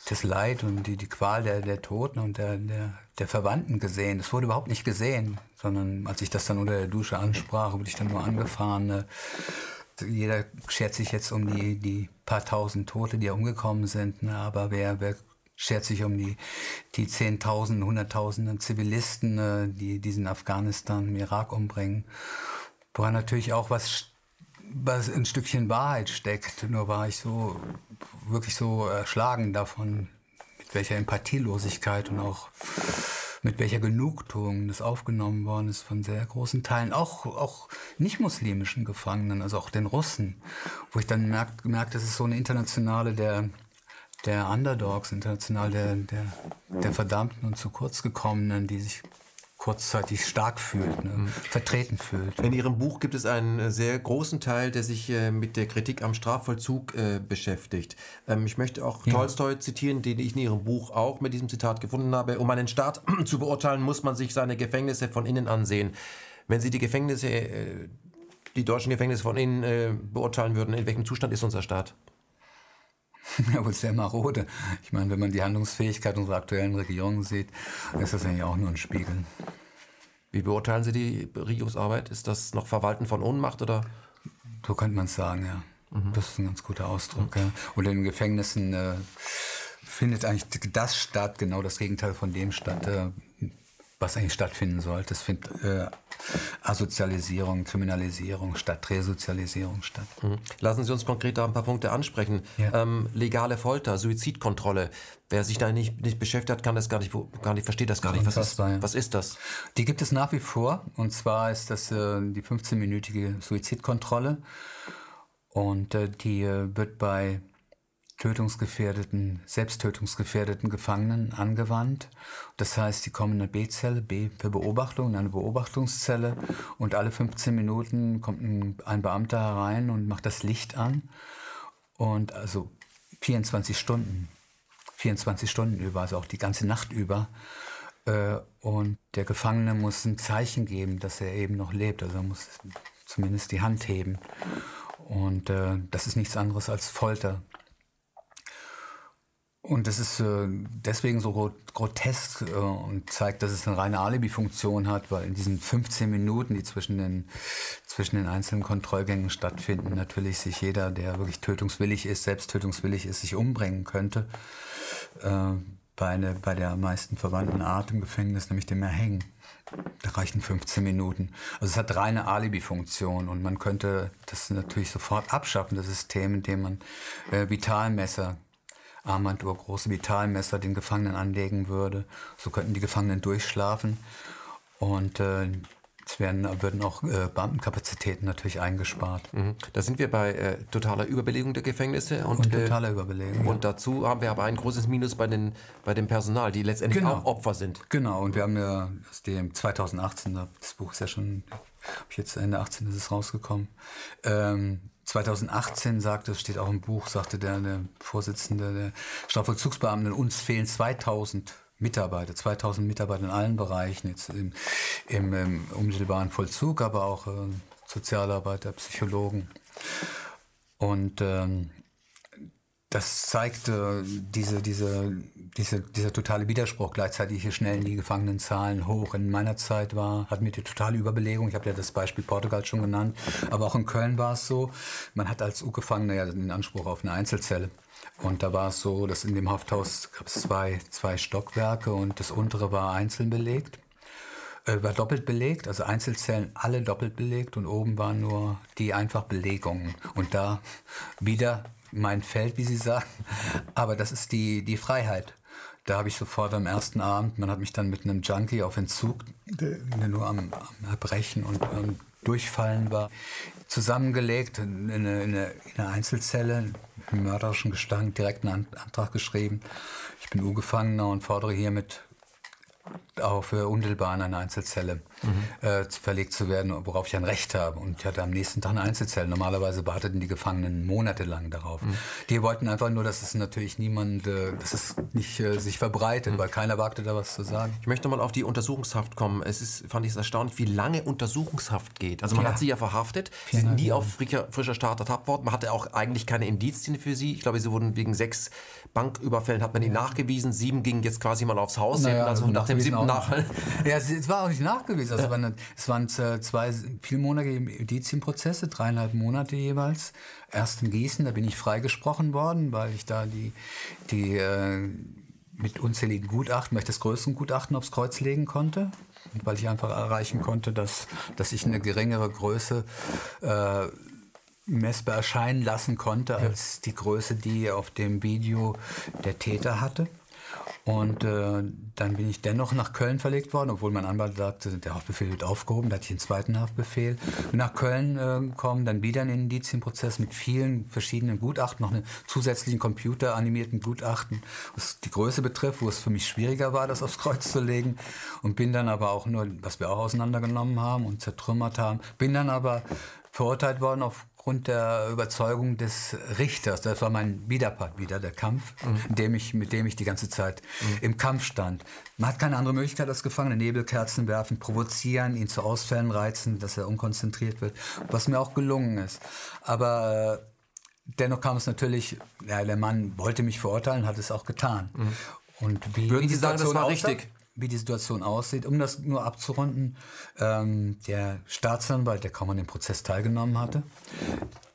das Leid und die, die Qual der, der Toten und der, der, der Verwandten gesehen. Das wurde überhaupt nicht gesehen, sondern als ich das dann unter der Dusche ansprach, wurde ich dann nur angefahren. Ne? Jeder schert sich jetzt um die, die paar tausend Tote, die umgekommen sind, ne? aber wer, wer schert sich um die, die Zehntausenden, Hunderttausenden Zivilisten, ne? die diesen Afghanistan, im Irak umbringen. Woran natürlich auch was was ein Stückchen Wahrheit steckt. Nur war ich so wirklich so erschlagen davon, mit welcher Empathielosigkeit und auch mit welcher Genugtuung das aufgenommen worden ist von sehr großen Teilen, auch, auch nicht-muslimischen Gefangenen, also auch den Russen, wo ich dann merke, merk, das ist so eine internationale der, der Underdogs, international der, der, der Verdammten und zu kurz gekommenen, die sich kurzzeitig stark fühlt, ne? Mhm. vertreten fühlt. In Ihrem Buch gibt es einen äh, sehr großen Teil, der sich äh, mit der Kritik am Strafvollzug äh, beschäftigt. Ähm, ich möchte auch ja. Tolstoi zitieren, den ich in Ihrem Buch auch mit diesem Zitat gefunden habe. Um einen Staat zu beurteilen, muss man sich seine Gefängnisse von innen ansehen. Wenn Sie die Gefängnisse, äh, die deutschen Gefängnisse von innen äh, beurteilen würden, in welchem Zustand ist unser Staat? Ja, wohl sehr marode. Ich meine, wenn man die Handlungsfähigkeit unserer aktuellen Regierung sieht, ist das eigentlich auch nur ein Spiegel. Wie beurteilen Sie die Regierungsarbeit? Ist das noch Verwalten von Ohnmacht oder? So könnte man es sagen, ja. Mhm. Das ist ein ganz guter Ausdruck. Mhm. Ja. Und in den Gefängnissen äh, findet eigentlich das statt, genau das Gegenteil von dem statt, äh, was eigentlich stattfinden sollte. Es findet äh, Asozialisierung, Kriminalisierung statt Resozialisierung statt. Mhm. Lassen Sie uns konkret da ein paar Punkte ansprechen. Ja. Ähm, legale Folter, Suizidkontrolle. Wer sich da nicht, nicht beschäftigt hat, kann das gar nicht, gar nicht versteht das gar nicht. Was ist, was ist das? Die gibt es nach wie vor. Und zwar ist das äh, die 15-minütige Suizidkontrolle. Und äh, die äh, wird bei tötungsgefährdeten, selbsttötungsgefährdeten Gefangenen angewandt. Das heißt, die kommen in eine B-Zelle, B für Beobachtung, in eine Beobachtungszelle und alle 15 Minuten kommt ein, ein Beamter herein und macht das Licht an und also 24 Stunden, 24 Stunden über, also auch die ganze Nacht über. Äh, und der Gefangene muss ein Zeichen geben, dass er eben noch lebt. Also er muss zumindest die Hand heben. Und äh, das ist nichts anderes als Folter. Und das ist äh, deswegen so grotesk äh, und zeigt, dass es eine reine Alibi-Funktion hat, weil in diesen 15 Minuten, die zwischen den, zwischen den einzelnen Kontrollgängen stattfinden, natürlich sich jeder, der wirklich tötungswillig ist, selbst tötungswillig ist, sich umbringen könnte. Äh, bei, eine, bei der meisten verwandten Art im Gefängnis, nämlich dem Erhängen. Da reichen 15 Minuten. Also es hat reine Alibi-Funktion und man könnte das natürlich sofort abschaffen, das System, indem man äh, Vitalmesser Armbanduhr, große Vitalmesser den Gefangenen anlegen würde. So könnten die Gefangenen durchschlafen und äh, es werden, würden auch äh, Beamtenkapazitäten natürlich eingespart. Mhm. Da sind wir bei äh, totaler Überbelegung der Gefängnisse. Und, und totaler äh, Überbelegung. Und ja. dazu haben wir aber ein großes Minus bei, den, bei dem Personal, die letztendlich genau. auch Opfer sind. Genau, und wir haben ja aus dem 2018, das Buch ist ja schon, ich jetzt Ende 18 ist es rausgekommen, ähm, 2018 sagte, es steht auch im Buch, sagte der, der Vorsitzende der Strafvollzugsbeamten, uns fehlen 2000 Mitarbeiter, 2000 Mitarbeiter in allen Bereichen, jetzt im, im, im unmittelbaren Vollzug, aber auch äh, Sozialarbeiter, Psychologen. Und ähm, das zeigt äh, diese, diese, diese, dieser totale Widerspruch. Gleichzeitig hier schnellen die Gefangenenzahlen hoch. In meiner Zeit war, hatten wir die totale Überbelegung. Ich habe ja das Beispiel Portugal schon genannt. Aber auch in Köln war es so, man hat als U-Gefangener ja den Anspruch auf eine Einzelzelle. Und da war es so, dass in dem Hafthaus gab es zwei, zwei Stockwerke und das untere war einzeln belegt. Äh, war doppelt belegt, also Einzelzellen alle doppelt belegt und oben waren nur die einfach Belegungen. Und da wieder mein Feld, wie Sie sagen. Aber das ist die, die Freiheit. Da habe ich sofort am ersten Abend, man hat mich dann mit einem Junkie auf Entzug, der nur am, am Erbrechen und am Durchfallen war, zusammengelegt in eine, in eine, in eine Einzelzelle, im mörderischen Gestank, direkt einen Antrag geschrieben. Ich bin U-Gefangener und fordere hiermit auf unmittelbar in eine Einzelzelle mhm. äh, verlegt zu werden, worauf ich ein Recht habe. Und ich hatte am nächsten Tag eine Einzelzelle. Normalerweise warteten die Gefangenen monatelang darauf. Mhm. Die wollten einfach nur, dass es natürlich niemand, äh, dass es nicht äh, sich verbreitet, mhm. weil keiner wagte da was zu sagen. Ich möchte mal auf die Untersuchungshaft kommen. Es ist, fand ich es erstaunlich, wie lange Untersuchungshaft geht. Also man ja. hat sie ja verhaftet, sie sind nie auf frischer, frischer Start ertappt worden. Man hatte auch eigentlich keine Indizien für sie. Ich glaube, sie wurden wegen sechs Banküberfällen hat man ihnen nachgewiesen. Sieben gingen jetzt quasi mal aufs Haus. Naja, also nach dem siebten nach. Ja, es war auch nicht nachgewiesen. Also ja. es waren zwei vielmonatige Indizienprozesse, dreieinhalb Monate jeweils. Erst in Gießen, da bin ich freigesprochen worden, weil ich da die, die äh, mit unzähligen Gutachten, weil ich das größte Gutachten aufs Kreuz legen konnte. Weil ich einfach erreichen konnte, dass, dass ich eine geringere Größe äh, messbar erscheinen lassen konnte als die Größe, die auf dem Video der Täter hatte. Und äh, dann bin ich dennoch nach Köln verlegt worden, obwohl mein Anwalt sagte, der Haftbefehl wird aufgehoben, da hatte ich einen zweiten Haftbefehl. Bin nach Köln äh, gekommen, dann wieder einen Indizienprozess mit vielen verschiedenen Gutachten, noch einen zusätzlichen computeranimierten Gutachten, was die Größe betrifft, wo es für mich schwieriger war, das aufs Kreuz zu legen. Und bin dann aber auch nur, was wir auch auseinandergenommen haben und zertrümmert haben, bin dann aber verurteilt worden auf aufgrund der Überzeugung des Richters. Das war mein Widerpart wieder, der Kampf, mhm. dem ich, mit dem ich die ganze Zeit mhm. im Kampf stand. Man hat keine andere Möglichkeit als Gefangene. Nebelkerzen werfen, provozieren, ihn zu Ausfällen reizen, dass er unkonzentriert wird, was mir auch gelungen ist. Aber äh, dennoch kam es natürlich, ja, der Mann wollte mich verurteilen, hat es auch getan. Mhm. Und wie, Würden Sie sagen, das war richtig? Wie die Situation aussieht. Um das nur abzurunden, ähm, der Staatsanwalt, der kaum an dem Prozess teilgenommen hatte,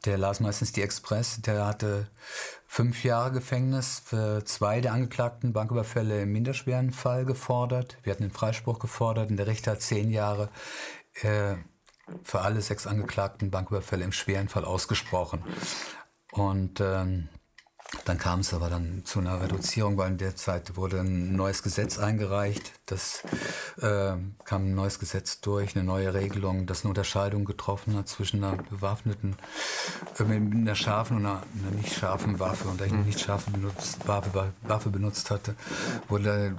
der las meistens die Express, der hatte fünf Jahre Gefängnis für zwei der angeklagten Banküberfälle im minderschweren Fall gefordert. Wir hatten den Freispruch gefordert und der Richter hat zehn Jahre äh, für alle sechs angeklagten Banküberfälle im schweren Fall ausgesprochen. Und ähm, dann kam es aber dann zu einer Reduzierung, weil in der Zeit wurde ein neues Gesetz eingereicht. Das äh, kam ein neues Gesetz durch, eine neue Regelung, das eine Unterscheidung getroffen hat zwischen einer bewaffneten, äh, mit einer scharfen und einer, einer, nicht scharfen Waffe. Und da ich eine nicht scharfe benutzt, Waffe, Waffe benutzt hatte,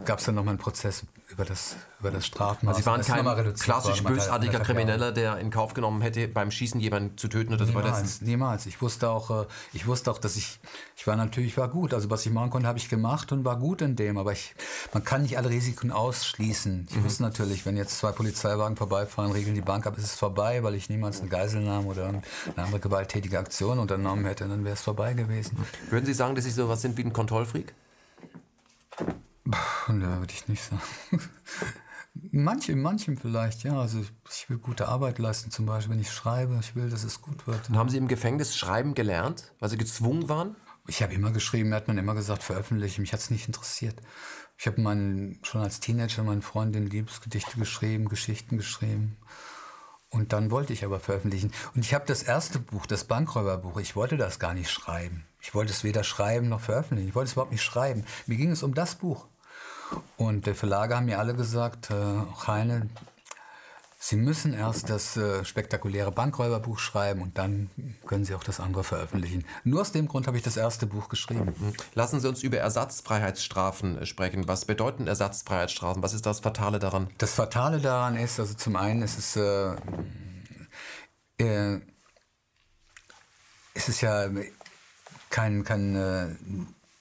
gab es dann nochmal einen Prozess über das, über das Strafmaß. Also Sie waren kein klassisch bösartiger Krimineller, der in Kauf genommen hätte, beim Schießen jemanden zu töten oder zu verletzen? Niemals. Ich wusste auch, äh, ich wusste auch, dass ich, ich war natürlich, war gut. Also was ich machen konnte, habe ich gemacht und war gut in dem. Aber ich, man kann nicht alle Risiken ausschließen. Ich mhm. wusste natürlich, wenn jetzt zwei Polizeiwagen vorbeifahren, regeln die Bank ab, ist es vorbei, weil ich niemals eine Geiselnahme oder eine andere gewalttätige Aktion unternommen hätte, dann wäre es vorbei gewesen. Würden Sie sagen, dass Sie so was sind wie ein Kontrollfreak? Da würde ich nicht sagen. Manche, manchem vielleicht, ja. Also ich will gute Arbeit leisten, zum Beispiel, wenn ich schreibe. Ich will, dass es gut wird. Und haben Sie im Gefängnis schreiben gelernt, weil Sie gezwungen waren? Ich habe immer geschrieben, mir hat man immer gesagt, veröffentliche. Mich hat es nicht interessiert. Ich habe schon als Teenager meinen Freundinnen Liebesgedichte geschrieben, Geschichten geschrieben. Und dann wollte ich aber veröffentlichen. Und ich habe das erste Buch, das Bankräuberbuch, ich wollte das gar nicht schreiben. Ich wollte es weder schreiben noch veröffentlichen. Ich wollte es überhaupt nicht schreiben. Mir ging es um das Buch. Und der Verlage haben mir alle gesagt, äh, Heine, Sie müssen erst das äh, spektakuläre Bankräuberbuch schreiben und dann können Sie auch das andere veröffentlichen. Nur aus dem Grund habe ich das erste Buch geschrieben. Mhm. Lassen Sie uns über Ersatzfreiheitsstrafen äh, sprechen. Was bedeuten Ersatzfreiheitsstrafen? Was ist das Fatale daran? Das Fatale daran ist, also zum einen ist es, äh, äh, ist es ja kein, kein äh,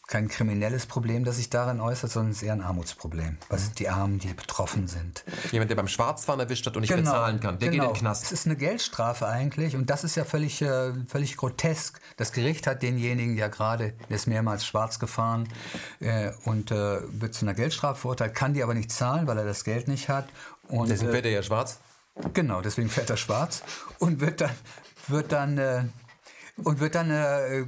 kein kriminelles Problem, das sich darin äußert, sondern es ist eher ein Armutsproblem. Was sind die Armen, die betroffen sind? Jemand, der beim Schwarzfahren erwischt hat und nicht genau, bezahlen kann, der genau. geht in den Knast. Es ist eine Geldstrafe eigentlich und das ist ja völlig, äh, völlig grotesk. Das Gericht hat denjenigen ja gerade, der ist mehrmals schwarz gefahren äh, und äh, wird zu einer Geldstrafe verurteilt, kann die aber nicht zahlen, weil er das Geld nicht hat. Und, deswegen fährt er ja schwarz? Genau, deswegen fährt er schwarz und wird dann, wird dann, äh, und wird dann äh,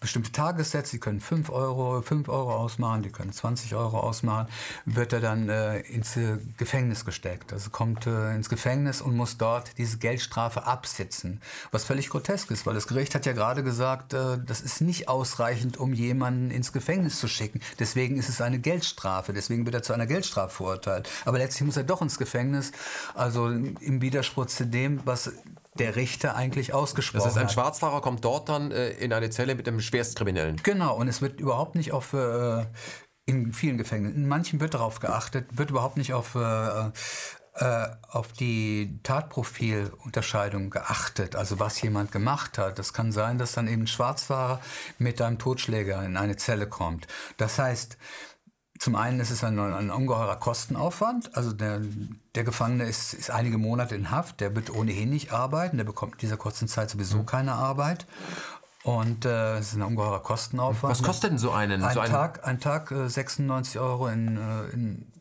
bestimmte Tagessätze, die können 5 Euro, 5 Euro ausmachen, die können 20 Euro ausmachen, wird er dann äh, ins äh, Gefängnis gesteckt. Also kommt äh, ins Gefängnis und muss dort diese Geldstrafe absitzen. Was völlig grotesk ist, weil das Gericht hat ja gerade gesagt, äh, das ist nicht ausreichend, um jemanden ins Gefängnis zu schicken. Deswegen ist es eine Geldstrafe, deswegen wird er zu einer Geldstrafe verurteilt. Aber letztlich muss er doch ins Gefängnis, also im Widerspruch zu dem, was der Richter eigentlich ausgesprochen. Das heißt, ein Schwarzfahrer kommt dort dann äh, in eine Zelle mit einem Schwerstkriminellen. Genau, und es wird überhaupt nicht auf äh, in vielen Gefängnissen. In manchen wird darauf geachtet, wird überhaupt nicht auf, äh, äh, auf die Tatprofilunterscheidung geachtet, also was jemand gemacht hat. Das kann sein, dass dann eben ein Schwarzfahrer mit einem Totschläger in eine Zelle kommt. Das heißt, zum einen ist es ein, ein ungeheurer Kostenaufwand. Also der, der Gefangene ist, ist einige Monate in Haft, der wird ohnehin nicht arbeiten, der bekommt in dieser kurzen Zeit sowieso mhm. keine Arbeit. Und äh, es ist ein ungeheurer Kostenaufwand. Was kostet denn so einen? Ein so Tag, ein Tag äh, 96 Euro in, äh, in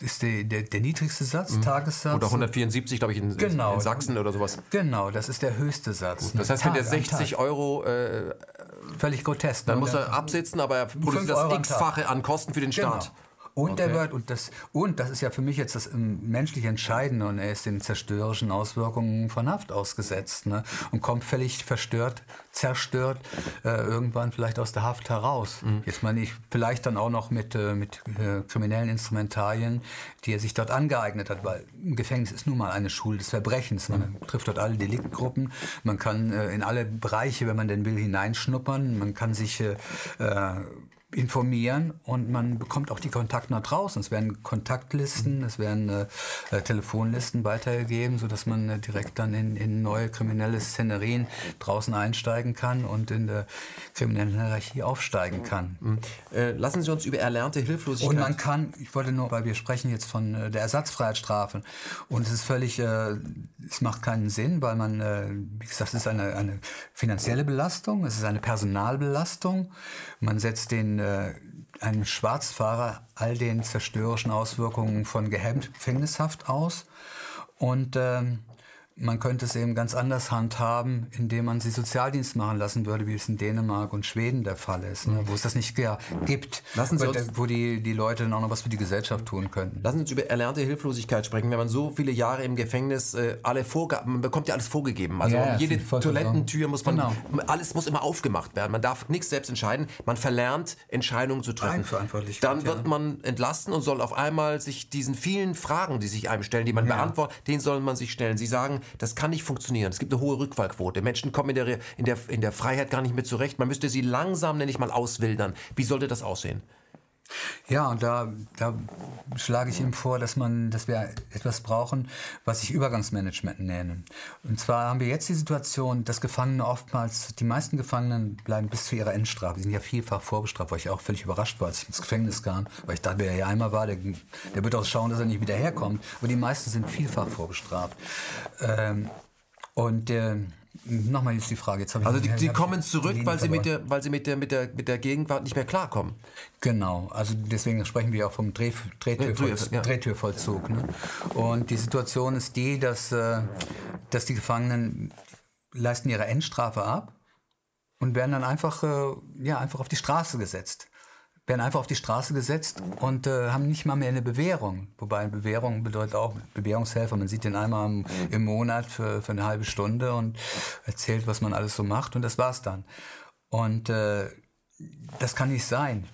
ist die, der, der niedrigste Satz, mhm. Tagessatz. Oder 174, glaube ich, in, genau. in, Sachsen oder sowas. Genau, das ist der höchste Satz. Das heißt, wenn der 60 Euro äh, völlig grotesk. Dann ne? muss er absitzen, aber er produziert das x-fache an Kosten für den genau. Staat. Genau. Und okay. der wird, und das, und das ist ja für mich jetzt das ähm, menschlich Entscheidende, und er ist den zerstörerischen Auswirkungen von Haft ausgesetzt, ne? Und kommt völlig verstört, zerstört, äh, irgendwann vielleicht aus der Haft heraus. Mhm. Jetzt meine ich, vielleicht dann auch noch mit, äh, mit äh, kriminellen Instrumentarien, die er sich dort angeeignet hat, weil ein Gefängnis ist nun mal eine Schule des Verbrechens. Man mhm. trifft dort alle Deliktgruppen, man kann äh, in alle Bereiche, wenn man denn will, hineinschnuppern, man kann sich äh, äh informieren und man bekommt auch die Kontakte nach draußen. Es werden Kontaktlisten, es werden äh, äh, Telefonlisten weitergegeben, sodass man äh, direkt dann in, in neue kriminelle Szenerien draußen einsteigen kann und in der kriminellen Hierarchie aufsteigen kann. Mhm. Äh, lassen Sie uns über erlernte Hilflosigkeit... Und man kann, ich wollte nur, weil wir sprechen jetzt von äh, der Ersatzfreiheitsstrafe und es ist völlig, es macht keinen Sinn, weil man, wie gesagt, es ist eine, eine finanzielle Belastung, es ist eine Personalbelastung, man setzt den äh, einem Schwarzfahrer all den zerstörerischen Auswirkungen von gehemmt Gefängnishaft aus. Und ähm, man könnte es eben ganz anders handhaben, indem man sie Sozialdienst machen lassen würde, wie es in Dänemark und Schweden der Fall ist, ne, wo es das nicht ja, gibt, lassen Sie wo, uns, wo die, die Leute dann auch noch was für die Gesellschaft tun könnten. Lassen Sie uns über erlernte Hilflosigkeit sprechen. Wenn man so viele Jahre im Gefängnis äh, alle Vorgaben, man bekommt ja alles vorgegeben. Also ja, jede Toilettentür muss man, genau. alles muss immer aufgemacht werden. Man darf nichts selbst entscheiden. Man verlernt, Entscheidungen zu treffen. Dann wird ja. man entlassen und soll auf einmal sich diesen vielen Fragen, die sich einem stellen, die man ja. beantwortet, denen soll man sich stellen. Sie sagen, das kann nicht funktionieren. Es gibt eine hohe Rückfallquote. Menschen kommen in der, in der, in der Freiheit gar nicht mehr zurecht. Man müsste sie langsam, nenne ich mal, auswildern. Wie sollte das aussehen? Ja, und da, da schlage ich ihm vor, dass man, dass wir etwas brauchen, was ich Übergangsmanagement nenne. Und zwar haben wir jetzt die Situation, dass Gefangene oftmals, die meisten Gefangenen bleiben bis zu ihrer Endstrafe. Die sind ja vielfach vorbestraft, weil ich auch völlig überrascht war, als ich ins Gefängnis kam, weil ich dachte, wer ja einmal war, der, der wird auch schauen, dass er nicht wieder herkommt. Aber die meisten sind vielfach vorbestraft. Ähm, und äh, Nochmal jetzt die Frage. Jetzt also die, die kommen zurück, weil sie, mit der, weil sie mit der, mit, der, mit der Gegenwart nicht mehr klarkommen. Genau, also deswegen sprechen wir auch vom Dreh, Drehtürvollzug. Ja. Drehtürvollzug ne? Und die Situation ist die, dass, äh, dass die Gefangenen leisten ihre Endstrafe ab und werden dann einfach, äh, ja, einfach auf die Straße gesetzt werden einfach auf die Straße gesetzt und äh, haben nicht mal mehr eine Bewährung. Wobei eine Bewährung bedeutet auch Bewährungshelfer. Man sieht den einmal im, im Monat für, für, eine halbe Stunde und erzählt, was man alles so macht und das war's dann. Und äh, das kann nicht sein.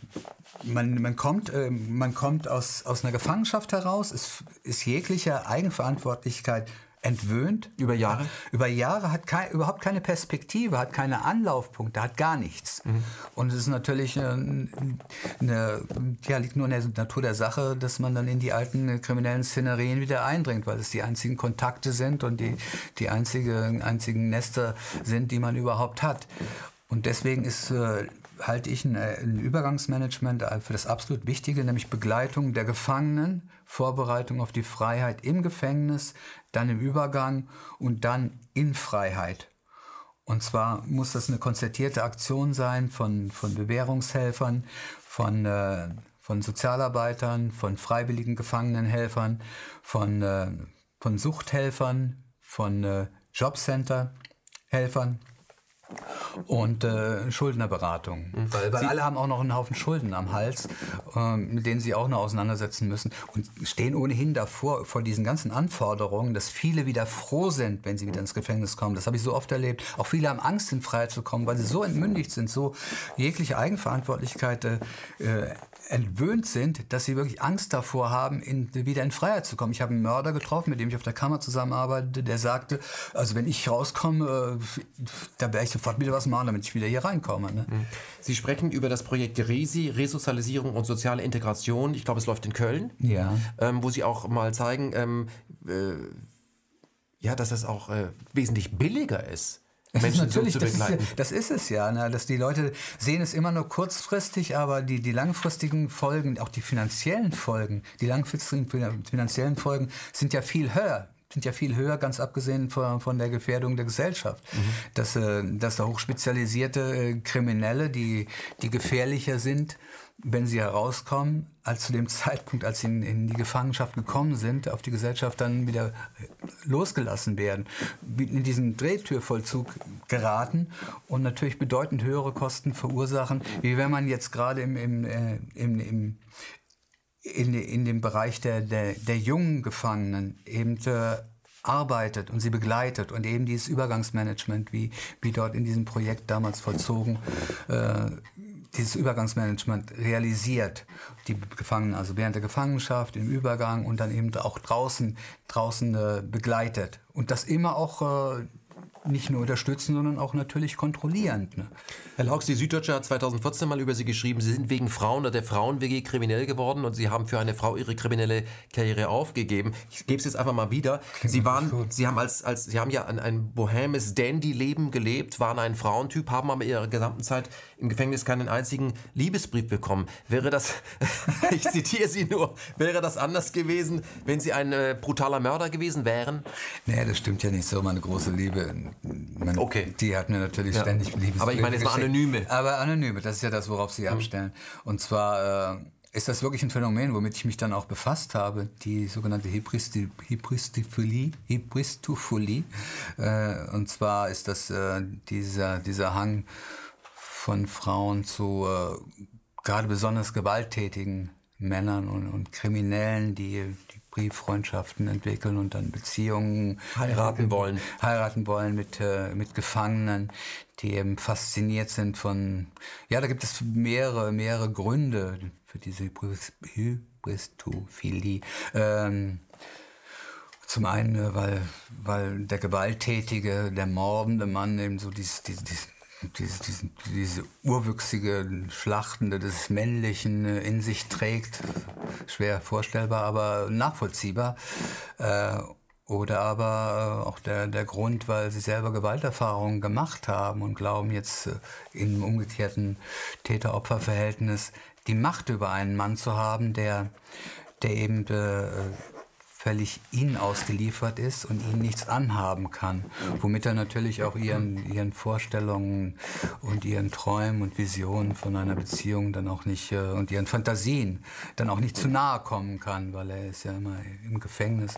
Man, man kommt, äh, man kommt aus, aus einer Gefangenschaft heraus, ist, ist jegliche Eigenverantwortlichkeit entwöhnt. Über Jahre? Über Jahre hat kein, überhaupt keine Perspektive, hat keine Anlaufpunkte, hat gar nichts. Mhm. Und es ist natürlich eine, eine, ja, liegt nur in der Natur der Sache, dass man dann in die alten kriminellen Szenerien wieder eindringt, weil es die einzigen Kontakte sind und die, die einzige, einzigen Nester sind, die man überhaupt hat. Und deswegen ist äh, halte ich ein, ein, Übergangsmanagement für das absolut Wichtige, nämlich Begleitung der Gefangenen, Vorbereitung auf die Freiheit im Gefängnis, dann im Übergang und dann in Freiheit. Und zwar muss das eine konzertierte Aktion sein von, von Bewährungshelfern, von, äh, von Sozialarbeitern, von freiwilligen Gefangenenhelfern, von, äh, von Suchthelfern, von äh, Jobcenter-Helfern und äh, Schuldnerberatung. Mhm. Weil, weil alle haben auch noch einen Haufen Schulden am Hals, äh, mit denen sie auch noch auseinandersetzen müssen und stehen ohnehin davor, vor diesen ganzen Anforderungen, dass viele wieder froh sind, wenn sie wieder ins Gefängnis kommen. Das habe ich so oft erlebt. Auch viele haben Angst, in Freiheit zu kommen, weil sie so entmündigt sind, so jegliche Eigenverantwortlichkeit äh, entwöhnt sind, dass sie wirklich Angst davor haben, in, wieder in Freiheit zu kommen. Ich habe einen Mörder getroffen, mit dem ich auf der Kammer zusammenarbeite, der sagte, also wenn ich rauskomme, äh, da werde ich sofort wieder was machen, damit ich wieder hier reinkomme. Ne? Mhm. Sie sprechen über das Projekt RESI, Resozialisierung und soziale Integration. Ich glaube, es läuft in Köln. Ja. Ähm, wo Sie auch mal zeigen, ähm, äh, ja, dass das auch äh, wesentlich billiger ist. Menschen so zu begleiten. Das ist, das ist es ja, ne? dass die Leute sehen es immer nur kurzfristig, aber die, die langfristigen Folgen, auch die finanziellen Folgen, die langfristigen finanziellen Folgen sind ja viel höher sind ja viel höher, ganz abgesehen von, von der Gefährdung der Gesellschaft. Mhm. Dass, äh, dass da hochspezialisierte äh, Kriminelle, die, die gefährlicher sind, wenn sie herauskommen, als zu dem Zeitpunkt, als sie in, in, die Gefangenschaft gekommen sind, auf die Gesellschaft dann wieder losgelassen werden, in diesen Drehtürvollzug geraten und natürlich bedeutend höhere Kosten verursachen, wie wenn man jetzt gerade im, im, äh, im, im in, in dem Bereich der, der, der jungen Gefangenen eben äh, arbeitet und sie begleitet und eben dieses Übergangsmanagement, wie, wie dort in diesem Projekt damals vollzogen, äh, dieses Übergangsmanagement realisiert. Die Gefangenen, also während der Gefangenschaft, im Übergang und dann eben auch draußen, draußen äh, begleitet. Und das immer auch äh, nicht nur unterstützen, sondern auch natürlich kontrollierend. Ne? Herr Laux, die Süddeutsche hat 2014 mal über Sie geschrieben, Sie sind wegen Frauen oder der Frauen-WG kriminell geworden und Sie haben für eine Frau Ihre kriminelle Karriere aufgegeben. Ich gebe es jetzt einfach mal wieder. Klingt Sie waren, Sie haben als, als, Sie haben ja ein, ein bohemes Dandy-Leben gelebt, waren ein Frauentyp, haben aber Ihrer gesamten Zeit im Gefängnis keinen einzigen Liebesbrief bekommen. Wäre das, ich zitiere Sie nur, wäre das anders gewesen, wenn Sie ein äh, brutaler Mörder gewesen wären? Nee, das stimmt ja nicht so. Meine große Liebe man, okay. Die hat mir natürlich ja. ständig Liebesbriefe Aber ich meine jetzt mal anonyme. Aber anonyme, das ist ja das, worauf Sie mhm. abstellen. Und zwar äh, ist das wirklich ein Phänomen, womit ich mich dann auch befasst habe, die sogenannte Hybristi Hybristophilie. Hybristophilie. Äh, und zwar ist das äh, dieser, dieser Hang von Frauen zu äh, gerade besonders gewalttätigen Männern und, und Kriminellen, die, die Brieffreundschaften entwickeln und dann Beziehungen heiraten wollen. Heiraten wollen mit, äh, mit Gefangenen, die eben fasziniert sind von, ja, da gibt es mehrere, mehrere Gründe für diese Hybristophilie. Ähm, zum einen, äh, weil, weil der gewalttätige, der mordende Mann eben so dieses, dieses, dieses diese, diese, diese urwüchsige, schlachtende des Männlichen in sich trägt. Schwer vorstellbar, aber nachvollziehbar. Äh, oder aber äh, auch der, der Grund, weil sie selber Gewalterfahrungen gemacht haben und glauben jetzt äh, im umgekehrten Täter-Opfer-Verhältnis die Macht über einen Mann zu haben, der, der eben äh, völlig ihnen ausgeliefert ist und ihnen nichts anhaben kann. Womit er natürlich auch ihren, ihren Vorstellungen und ihren Träumen und Visionen von einer Beziehung dann auch nicht äh, und ihren Fantasien dann auch nicht zu nahe kommen kann, weil er ist ja immer im Gefängnis.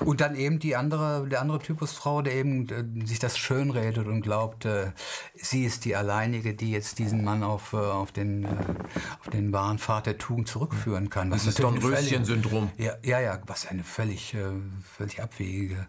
Und dann eben die andere, der andere Typus Frau, der eben äh, sich das schönredet und glaubt, äh, sie ist die alleinige, die jetzt diesen Mann auf, auf, den, auf den wahren Pfad der Tugend zurückführen kann. Das, das ist doch ein Röschen-Syndrom. Ja, ja, ja, was eine völlig völlig, äh, völlig abwegige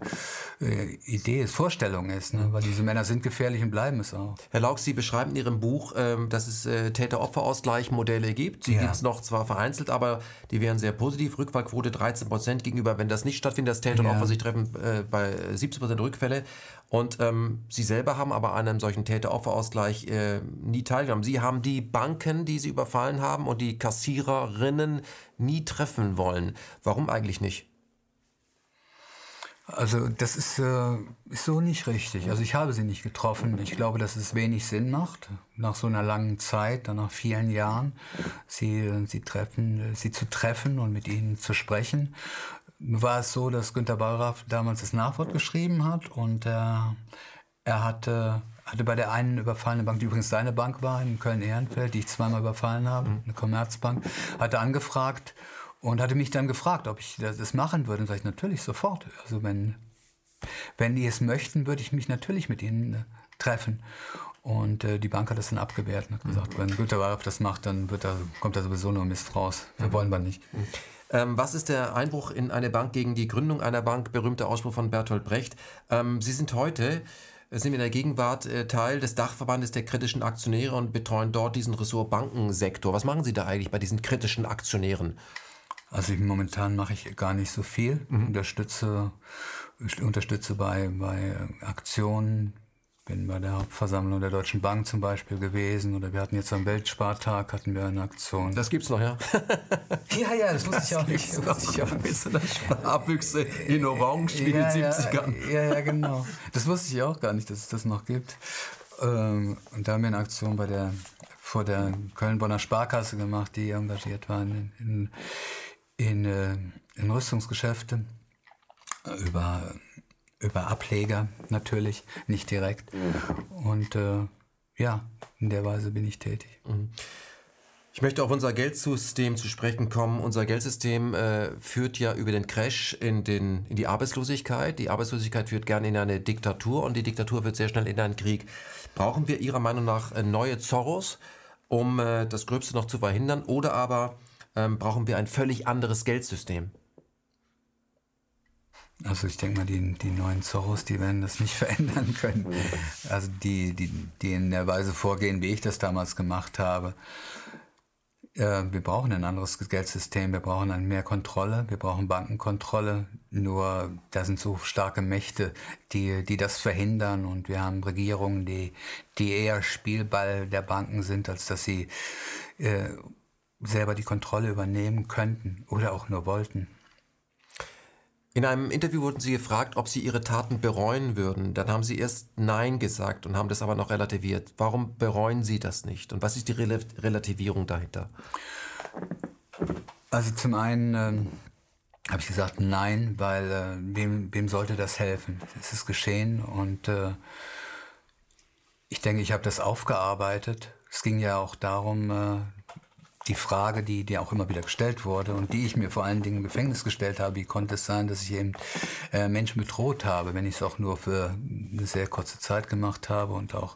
äh, Idee ist, Vorstellung ist. Ne? Weil diese Männer sind gefährlich und bleiben es auch. Herr Laux, Sie beschreiben in Ihrem Buch, ähm, dass es äh, Täter-Opfer-Ausgleich-Modelle gibt. Die ja. gibt es noch zwar vereinzelt, aber die wären sehr positiv. Rückfallquote 13 Prozent gegenüber, wenn das nicht stattfindet, dass Täter und Opfer sich treffen, bei 70 Prozent Rückfälle. Und ähm, Sie selber haben aber an einem solchen Täter-Opfer-Ausgleich äh, nie teilgenommen. Sie haben die Banken, die Sie überfallen haben und die Kassiererinnen nie treffen wollen. Warum eigentlich nicht? Also das ist, äh, ist so nicht richtig. Also ich habe sie nicht getroffen. Ich glaube, dass es wenig Sinn macht, nach so einer langen Zeit, dann nach vielen Jahren, sie, sie, treffen, sie zu treffen und mit ihnen zu sprechen. War es so, dass Günter Ballraff damals das Nachwort geschrieben hat und äh, er hatte, hatte bei der einen überfallenen Bank, die übrigens seine Bank war, in Köln-Ehrenfeld, die ich zweimal überfallen habe, mhm. eine Commerzbank, hatte angefragt, und hatte mich dann gefragt, ob ich das machen würde. Und sage ich, natürlich, sofort. Also wenn, wenn die es möchten, würde ich mich natürlich mit ihnen äh, treffen. Und äh, die Bank hat das dann abgewehrt und hat gesagt, mhm. wenn Günter Wallraff das macht, dann da, kommt da sowieso nur Mist raus. Wir mhm. wollen wir nicht. Mhm. Ähm, was ist der Einbruch in eine Bank gegen die Gründung einer Bank? Berühmter Ausspruch von Bertolt Brecht. Ähm, Sie sind heute äh, sind in der Gegenwart äh, Teil des Dachverbandes der kritischen Aktionäre und betreuen dort diesen Ressort Bankensektor. Was machen Sie da eigentlich bei diesen kritischen Aktionären? Also ich, momentan mache ich gar nicht so viel. Mhm. Unterstütze, unterstütze bei, bei Aktionen, bin bei der Hauptversammlung der Deutschen Bank zum Beispiel gewesen oder wir hatten jetzt am Weltspartag hatten wir eine Aktion. Das gibt's noch, ja? ja, ja, das wusste ich auch nicht. Das wusste ich auch nicht. Sparbüchse in Orange wie ja, in den 70ern. Ja, ja, genau. Das wusste ich auch gar nicht, dass es das noch gibt. Ähm, und da haben wir eine Aktion bei der, vor der Köln-Bonner Sparkasse gemacht, die engagiert waren in, in, in, äh, in Rüstungsgeschäfte über über Ableger natürlich, nicht direkt. Und äh, ja, in der Weise bin ich tätig. Mhm. Ich möchte auf unser Geldsystem zu sprechen kommen. Unser Geldsystem äh, führt ja über den Crash in, den, in die Arbeitslosigkeit. Die Arbeitslosigkeit führt gerne in eine Diktatur und die Diktatur wird sehr schnell in einen Krieg. Brauchen wir Ihrer Meinung nach äh, neue Zorros, um äh, das Gröbste noch zu verhindern? Oder aber ähm, brauchen wir ein völlig anderes Geldsystem? Also ich denke mal, die, die neuen Zorros, die werden das nicht verändern können. Also die, die, die in der Weise vorgehen, wie ich das damals gemacht habe. Äh, wir brauchen ein anderes Geldsystem, wir brauchen mehr Kontrolle, wir brauchen Bankenkontrolle. Nur da sind so starke Mächte, die, die das verhindern und wir haben Regierungen, die, die eher Spielball der Banken sind, als dass sie äh, selber die Kontrolle übernehmen könnten oder auch nur wollten. In einem Interview wurden Sie gefragt, ob Sie Ihre Taten bereuen würden. Dann haben Sie erst Nein gesagt und haben das aber noch relativiert. Warum bereuen Sie das nicht? Und was ist die Rel Relativierung dahinter? Also zum einen ähm, habe ich gesagt Nein, weil äh, wem, wem sollte das helfen? Es ist geschehen und äh, ich denke, ich habe das aufgearbeitet. Es ging ja auch darum, äh, die Frage, die, die auch immer wieder gestellt wurde und die ich mir vor allen Dingen im Gefängnis gestellt habe, wie konnte es sein, dass ich eben äh, Menschen bedroht habe, wenn ich es auch nur für eine sehr kurze Zeit gemacht habe und auch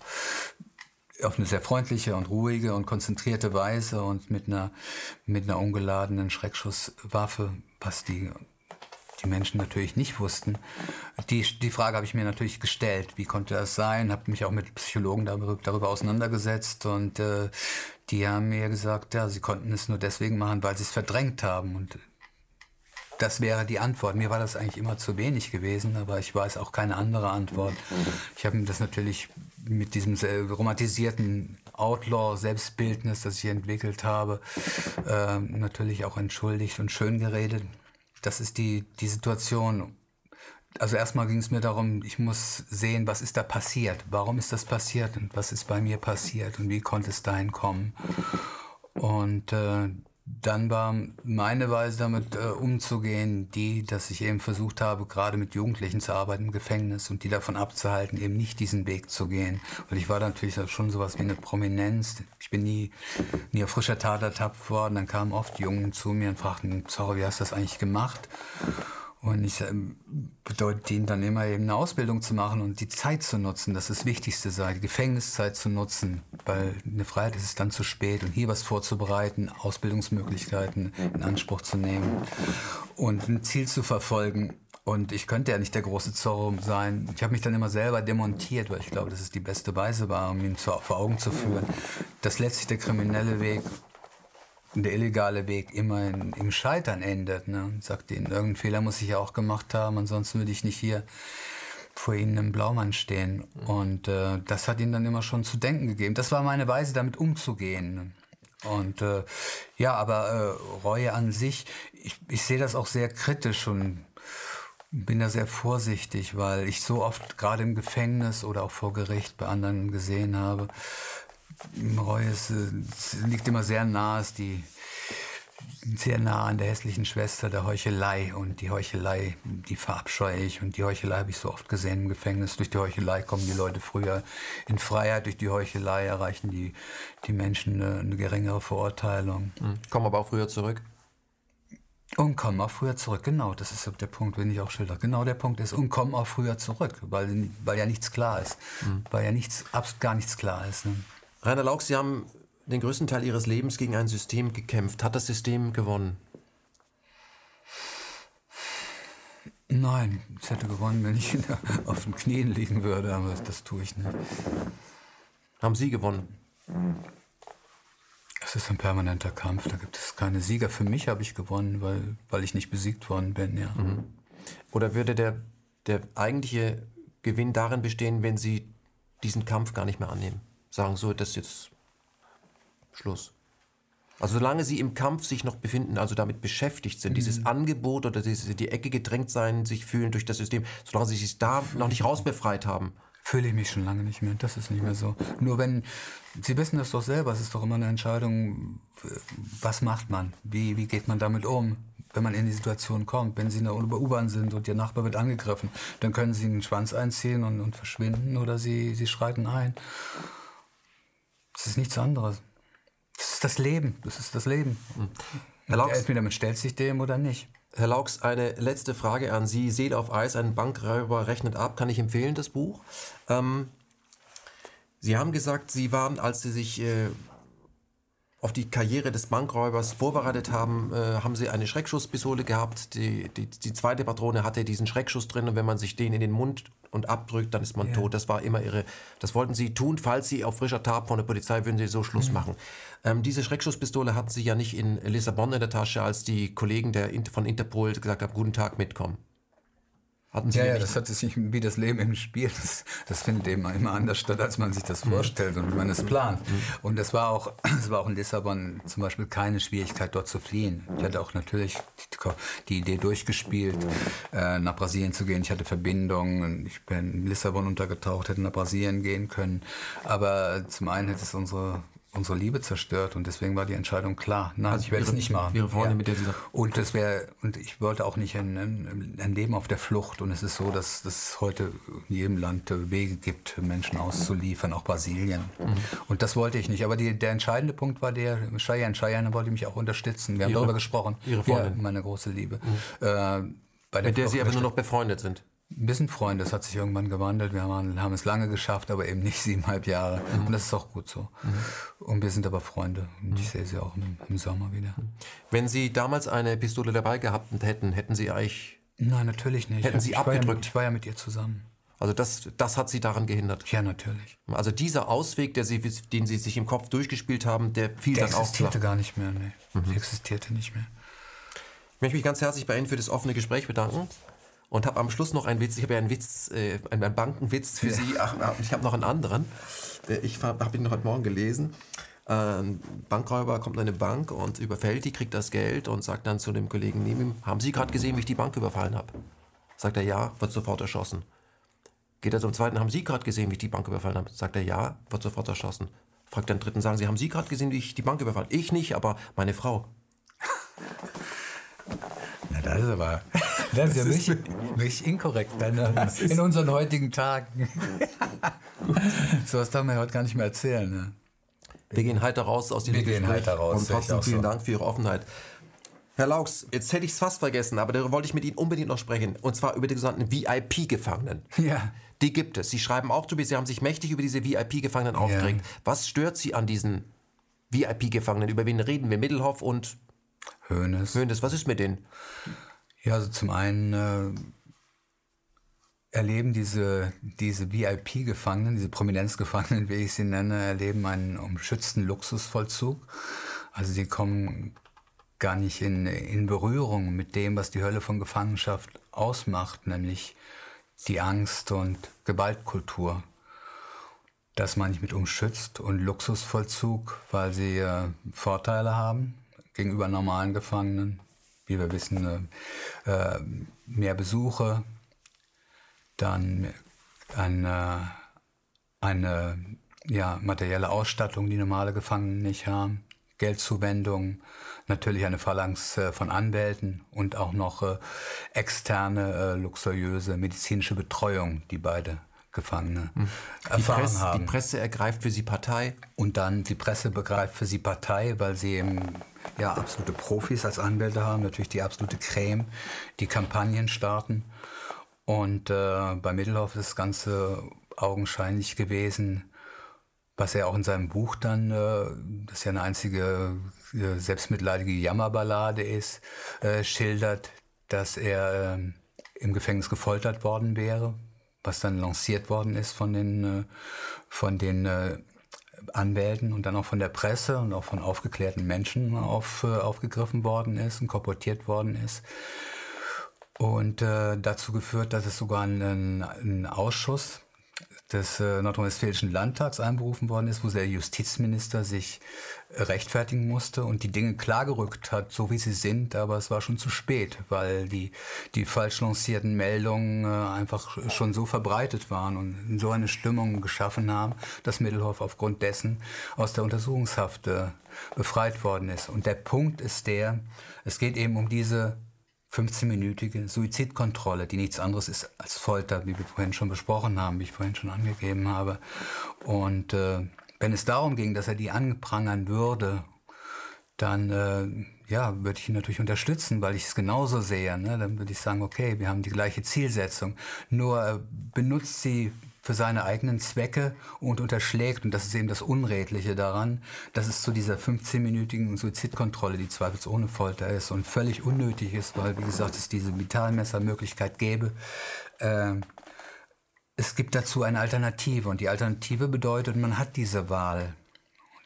auf eine sehr freundliche und ruhige und konzentrierte Weise und mit einer, mit einer ungeladenen Schreckschusswaffe, was die die Menschen natürlich nicht wussten. Die, die Frage habe ich mir natürlich gestellt, wie konnte das sein, habe mich auch mit Psychologen darüber, darüber auseinandergesetzt und äh, die haben mir gesagt, ja, sie konnten es nur deswegen machen, weil sie es verdrängt haben. Und das wäre die Antwort. Mir war das eigentlich immer zu wenig gewesen, aber ich weiß auch keine andere Antwort. Ich habe mir das natürlich mit diesem romantisierten Outlaw-Selbstbildnis, das ich entwickelt habe, äh, natürlich auch entschuldigt und schön geredet. Das ist die, die Situation also erstmal ging es mir darum, ich muss sehen, was ist da passiert, warum ist das passiert und was ist bei mir passiert und wie konnte es dahin kommen. Und äh, dann war meine Weise damit äh, umzugehen, die, dass ich eben versucht habe, gerade mit Jugendlichen zu arbeiten im Gefängnis und die davon abzuhalten, eben nicht diesen Weg zu gehen. Und ich war natürlich schon sowas wie eine Prominenz. Ich bin nie, nie auf frischer Tat ertappt worden. Dann kamen oft Jungen zu mir und fragten, sorry, wie hast du das eigentlich gemacht? Und ich ähm, bedeutet ihnen dann immer eben eine Ausbildung zu machen und die Zeit zu nutzen, das ist das Wichtigste sei, die Gefängniszeit zu nutzen, weil eine Freiheit ist es dann zu spät und hier was vorzubereiten, Ausbildungsmöglichkeiten in Anspruch zu nehmen und ein Ziel zu verfolgen. Und ich könnte ja nicht der große Zorro sein. Ich habe mich dann immer selber demontiert, weil ich glaube, dass es die beste Weise war, um ihn vor Augen zu führen, dass letztlich der kriminelle Weg der illegale Weg immer in, im Scheitern endet. Ne? Und sagt ihnen, irgendeinen Fehler muss ich ja auch gemacht haben, ansonsten würde ich nicht hier vor ihnen im Blaumann stehen. Und äh, das hat ihnen dann immer schon zu denken gegeben. Das war meine Weise, damit umzugehen. Und äh, ja, aber äh, Reue an sich, ich, ich sehe das auch sehr kritisch und bin da sehr vorsichtig, weil ich so oft gerade im Gefängnis oder auch vor Gericht bei anderen gesehen habe, Reue ist, liegt immer sehr nah, ist die sehr nah an der hässlichen Schwester der Heuchelei. Und die Heuchelei, die verabscheue ich. Und die Heuchelei habe ich so oft gesehen im Gefängnis. Durch die Heuchelei kommen die Leute früher in Freiheit. Durch die Heuchelei erreichen die, die Menschen eine, eine geringere Verurteilung. Mhm. Kommen aber auch früher zurück. Und kommen auch früher zurück, genau, das ist der Punkt, den ich auch schilder. Genau der Punkt ist, und kommen auch früher zurück, weil, weil ja nichts klar ist. Mhm. Weil ja nichts, gar nichts klar ist. Ne? Rainer Lauch, Sie haben den größten Teil Ihres Lebens gegen ein System gekämpft. Hat das System gewonnen? Nein, es hätte gewonnen, wenn ich auf den Knien liegen würde, aber das tue ich nicht. Haben Sie gewonnen? Es ist ein permanenter Kampf, da gibt es keine Sieger. Für mich habe ich gewonnen, weil, weil ich nicht besiegt worden bin, ja. Mhm. Oder würde der, der eigentliche Gewinn darin bestehen, wenn Sie diesen Kampf gar nicht mehr annehmen. Sagen so, das ist jetzt Schluss. Also solange sie im Kampf sich noch befinden, also damit beschäftigt sind, mhm. dieses Angebot oder dieses die Ecke gedrängt sein, sich fühlen durch das System, solange sie sich da noch nicht rausbefreit haben. Fühle ich mich schon lange nicht mehr. Das ist nicht mehr so. Nur wenn, Sie wissen das doch selber, es ist doch immer eine Entscheidung, was macht man? Wie, wie geht man damit um? Wenn man in die Situation kommt, wenn Sie in der U-Bahn sind und Ihr Nachbar wird angegriffen, dann können Sie einen Schwanz einziehen und, und verschwinden oder Sie, Sie schreiten ein. Das ist nichts anderes. Das ist das Leben. Das ist das Leben. Hm. Herr Laux, Entweder man stellt sich dem oder nicht. Herr Laux, eine letzte Frage an Sie. Seele auf Eis, ein Bankräuber rechnet ab. Kann ich empfehlen, das Buch? Ähm, Sie haben gesagt, Sie waren, als Sie sich äh, auf die Karriere des Bankräubers vorbereitet haben, äh, haben sie eine Schreckschusspistole gehabt. Die, die, die, zweite Patrone hatte diesen Schreckschuss drin und wenn man sich den in den Mund und abdrückt, dann ist man ja. tot. Das war immer ihre. Das wollten sie tun, falls sie auf frischer Tat von der Polizei würden sie so Schluss mhm. machen. Ähm, diese Schreckschusspistole hatten sie ja nicht in Lissabon in der Tasche, als die Kollegen der, von Interpol gesagt haben: Guten Tag, mitkommen. Hatten Sie ja, ja, das hat sich wie das Leben im Spiel. Das, das findet eben immer anders statt, als man sich das mhm. vorstellt und wie man es plant. Mhm. Und es war auch, es war auch in Lissabon zum Beispiel keine Schwierigkeit, dort zu fliehen. Ich hatte auch natürlich die, die Idee durchgespielt, äh, nach Brasilien zu gehen. Ich hatte Verbindungen. Ich bin in Lissabon untergetaucht, hätte nach Brasilien gehen können. Aber zum einen hätte es unsere unsere Liebe zerstört und deswegen war die Entscheidung klar. Nein, also ich werde es nicht machen. Ihre Freundin, ja. mit der Sie und das wäre und ich wollte auch nicht ein, ein, Leben auf der Flucht und es ist so, dass es heute in jedem Land Wege gibt, Menschen auszuliefern, auch Brasilien. Mhm. Und das wollte ich nicht. Aber die, der entscheidende Punkt war der Cheyenne. Cheyenne wollte mich auch unterstützen. Wir haben Ihre, darüber gesprochen. Ihre Freundin, ja, meine große Liebe. Mhm. Äh, mit der Sie aber nur noch befreundet sind. Wir sind Freunde, das hat sich irgendwann gewandelt. Wir haben, haben, es lange geschafft, aber eben nicht siebeneinhalb Jahre. Mhm. Und das ist auch gut so. Mhm. Und wir sind aber Freunde. Und ich sehe sie auch im, im, Sommer wieder. Wenn Sie damals eine Pistole dabei gehabt hätten, hätten Sie eigentlich. Nein, natürlich nicht. Hätten Sie ich abgedrückt? War ja mit, ich war ja mit ihr zusammen. Also das, das hat Sie daran gehindert? Ja, natürlich. Also dieser Ausweg, der Sie, den Sie sich im Kopf durchgespielt haben, der fiel der dann auch existierte gar nicht mehr. Nee. Mhm. Der existierte nicht mehr. Ich möchte mich ganz herzlich bei Ihnen für das offene Gespräch bedanken und habe am Schluss noch einen Witz. Ich habe ja einen Witz, äh, einen Bankenwitz für ja. Sie. Ach, ich habe noch einen anderen. Äh, ich habe ihn noch heute Morgen gelesen. Ein Bankräuber kommt in eine Bank und überfällt die, kriegt das Geld und sagt dann zu dem Kollegen neben ihm, haben Sie gerade gesehen, wie ich die Bank überfallen habe? Sagt er ja, wird sofort erschossen. Geht er zum zweiten, haben Sie gerade gesehen, wie ich die Bank überfallen habe? Sagt er ja, wird sofort erschossen. Fragt den dritten, sagen Sie, haben Sie gerade gesehen, wie ich die Bank überfallen? Ich nicht, aber meine Frau. Na, das ist aber. Das ist ja nicht, nicht inkorrekt ne? in unseren heutigen Tagen. so was darf man ja heute gar nicht mehr erzählen. Ne? Wir gehen heiter raus aus diesem Wir gehen heiter raus. Und trotzdem vielen so. Dank für Ihre Offenheit. Herr Laux, jetzt hätte ich es fast vergessen, aber darüber wollte ich mit Ihnen unbedingt noch sprechen. Und zwar über die sogenannten VIP-Gefangenen. Ja. Die gibt es. Sie schreiben auch drüber, Sie haben sich mächtig über diese VIP-Gefangenen aufgeregt. Ja. Was stört Sie an diesen VIP-Gefangenen? Über wen reden wir? Mittelhoff und Hönes. Hönes, was ist mit denen? Ja, also zum einen äh, erleben diese, diese VIP-Gefangenen, diese Prominenzgefangenen, wie ich sie nenne, erleben einen umschützten Luxusvollzug. Also sie kommen gar nicht in, in Berührung mit dem, was die Hölle von Gefangenschaft ausmacht, nämlich die Angst und Gewaltkultur. Das meine ich mit umschützt und Luxusvollzug, weil sie äh, Vorteile haben gegenüber normalen Gefangenen, wie wir wissen, äh, äh, mehr Besuche, dann eine, eine ja, materielle Ausstattung, die normale Gefangene nicht haben, Geldzuwendung, natürlich eine Phalanx äh, von Anwälten und auch noch äh, externe, äh, luxuriöse medizinische Betreuung, die beide Gefangene hm. erfahren Presse, haben. Die Presse ergreift für sie Partei. Und dann die Presse begreift für sie Partei, weil sie eben ja, absolute Profis als Anwälte haben, natürlich die absolute Creme, die Kampagnen starten. Und äh, bei Mittelhoff ist das Ganze augenscheinlich gewesen, was er auch in seinem Buch dann, äh, das ja eine einzige äh, selbstmitleidige Jammerballade ist, äh, schildert, dass er äh, im Gefängnis gefoltert worden wäre, was dann lanciert worden ist von den, äh, von den äh, Anwälten und dann auch von der Presse und auch von aufgeklärten Menschen auf, äh, aufgegriffen worden ist und korportiert worden ist. Und äh, dazu geführt, dass es sogar einen, einen Ausschuss des äh, nordrhein-westfälischen Landtags einberufen worden ist, wo der Justizminister sich rechtfertigen musste und die Dinge klargerückt hat, so wie sie sind, aber es war schon zu spät, weil die, die falsch lancierten Meldungen äh, einfach schon so verbreitet waren und so eine Stimmung geschaffen haben, dass Middelhoff aufgrund dessen aus der Untersuchungshaft äh, befreit worden ist. Und der Punkt ist der, es geht eben um diese 15-minütige Suizidkontrolle, die nichts anderes ist als Folter, wie wir vorhin schon besprochen haben, wie ich vorhin schon angegeben habe. Und äh, wenn es darum ging, dass er die anprangern würde, dann äh, ja, würde ich ihn natürlich unterstützen, weil ich es genauso sehe. Ne? Dann würde ich sagen, okay, wir haben die gleiche Zielsetzung. Nur äh, benutzt sie für seine eigenen Zwecke und unterschlägt, und das ist eben das Unredliche daran, dass es zu dieser 15-minütigen Suizidkontrolle, die zweifelsohne Folter ist und völlig unnötig ist, weil, wie gesagt, es diese Vitalmessermöglichkeit gäbe. Äh, es gibt dazu eine Alternative und die Alternative bedeutet, man hat diese Wahl.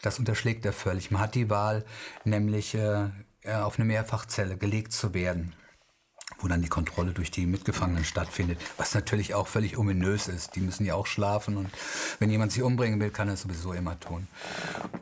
Das unterschlägt er völlig. Man hat die Wahl, nämlich äh, auf eine Mehrfachzelle gelegt zu werden wo dann die Kontrolle durch die Mitgefangenen stattfindet, was natürlich auch völlig ominös ist. Die müssen ja auch schlafen und wenn jemand sich umbringen will, kann er es sowieso immer tun.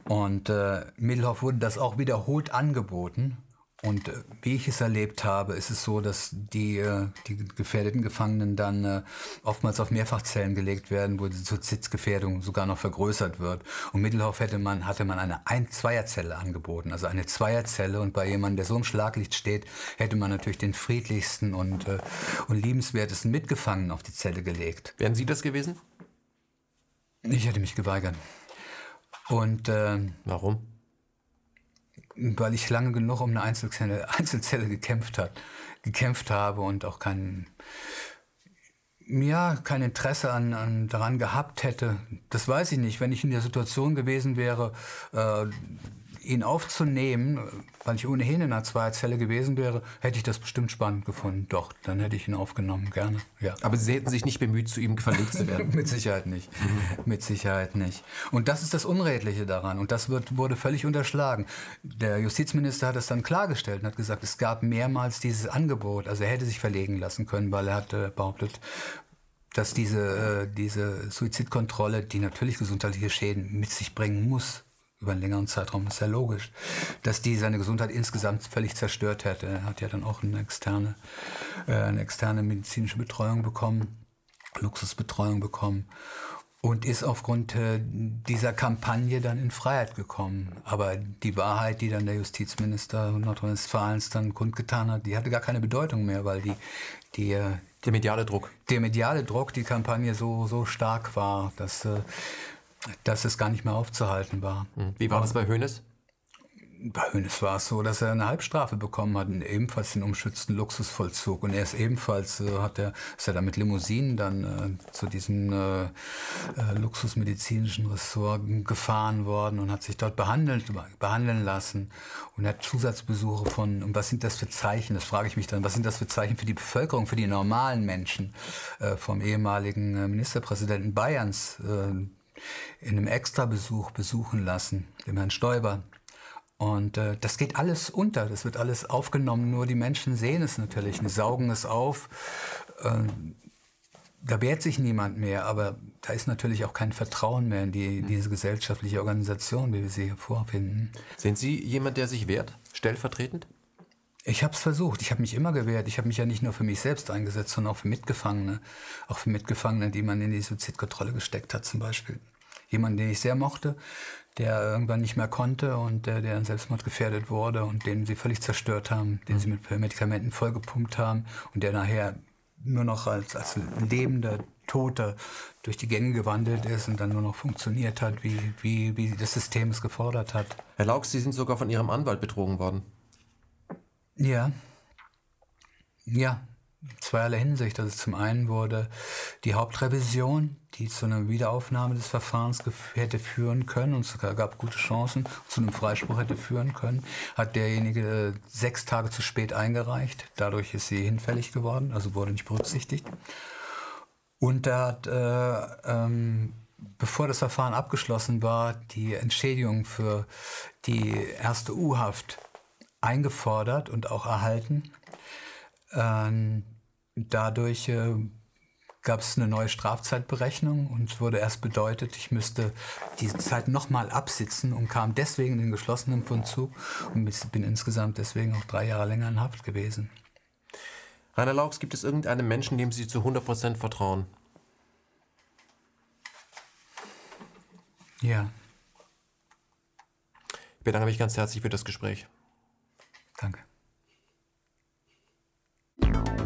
Und äh, Middelhoff wurde das auch wiederholt angeboten und äh, wie ich es erlebt habe, ist es so, dass die, äh, die gefährdeten Gefangenen dann äh, oftmals auf Mehrfachzellen gelegt werden, wo die Suizidgefährdung sogar noch vergrößert wird. Und Mittelhoff hätte man, hatte man eine Ein-Zweierzelle angeboten, also eine Zweierzelle. Und bei jemandem, der so im Schlaglicht steht, hätte man natürlich den friedlichsten und, und liebenswertesten Mitgefangenen auf die Zelle gelegt. Wären Sie das gewesen? Ich hätte mich geweigert. Und äh, warum? Weil ich lange genug um eine Einzelzelle, Einzelzelle gekämpft, hat, gekämpft habe und auch kein, ja, kein Interesse an, an, daran gehabt hätte. Das weiß ich nicht. Wenn ich in der Situation gewesen wäre, äh, ihn aufzunehmen, weil ich ohnehin in einer Zweierzelle gewesen wäre, hätte ich das bestimmt spannend gefunden. Doch, dann hätte ich ihn aufgenommen, gerne. Ja. Aber Sie hätten sich nicht bemüht, zu ihm verlegt zu werden? Mit Sicherheit nicht. Mit Sicherheit nicht. Und das ist das Unredliche daran. Und das wird, wurde völlig unterschlagen. Der Justizminister hat es dann klargestellt und hat gesagt, es gab mehrmals dieses Angebot. Also er hätte sich verlegen lassen können, weil er hat äh, behauptet, dass diese, äh, diese Suizidkontrolle, die natürlich gesundheitliche Schäden mit sich bringen muss, über einen längeren Zeitraum, ist ja logisch, dass die seine Gesundheit insgesamt völlig zerstört hätte. Er hat ja dann auch eine externe, äh, eine externe medizinische Betreuung bekommen, Luxusbetreuung bekommen und ist aufgrund äh, dieser Kampagne dann in Freiheit gekommen. Aber die Wahrheit, die dann der Justizminister Nordrhein-Westfalens dann kundgetan hat, die hatte gar keine Bedeutung mehr, weil die, die äh, der mediale Druck. Der mediale Druck, die Kampagne so, so stark war, dass äh, dass es gar nicht mehr aufzuhalten war. Hm. Wie war das bei Hönes? Bei Hönes war es so, dass er eine Halbstrafe bekommen hat, ebenfalls den umschützten Luxusvollzug. Und er ist ebenfalls, äh, hat er, ist er dann mit Limousinen dann äh, zu diesem äh, äh, luxusmedizinischen Ressort gefahren worden und hat sich dort behandelt, behandeln lassen und hat Zusatzbesuche von, und was sind das für Zeichen, das frage ich mich dann, was sind das für Zeichen für die Bevölkerung, für die normalen Menschen äh, vom ehemaligen äh, Ministerpräsidenten Bayerns, in einem Extrabesuch besuchen lassen, dem Herrn Stoiber. Und äh, das geht alles unter, das wird alles aufgenommen, nur die Menschen sehen es natürlich, die saugen es auf. Äh, da wehrt sich niemand mehr, aber da ist natürlich auch kein Vertrauen mehr in die, diese gesellschaftliche Organisation, wie wir sie hier vorfinden. Sind Sie jemand, der sich wehrt, stellvertretend? Ich habe es versucht. Ich habe mich immer gewehrt. Ich habe mich ja nicht nur für mich selbst eingesetzt, sondern auch für Mitgefangene. Auch für Mitgefangene, die man in die Suizidkontrolle gesteckt hat zum Beispiel. Jemand, den ich sehr mochte, der irgendwann nicht mehr konnte und der, der an Selbstmord gefährdet wurde und den sie völlig zerstört haben, den sie mit Medikamenten vollgepumpt haben und der nachher nur noch als, als lebender Toter durch die Gänge gewandelt ist und dann nur noch funktioniert hat, wie, wie, wie das System es gefordert hat. Herr Laux, Sie sind sogar von Ihrem Anwalt betrogen worden. Ja. Ja, zweierlei Hinsicht. Also zum einen wurde die Hauptrevision, die zu einer Wiederaufnahme des Verfahrens hätte führen können und sogar gab gute Chancen, zu einem Freispruch hätte führen können, hat derjenige äh, sechs Tage zu spät eingereicht. Dadurch ist sie hinfällig geworden, also wurde nicht berücksichtigt. Und er hat, äh, ähm, bevor das Verfahren abgeschlossen war, die Entschädigung für die erste U-Haft eingefordert und auch erhalten. Ähm, dadurch äh, gab es eine neue Strafzeitberechnung und wurde erst bedeutet, ich müsste diese Zeit nochmal absitzen und kam deswegen in den geschlossenen Vollzug und bin insgesamt deswegen auch drei Jahre länger in Haft gewesen. Rainer Laux, gibt es irgendeinen Menschen, dem Sie zu 100% vertrauen? Ja. Ich bedanke mich ganz herzlich für das Gespräch. you